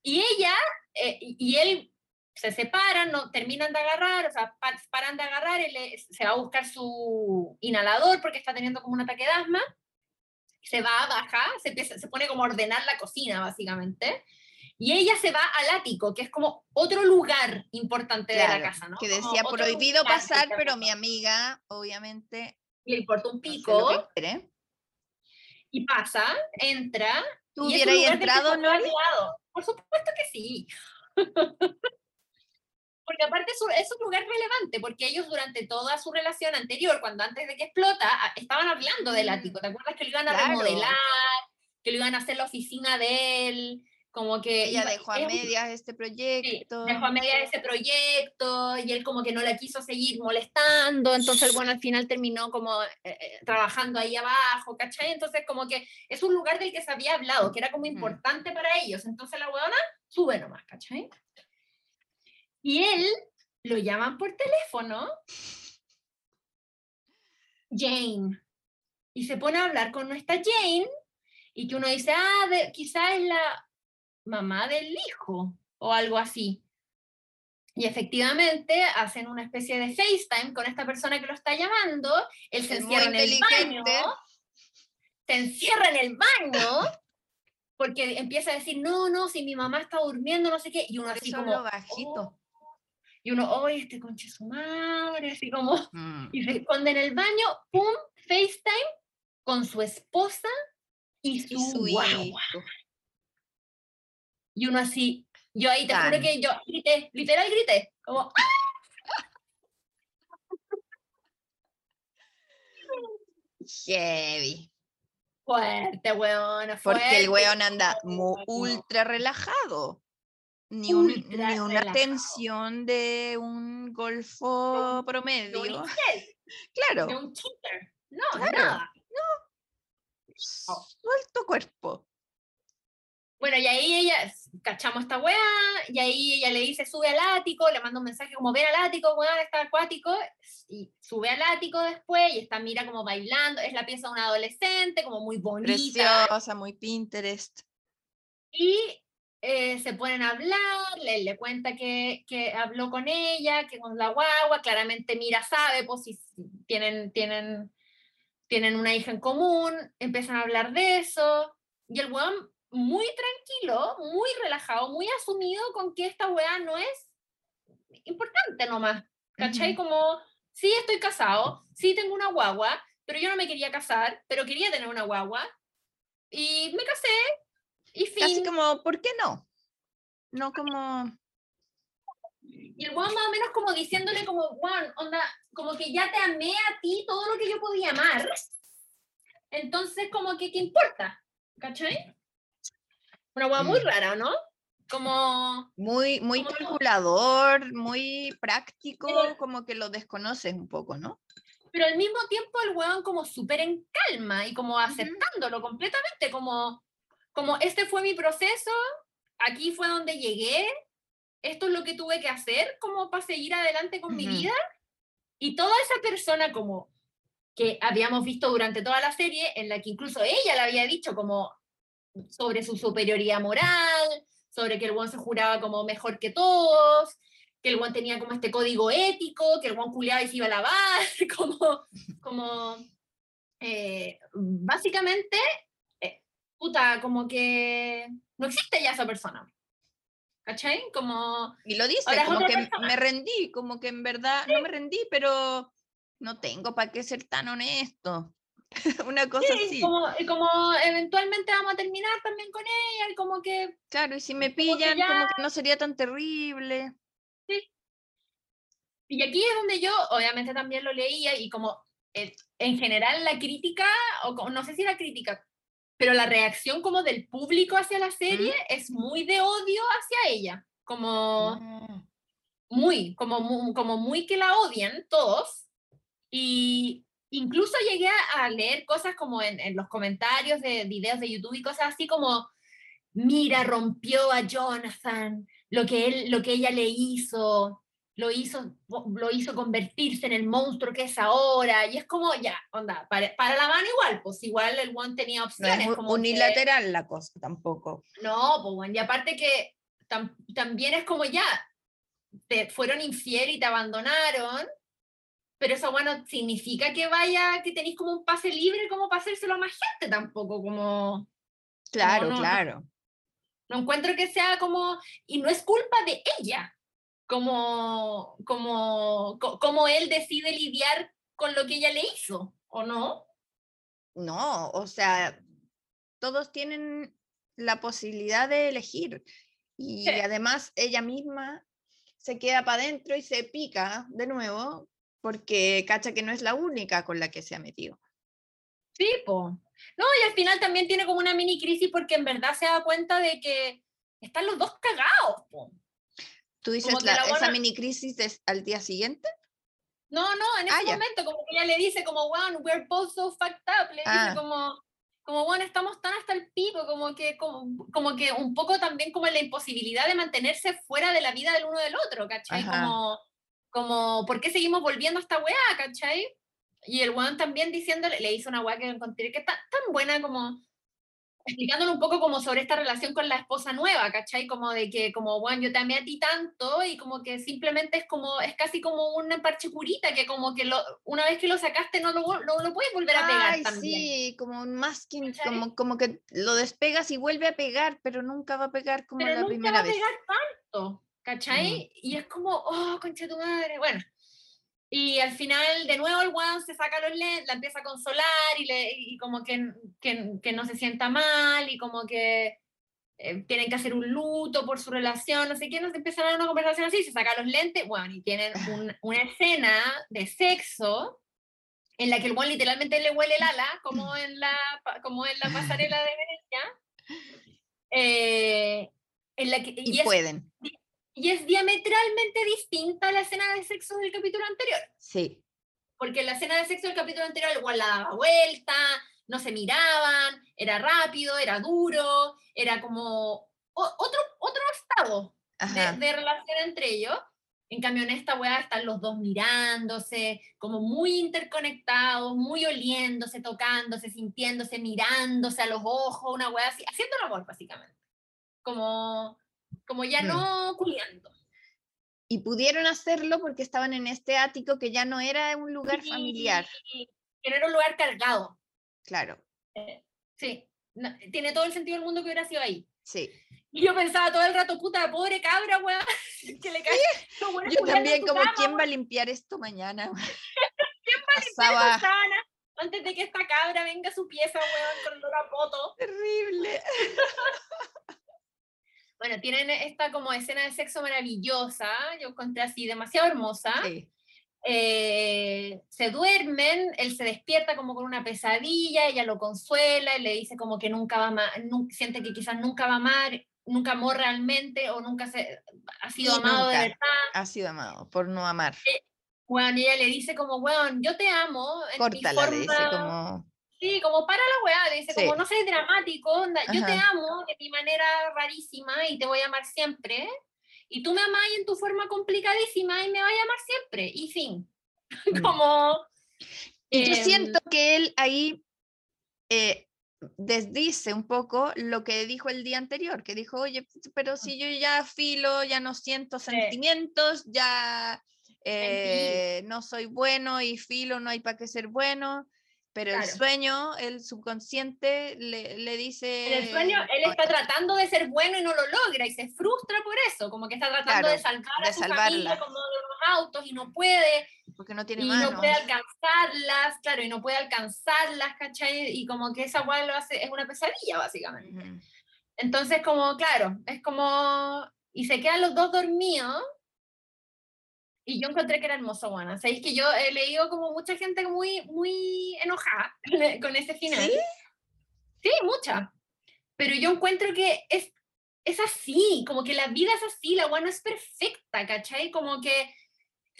y ella eh, y él se separan, no, terminan de agarrar, o sea, pa- paran de agarrar, él se va a buscar su inhalador porque está teniendo como un ataque de asma, se va, baja, se, empieza, se pone como a ordenar la cocina, básicamente, Y ella se va al ático, que es como otro lugar importante de la Claro, casa, ¿no? Que Como decía otro prohibido lugar pasar, pero mi amiga, obviamente, Le importa un no sé pico que quiere. y pasa, entra. ¿Tú hubieras entrado, hablado. Por supuesto que sí. Porque aparte es un, es un lugar relevante, porque ellos durante toda su relación anterior, cuando antes de que explota, a- estaban hablando del Mm. ático. ¿Te acuerdas que lo iban a Claro. remodelar? Que lo iban a hacer la oficina de él, como que... Ella iba- dejó a medias este Sí, proyecto. dejó a media ese proyecto y él como que no la quiso seguir molestando, entonces bueno, al final terminó como eh, eh, trabajando ahí abajo, ¿cachai? Entonces como que es un lugar del que se había hablado, que era como importante para ellos, entonces la huevona sube nomás, ¿cachai? Y él lo llaman por teléfono, Jane, y se pone a hablar con nuestra Jane, y que uno dice, ah, quizás es la mamá del hijo o algo así. Y efectivamente hacen una especie de FaceTime con esta persona que lo está llamando, él se Es encierra en el baño, se encierra en el baño, porque empieza a decir, no, no, si mi mamá está durmiendo, no sé qué, y uno así eso como, bajito. "Oh". Y uno, oye, este conche su madre, así como, Mm. y se esconde en el baño, pum, FaceTime con su esposa y su, Y su guagua. hijo. Y uno así, yo ahí te juro que yo grité, literal grité, como, ¡ah! Heavy. fuerte, weón, Porque el fuerte. weón anda mu- weón. ultra relajado. Ni, un- ni una relajado. tensión de un golfo un promedio. Claro, de un cheater. No, Claro. nada. suelto cuerpo. Bueno, y ahí ella, cachamos esta weá, y ahí ella le dice, sube al ático, le manda un mensaje como, ven al ático, weón, está acuático, y sube al ático después, y está, mira como bailando, es la pieza de una adolescente, como muy bonita, Preciosa, muy Pinterest. y eh, se ponen a hablar, le, le cuenta que, que habló con ella, que con la guagua, claramente Mira sabe, pues si tienen, tienen, tienen una hija en común, empiezan a hablar de eso, y el weón muy tranquilo, muy relajado, muy asumido con que esta weá no es importante nomás, ¿cachai? Ujú. Como, sí estoy casado, sí tengo una guagua, pero yo no me quería casar, pero quería tener una guagua, y me casé, y fin. Casi como, ¿por qué no? No como, Y el weón más o menos como diciéndole como, weón, onda, como que ya te amé a ti todo lo que yo podía amar. Entonces, como que, ¿qué importa? ¿Cachai? Una weá muy Mm. rara, ¿no? Como, muy, muy Como- calculador, muy práctico, Pero- como que lo desconoces un poco, ¿no? pero al mismo tiempo el weón como súper en calma y como aceptándolo completamente, como, como este fue mi proceso, aquí fue donde llegué, esto es lo que tuve que hacer como para seguir adelante con mi vida. Y toda esa persona como que habíamos visto durante toda la serie, en la que incluso ella le había dicho como sobre su superioridad moral, sobre que el buen se juraba como mejor que todos, que el buen tenía como este código ético, que el buen culiaba y se iba a lavar, como, como eh, básicamente, puta, como que no existe ya esa persona. ¿Cachai? Como, Y lo dice, Ahora como que persona. me rendí, como que en verdad no me rendí, pero no tengo para qué ser tan honesto. Una cosa sí, así. como, y como eventualmente vamos a terminar también con ella, y como que Claro, y si me como que pillan, como ya- que no sería tan terrible. Y aquí es donde yo, obviamente, también lo leía y como eh, en general la crítica, o no sé si la crítica, pero la reacción como del público hacia la serie es muy de odio hacia ella, como Mm. muy, como, como muy que la odian todos. Y incluso llegué a, a leer cosas como en, en los comentarios de videos de YouTube y cosas así como, mira, rompió a Jonathan, lo que, él, lo que ella le hizo, lo hizo, lo hizo convertirse en el monstruo que es ahora. Y es como, ya, onda, para, para la mano igual, pues igual el one tenía No opciones. es mu- como que- unilateral la cosa tampoco. no, pues bueno, y aparte que tam- también es como ya, te fueron infiel y te abandonaron, pero eso bueno significa que vaya, que tenéis como un pase libre como para hacérselo a más gente tampoco, como... Claro, no, no. claro. No encuentro que sea como, y no es culpa de ella, como, como, como él decide lidiar con lo que ella le hizo, ¿o no? No, o sea, todos tienen la posibilidad de elegir. Y además ella misma se queda para adentro y se pica de nuevo porque cacha que no es la única con la que se ha metido. Sí, po. No, y al final también tiene como una mini crisis porque en verdad se da cuenta de que están los dos cagados, po. ¿Tú dices esa mini crisis al día siguiente? No, no, en ah, ese momento, como que ella le dice como, wow, we're both so fucked up, le dice ah. como, como, bueno, estamos tan hasta el pico, como que, como, como, que un poco también como la imposibilidad de mantenerse fuera de la vida del uno del otro, ¿cachai? Como, como, ¿por qué seguimos volviendo a esta weá, ¿cachai? Y el weón también diciéndole, le hizo una weá que encontré que está tan buena como, explicándole un poco como sobre esta relación con la esposa nueva, ¿cachai? Como de que, como, bueno, yo te amé a ti tanto y como que simplemente es como, es casi como una parche curita que como que lo, una vez que lo sacaste no lo, no lo puedes volver a pegar Ay, sí, como un masking, como, como que lo despegas y vuelve a pegar, pero nunca va a pegar como la primera vez. Pero nunca va a pegar tanto, ¿cachai? Y es como, oh, concha tu madre, bueno. Y al final, de nuevo, el weón se saca los lentes, la empieza a consolar y, le, y como que, que, que, no se sienta mal y como que eh, tienen que hacer un luto por su relación, no sé qué, nos empiezan a dar una conversación así, se saca los lentes, bueno, y tienen una escena de sexo en la que el weón literalmente le huele el ala, como en la, como en la pasarela de Venecia. Eh, en la que, y, y pueden. Y es diametralmente distinta a la escena de sexo del capítulo anterior. Sí. Porque la escena de sexo del capítulo anterior igual la daba vuelta, no se miraban, era rápido, era duro, era como otro, otro estado de, relación entre ellos. En cambio, en esta weá están los dos mirándose, como muy interconectados, muy oliéndose, tocándose, sintiéndose, mirándose a los ojos, una weá así, haciendo el amor, básicamente. Como como ya no culiando. Y pudieron hacerlo porque estaban en este ático que ya no era un lugar familiar. Que no era un lugar cargado. Claro. Eh, sí, tiene todo el sentido del mundo que hubiera sido ahí. Sí. Y yo pensaba todo el rato, puta, pobre cabra, weón, que le cae. Yo también, como, ¿quién va a limpiar esto mañana? ¿Quién va a limpiar esta antes de que esta cabra venga a su pieza, weón, con olor a poto? Terrible. Bueno, tienen esta como escena de sexo maravillosa, yo encontré así demasiado hermosa. Eh, se duermen, él se despierta como con una pesadilla, ella lo consuela y le dice como que nunca va a amar, siente que quizás nunca va a amar, nunca amó realmente o nunca se, ha sido amado de verdad. Ha sido amado por no amar. bueno, eh, ella le dice como, bueno, yo te amo. Córtala, le dice como Sí, como para la weá, dice, como no soy dramático, onda, yo te amo de mi manera rarísima y te voy a amar siempre, y tú me amas en tu forma complicadísima y me vas a amar siempre, y fin. Mm. como... Y yo em, siento que él ahí eh, desdice un poco lo que dijo el día anterior, que dijo, oye, pero si yo ya filo, ya no siento sentimientos, ya eh, no soy bueno y filo, no hay para qué ser bueno. Pero el sueño, el subconsciente le, le, dice... En el sueño él está tratando de ser bueno y no lo logra y se frustra por eso, como que está tratando de salvar a su familia como de los autos y no puede. Porque no tiene y no puede alcanzarlas, claro, y no puede alcanzarlas, ¿cachai? Y como que esa guay lo hace, es una pesadilla básicamente. Entonces como, claro, es como... Y se quedan los dos dormidos y yo encontré que era hermoso, bueno. Sabéis que yo he leído como mucha gente muy, muy enojada con ese final. ¿Sí? Sí, mucha. Pero yo encuentro que es, es así, como que la vida es así, la guana es perfecta, ¿cachai? Como que,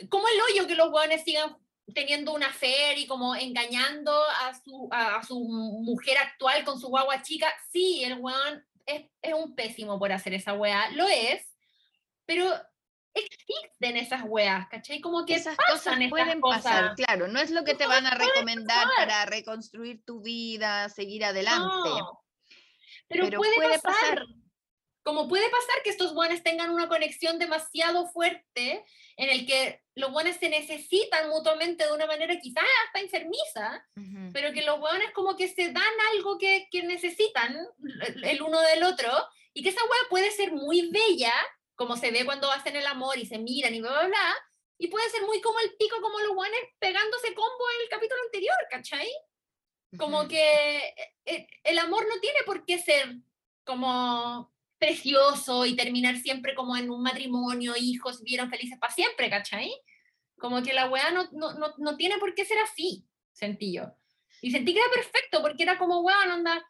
como el hoyo que los guanes sigan teniendo una fe y como engañando a su, a, su mujer actual con su guagua chica. Sí, el weón es, es un pésimo por hacer esa weá, lo es, pero existen esas weas, ¿cachai? Como que esas cosas pueden pasar, claro, no es lo que te van a recomendar para reconstruir tu vida, seguir adelante. Pero, puede, pasar. Como puede pasar que estos buenos tengan una conexión demasiado fuerte en el que los buenos se necesitan mutuamente de una manera quizás hasta enfermiza, pero que los buenos como que se dan algo que, que necesitan el uno del otro, y que esa weá puede ser muy bella, como se ve cuando hacen el amor y se miran y bla, bla, bla, y puede ser muy como el pico, como los buenos pegándose combo en el capítulo anterior, ¿cachai? Como que eh, el amor no tiene por qué ser como precioso y terminar siempre como en un matrimonio, hijos, vieron felices para siempre, ¿cachai? Como que la weá no, no, no, no, tiene por qué ser así, sentí yo. Y sentí que era perfecto porque era como, weón, onda,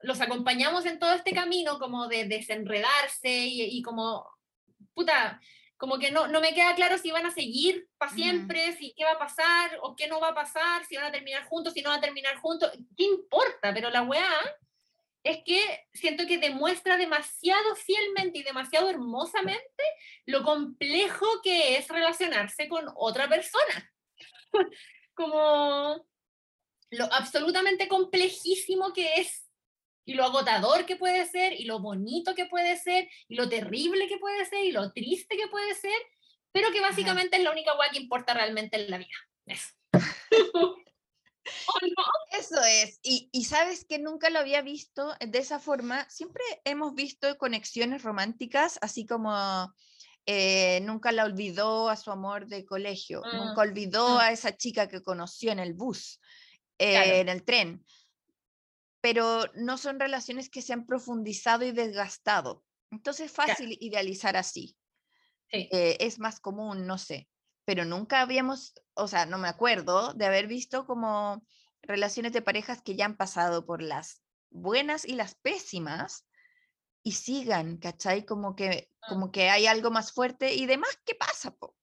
los acompañamos en todo este camino como de desenredarse y, y como, puta, como que no, no me queda claro si van a seguir para siempre, si qué va a pasar o qué no va a pasar, si van a terminar juntos, si no van a terminar juntos, ¿qué importa? Pero la weá es que siento que demuestra demasiado fielmente y demasiado hermosamente lo complejo que es relacionarse con otra persona. Como lo absolutamente complejísimo que es y lo agotador que puede ser y lo bonito que puede ser y lo terrible que puede ser y lo triste que puede ser, pero que básicamente es la única guay que importa realmente en la vida. Eso. Eso es, y, y, sabes que nunca lo había visto de esa forma, siempre hemos visto conexiones románticas, así como eh, nunca la olvidó a su amor de colegio, nunca mm, olvidó mm. a esa chica que conoció en el bus, eh, en el tren, pero no son relaciones que se han profundizado y desgastado, entonces es fácil idealizar así, sí. eh, es más común, no sé pero nunca habíamos, o sea, no me acuerdo de haber visto como relaciones de parejas que ya han pasado por las buenas y las pésimas y sigan, ¿cachai? Como que, Ah. como que hay algo más fuerte y demás, ¿qué pasa? Po?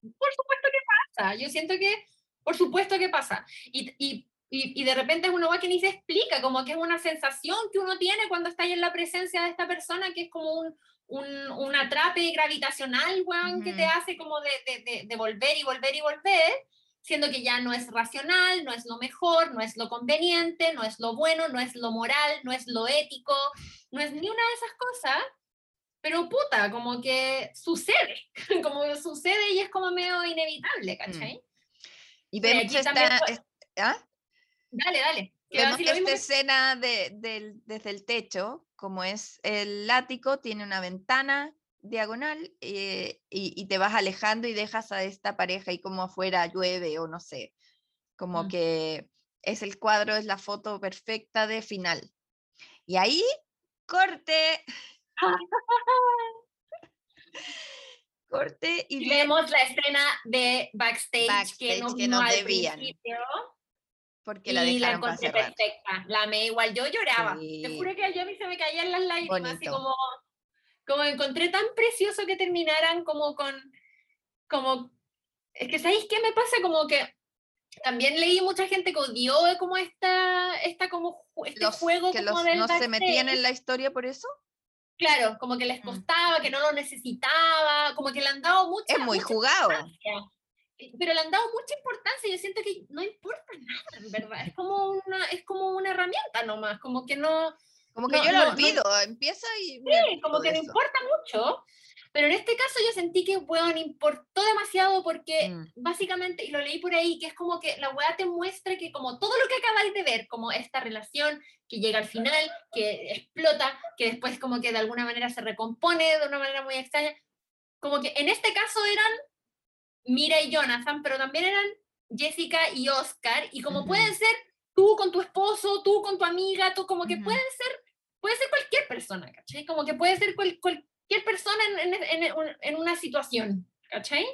Por supuesto que pasa, yo siento que, por supuesto que pasa. Y, y, y, y de repente es una que ni se explica, como que es una sensación que uno tiene cuando está ahí en la presencia de esta persona, que es como un, un, un atrape gravitacional, weón, que te hace como de, de, de, de volver y volver y volver, siendo que ya no es racional, no es lo mejor, no es lo conveniente, no es lo bueno, no es lo moral, no es lo ético, no es ni una de esas cosas, pero puta, como que sucede, como sucede y es como medio inevitable, ¿cachai? Y Pero vemos aquí también ¿ah? Dale, dale. que Vemos mismo esta que- escena de, del- desde el techo, como es el ático, tiene una ventana diagonal eh, y, y te vas alejando y dejas a esta pareja y como afuera llueve o no sé, como Mm. que es el cuadro, es la foto perfecta de final. Y ahí, corte, corte y vemos la escena de backstage, que no que no debían, principio porque la y la encontré cerrar. perfecta. La amé igual, yo lloraba. Te Sí. juro que yo a mí se me caían las lágrimas, Bonito. como, como encontré tan precioso que terminaran como con, como, es que ¿sabéis qué me pasa? Como que también leí mucha gente que odió como esta, esta como, este Los, juego que como los, del no se metían backstage. en la historia por eso. Claro, como que les Mm. costaba, que no lo necesitaba, como que le han dado mucha, Es muy mucha jugado. importancia. Eh, Pero le han dado mucha importancia, yo siento que no importa nada, en verdad, es como una, es como una herramienta nomás, como que no, Como que No, yo lo no, no- olvido, empieza y sí, como que no importa mucho, pero en este caso yo sentí que, weón, importó demasiado porque Mm. básicamente, y lo leí por ahí, que es como que la weá te muestra que como todo lo que acabáis de ver, como esta relación que llega al final, que explota, que después como que de alguna manera se recompone de una manera muy extraña, como que en este caso eran Mira y Jonathan, pero también eran Jessica y Oscar, y como pueden ser tú con tu esposo, tú con tu amiga, tú como que pueden ser, puede ser cualquier persona, ¿cachai? Como que puede ser cual- cualquier persona en, en- en un- en una situación, ¿cachai?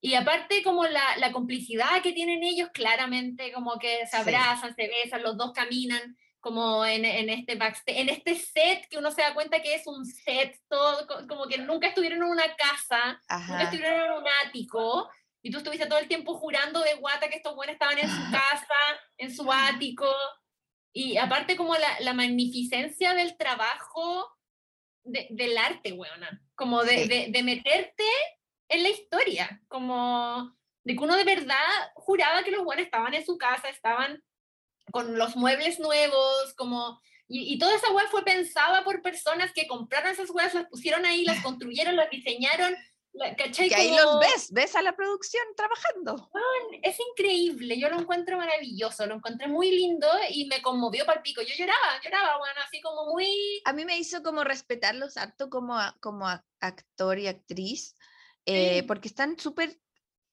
Y aparte como la, la complicidad que tienen ellos, claramente como que se Sí. abrazan, se besan, los dos caminan como en, en este backstage, en este set que uno se da cuenta que es un set, todo co- como que nunca estuvieron en una casa, nunca Ajá. estuvieron en un ático, y tú estuviste todo el tiempo jurando de guata que estos buenos estaban en su casa, en su ático, y aparte como la, la magnificencia del trabajo de- del arte, weona, como de, Sí. de, de meterte en la historia, como de que uno de verdad juraba que los buenos estaban en su casa, estaban con los muebles nuevos, como... Y, y toda esa web fue pensada por personas que compraron esas webs, las pusieron ahí, las construyeron, las diseñaron, La- ¿cachai? Que ahí Como- los ves, ves a la producción trabajando. es increíble, yo lo encuentro maravilloso, lo encontré muy lindo y me conmovió para el pico. Yo lloraba, lloraba, bueno, así como muy... A mí me hizo como respetarlos harto como, como actor y actriz, eh, Sí. porque están súper,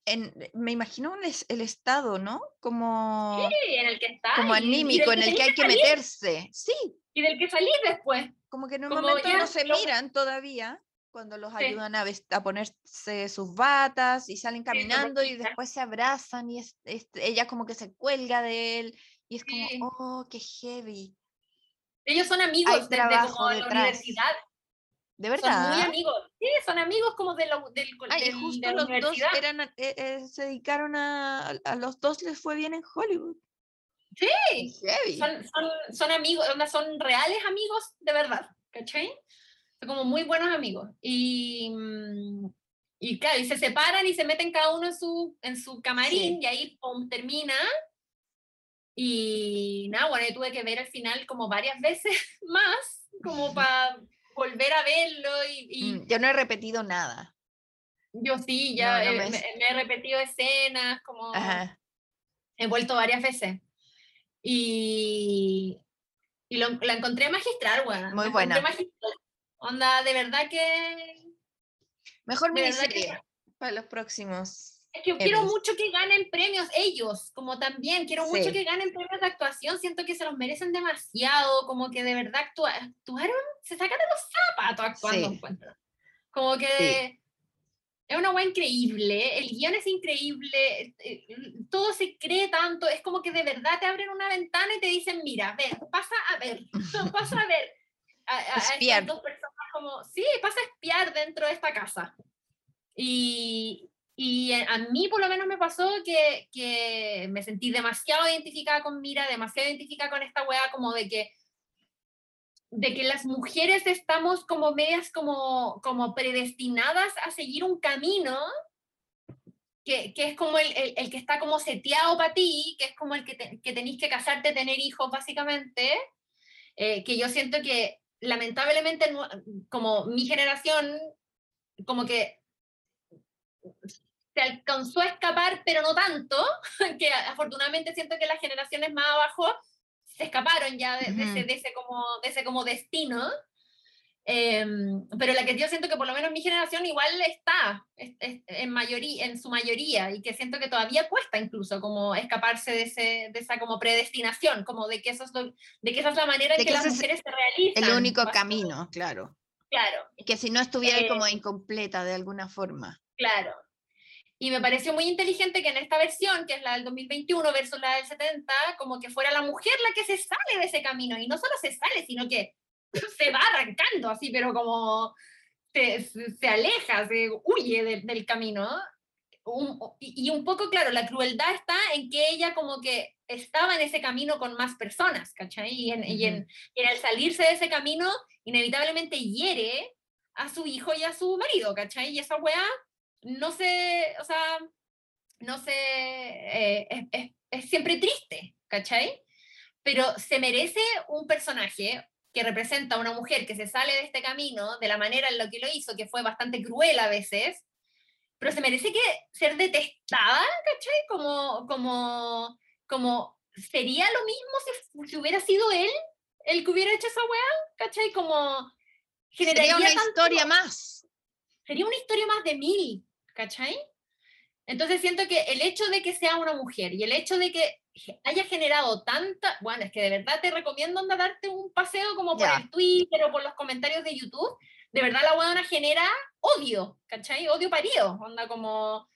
en, me imagino el, es- el estado, ¿no? Como, Sí, en el que está. como anímico, en el que hay que salir, meterse. Sí, Y del que salís después. como que en un Como momento ya no se lo- miran todavía cuando los Sí. ayudan a, a ponerse sus batas y salen caminando y después se abrazan y es- es- ella como que se cuelga de él y es como, Sí. oh, qué heavy. Ellos son amigos desde como la universidad. De Son verdad. muy amigos. Sí, son amigos como de la, del, co- Ah, justo de la los dos universidad. eran, a- eh, eh, se dedicaron a, a los dos les fue bien en Hollywood. Sí, son, son, son amigos, son reales amigos de verdad, ¿cachai? Son como muy buenos amigos. Y, mm, y claro, y se separan y se meten cada uno en su, en su camarín Sí. y ahí pum, termina. Y nada, bueno, yo tuve que ver al final como varias veces más, como para volver a verlo y, y Mm, Yo no he repetido nada. yo sí, ya No, no eh, me he repetido escenas, como Ajá. he vuelto varias veces. Y, y lo- la encontré magistral, weón. Muy la buena. magistral. Onda, de verdad que. Mejor verdad que- miniserie para los próximos. Es que yo quiero mucho que ganen premios ellos, como también. Quiero mucho Sí. que ganen premios de actuación. Siento que se los merecen demasiado, como que de verdad actua- actuaron, se sacan de los zapatos actuando, Sí. encuentro. Como que. Es una weá increíble, el guion es increíble, eh, todo se cree tanto, es como que de verdad te abren una ventana y te dicen, mira, ven, pasa a ver, pasa a ver. A, a- Espiar. dos personas como, sí, pasa a espiar dentro de esta casa. Y, y eh, a mí por lo menos me pasó que, que me sentí demasiado identificada con Mira, demasiado identificada con esta weá, como de que de que las mujeres estamos como medias como, como predestinadas a seguir un camino que, que es como el, el- que está como seteado para ti, que es como el que, que tenéis que casarte, tener hijos básicamente, eh, que yo siento que lamentablemente como mi generación como que se alcanzó a escapar, pero no tanto, que afortunadamente siento que las generaciones más abajo se escaparon ya de, de ese, de ese como, de ese como destino. Em, pero la que yo siento que por lo menos mi generación igual está es- es- en, mayoría, en su mayoría y que siento que todavía cuesta incluso como escaparse de, ese, de esa como predestinación, como de que, eso es lo- de que esa es la manera en que, que las mujeres se realizan. El único camino, claro. Claro, Que si no estuviera ahí como Eh, incompleta de alguna forma. Claro. Y me pareció muy inteligente que en esta versión, que es la del 2021 versus la del 70, como que fuera la mujer la que se sale de ese camino. Y no solo se sale, sino que se va arrancando así, pero como se, se- aleja, se huye de- del camino. Un- y, un poco, claro, la crueldad está en que ella como que estaba en ese camino con más personas, ¿cachai? Y en, y en- y en el salirse de ese camino, inevitablemente hiere a su hijo y a su marido, ¿cachai? Y esa weá no se, o sea, no se, eh, es, es- es siempre triste, ¿cachai? Pero se merece un personaje que representa a una mujer que se sale de este camino de la manera en la que lo hizo, que fue bastante cruel a veces, pero se merece que ser detestada, ¿cachai? Como, como, como sería lo mismo si, si hubiera sido él el que hubiera hecho esa weá, ¿cachai? Como generaría Sería una tanto- historia más. sería una historia más de mil, ¿cachai? Entonces siento que el hecho de que sea una mujer y el hecho de que haya generado tanta, bueno, es que de verdad te recomiendo andar darte un paseo como por el Twitter o por los comentarios de YouTube, de verdad la buena genera odio, ¿cachai? Odio parido, onda como...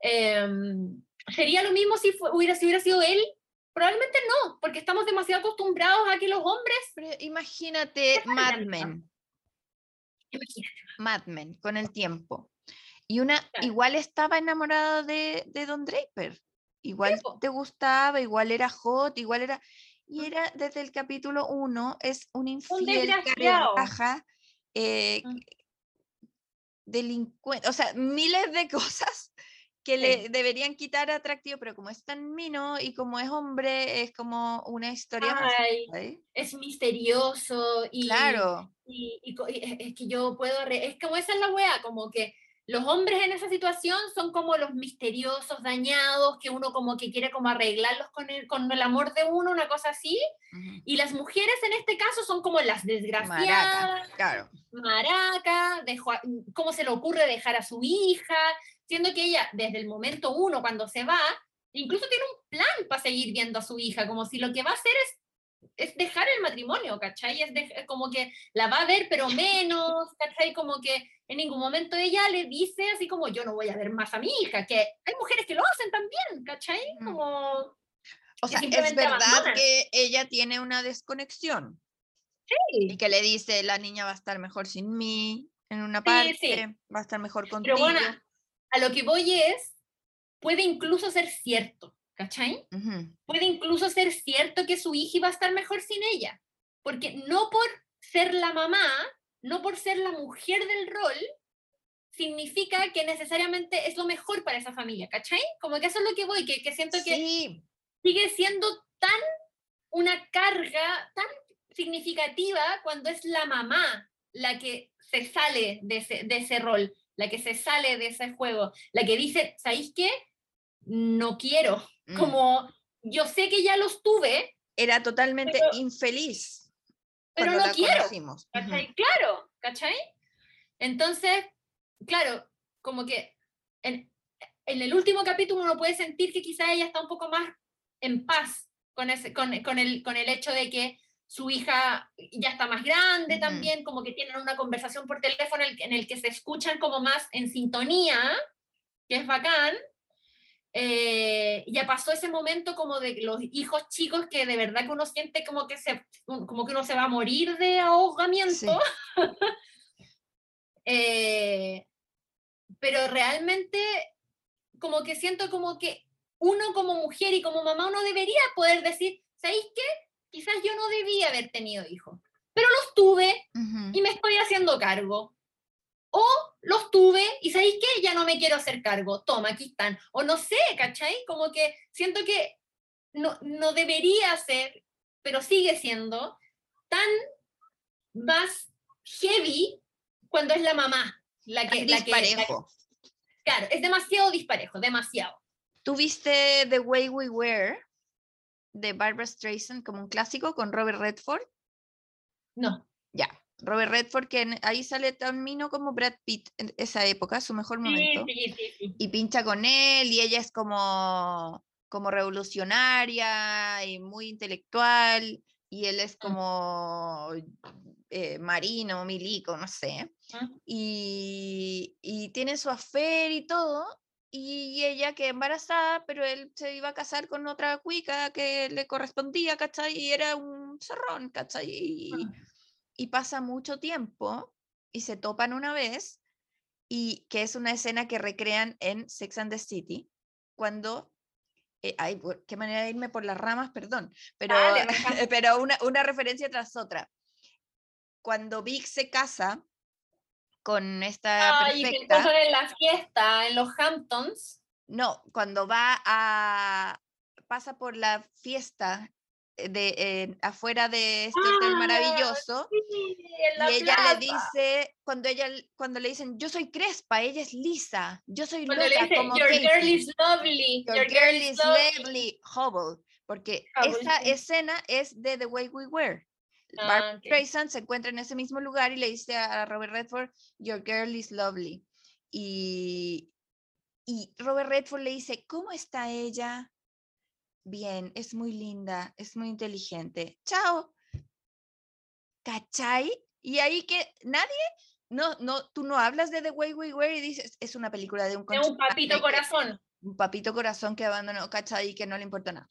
em, ¿Sería lo mismo si, hubiera, si hubiera sido él? Probablemente no, porque estamos demasiado acostumbrados a que los hombres... Pero imagínate Mad. Men. Imagínate, Mad Men con el tiempo. Y una Claro. igual estaba enamorada de, de Don Draper. Igual te gustaba, igual era hot, igual era. Y era desde el capítulo 1, es un infiel, raja, eh, Mm. delincuente, o sea, miles de cosas que Sí. le deberían quitar atractivo, pero como es tan mino y como es hombre, es como una historia más. Ay, ¿sabes? es misterioso y, Claro. y, y y es, es que yo puedo, re- es como esa es la wea, como que los hombres en esa situación son como los misteriosos, dañados, que uno como que quiere como arreglarlos con el, con el amor de uno, una cosa así. Y las mujeres en este caso son como las desgraciadas, Maraca, claro. maraca, dejó ¿cómo se le ocurre dejar a su hija? Siendo que ella, desde el momento uno, cuando se va, incluso tiene un plan para seguir viendo a su hija, como si lo que va a hacer es, es dejar el matrimonio, ¿cachai? Es, de- es como que la va a ver, pero menos, ¿cachai? Como que en ningún momento ella le dice así como, yo no voy a ver más a mi hija, que hay mujeres que lo hacen también, ¿cachai? Como... O sea, es verdad abandonan. que ella tiene una desconexión y que le dice, la niña va a estar mejor sin mí en una Sí, parte, sí. va a estar mejor contigo. Pero bueno, a lo que voy es, puede incluso ser cierto, ¿cachai? Puede incluso ser cierto que su hija iba a estar mejor sin ella, porque no por ser la mamá, no por ser la mujer del rol, significa que necesariamente es lo mejor para esa familia, ¿cachai? Como que eso es lo que voy, que, que siento que Sí, sigue siendo tan una carga tan significativa cuando es la mamá la que se sale de ese, de ese rol, la que se sale de ese juego, la que dice, ¿sabéis qué? No quiero, mm, como yo sé que ya los tuve, era totalmente pero- infeliz pero no la quiero, conocimos. Ujú. ¿cachai? Claro, ¿cachai? Entonces, claro, como que en, en el último capítulo uno puede sentir que quizá ella está un poco más en paz con, ese, con, con el, con el hecho de que su hija ya está más grande también, como que tienen una conversación por teléfono en el, en el que se escuchan como más en sintonía, que es bacán. Eh, ya pasó ese momento como de los hijos chicos que de verdad que uno siente como que, se, como que uno se va a morir de ahogamiento. Eh, pero realmente como que siento como que uno como mujer y como mamá uno debería poder decir, ¿sabéis qué? Quizás yo no debía haber tenido hijos, pero los tuve Ujú. y me estoy haciendo cargo. O los tuve y ¿sabéis qué? Ya no me quiero hacer cargo. Toma, aquí están. O no sé, ¿cachai? Como que siento que no, no debería ser, pero sigue siendo tan más heavy cuando es la mamá. La que, la que- la que- disparejo. claro, es demasiado disparejo, demasiado. ¿Tú viste The Way We Were de Barbara Streisand como un clásico con Robert Redford? No. Ya, Robert Redford, que ahí sale tan mino como Brad Pitt en esa época, su mejor momento. sí, sí, sí. y pincha con él y ella es como, como revolucionaria y muy intelectual y él es como eh, marino, milico, no sé. Ah. Y, y tienen su afer y todo. Y ella que embarazada, pero él se iba a casar con otra cuica que le correspondía, ¿cachai? Y era un zorrón, ¿cachai? Y, Ah. Y pasa mucho tiempo y se topan una vez y que es una escena que recrean en Sex and the City, cuando, eh, ay, qué manera de irme por las ramas, perdón, pero, Dale, pero una, una referencia tras otra. Cuando Vic se casa con esta Ay, y perfecta, encuentran en la fiesta, en los Hamptons. no, cuando va a, pasa por la fiesta de eh, afuera de este hotel Ah, maravilloso, Sí, y ella plaza. le dice, cuando ella cuando le dicen, yo soy Crespa, ella es Lisa, yo soy Cuando le loca dice, como your girl Casey, is lovely. your, your girl is lovely". Hubble, porque Hubble, esa sí. escena es de The Way We Were. Ah, Barbara ok. Streisand se encuentra en ese mismo lugar y le dice a Robert Redford, your girl is lovely. Y, y Robert Redford le dice, ¿cómo está ella? Bien, es muy linda, es muy inteligente. Chao. ¿Cachai? Y ahí que nadie, no, no, tú no hablas de The Way We Were y dices, es una película de un De un papito que- corazón. un papito corazón que abandonó, ¿cachai? Y que no le importa nada.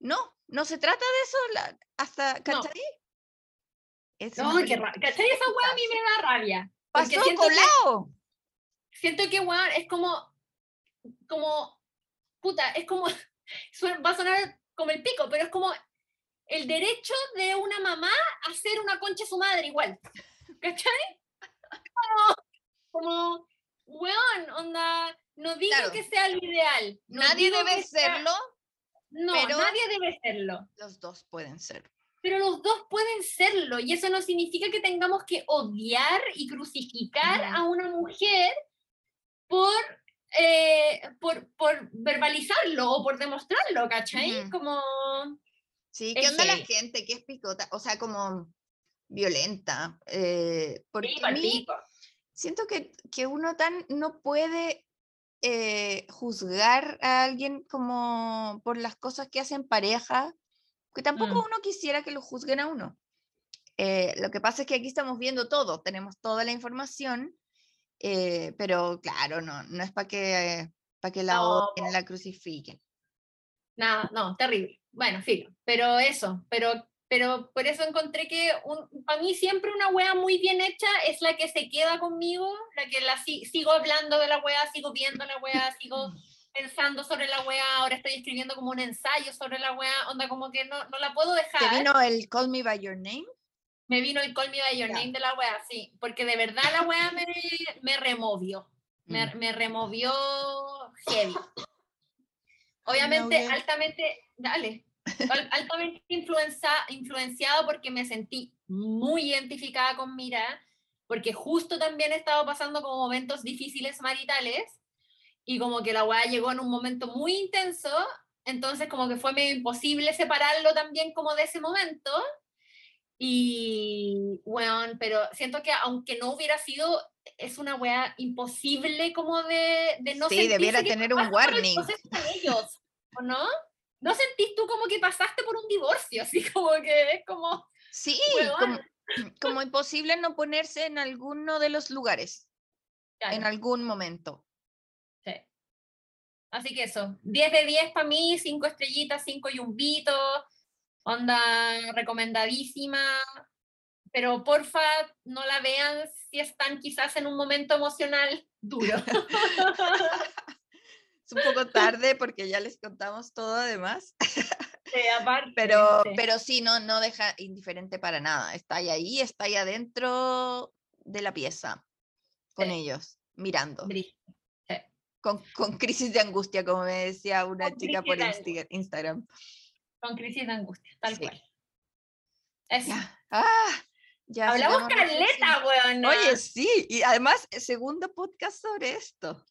No, no se trata de eso, la- hasta, ¿cachai? Es No, qué rabia. ¿Cachai? Esa weá a mí me da rabia. Pasó siento que, colado. siento que weón, es como, como, puta, es como, va a sonar como el pico, pero es como el derecho de una mamá a ser una concha de su madre igual. ¿Cachai? Como, como weón, onda, no digo Claro. que sea lo ideal. no Nadie debe sea- serlo, No, pero- nadie debe serlo. los dos pueden ser. pero los dos pueden serlo y eso no significa que tengamos que odiar y crucificar a una mujer por, eh, por, por verbalizarlo o por demostrarlo, ¿cachai? Ujú. Como... Sí, ¿qué Es onda la gente que es picota? O sea, como violenta. eh, porque Sí, a mí siento que, que uno tan no puede eh, juzgar a alguien como por las cosas que hacen pareja, que tampoco Mm. uno quisiera que lo juzguen a uno. Eh, lo que pasa es que aquí estamos viendo todo, tenemos toda la información, eh, pero claro, no, no es para que, para que la No, la crucifiquen. Nada, no, terrible. Bueno, filo, pero eso, pero, pero por eso encontré que para mí siempre una wea muy bien hecha es la que se queda conmigo, la que la si- sigo hablando de la wea, sigo viendo la wea, sigo pensando sobre la wea, ahora estoy escribiendo como un ensayo sobre la wea, onda como que no, no la puedo ¿Te dejar. vino el Call Me By Your Name? Me vino el Call Me By Your. Name de la wea, sí, porque de verdad la wea me, me removió, me, Mm. me removió heavy. Obviamente, altamente, dale, al- altamente influenza, influenciado porque me sentí muy identificada con Mira, porque justo también he estado pasando como momentos difíciles maritales y como que la weá llegó en un momento muy intenso, entonces como que fue medio imposible separarlo también como de ese momento. Y, bueno, pero siento que aunque no hubiera sido, es una weá imposible como de, de no Sí, debiera tener un warning. ellos, ¿o no? ¿No sentís tú como que pasaste por un divorcio? Así como que es como... Sí, como, como imposible no ponerse en alguno de los lugares, en Claro, algún momento. sí. Así que eso, 10 de 10 para mí, 5 estrellitas, 5 yumbitos, onda recomendadísima, pero porfa no la vean si están quizás en un momento emocional duro. Es un poco tarde porque ya les contamos todo además, Sí, aparte, pero, sí. pero sí, no, no deja indiferente para nada. Está ahí, ahí, está ahí adentro de la pieza con Sí. ellos, mirando, con, con crisis de angustia, como me decía una Con chica por de Insti- Instagram. Con crisis de angustia, tal Sí. cual. Eso. Ya. Ah, ya Hablamos caleta, weón. Oye, sí, y además, eh, segundo podcast sobre esto.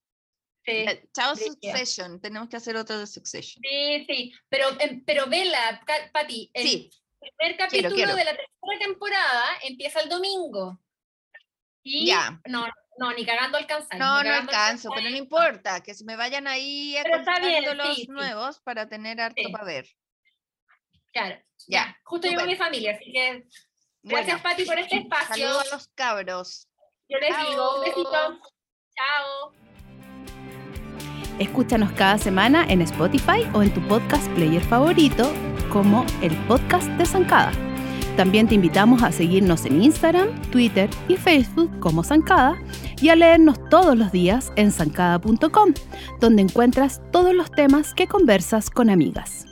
sí. Chao. Succession, tenemos que hacer otro de Succession. Sí, sí, pero, em, pero vela, Pati, el Sí, primer capítulo quiero. de la tercera temporada empieza el domingo. Y Ya. no, no, ni cagando alcanzar. no, no alcanzo, pero no importa, que se me vayan ahí acontando los sí, nuevos para tener harto para ver. Claro, Ya. Justo llegó súper. mi familia, así que gracias, Bueno, Pati, por este espacio. saludos a los cabros. Yo les digo un besito. Chao. Chao. Escúchanos cada semana en Spotify o en tu podcast player favorito como el podcast de Zancada. También te invitamos a seguirnos en Instagram, Twitter y Facebook como Zancada y a leernos todos los días en zancada.com, donde encuentras todos los temas que conversas con amigas.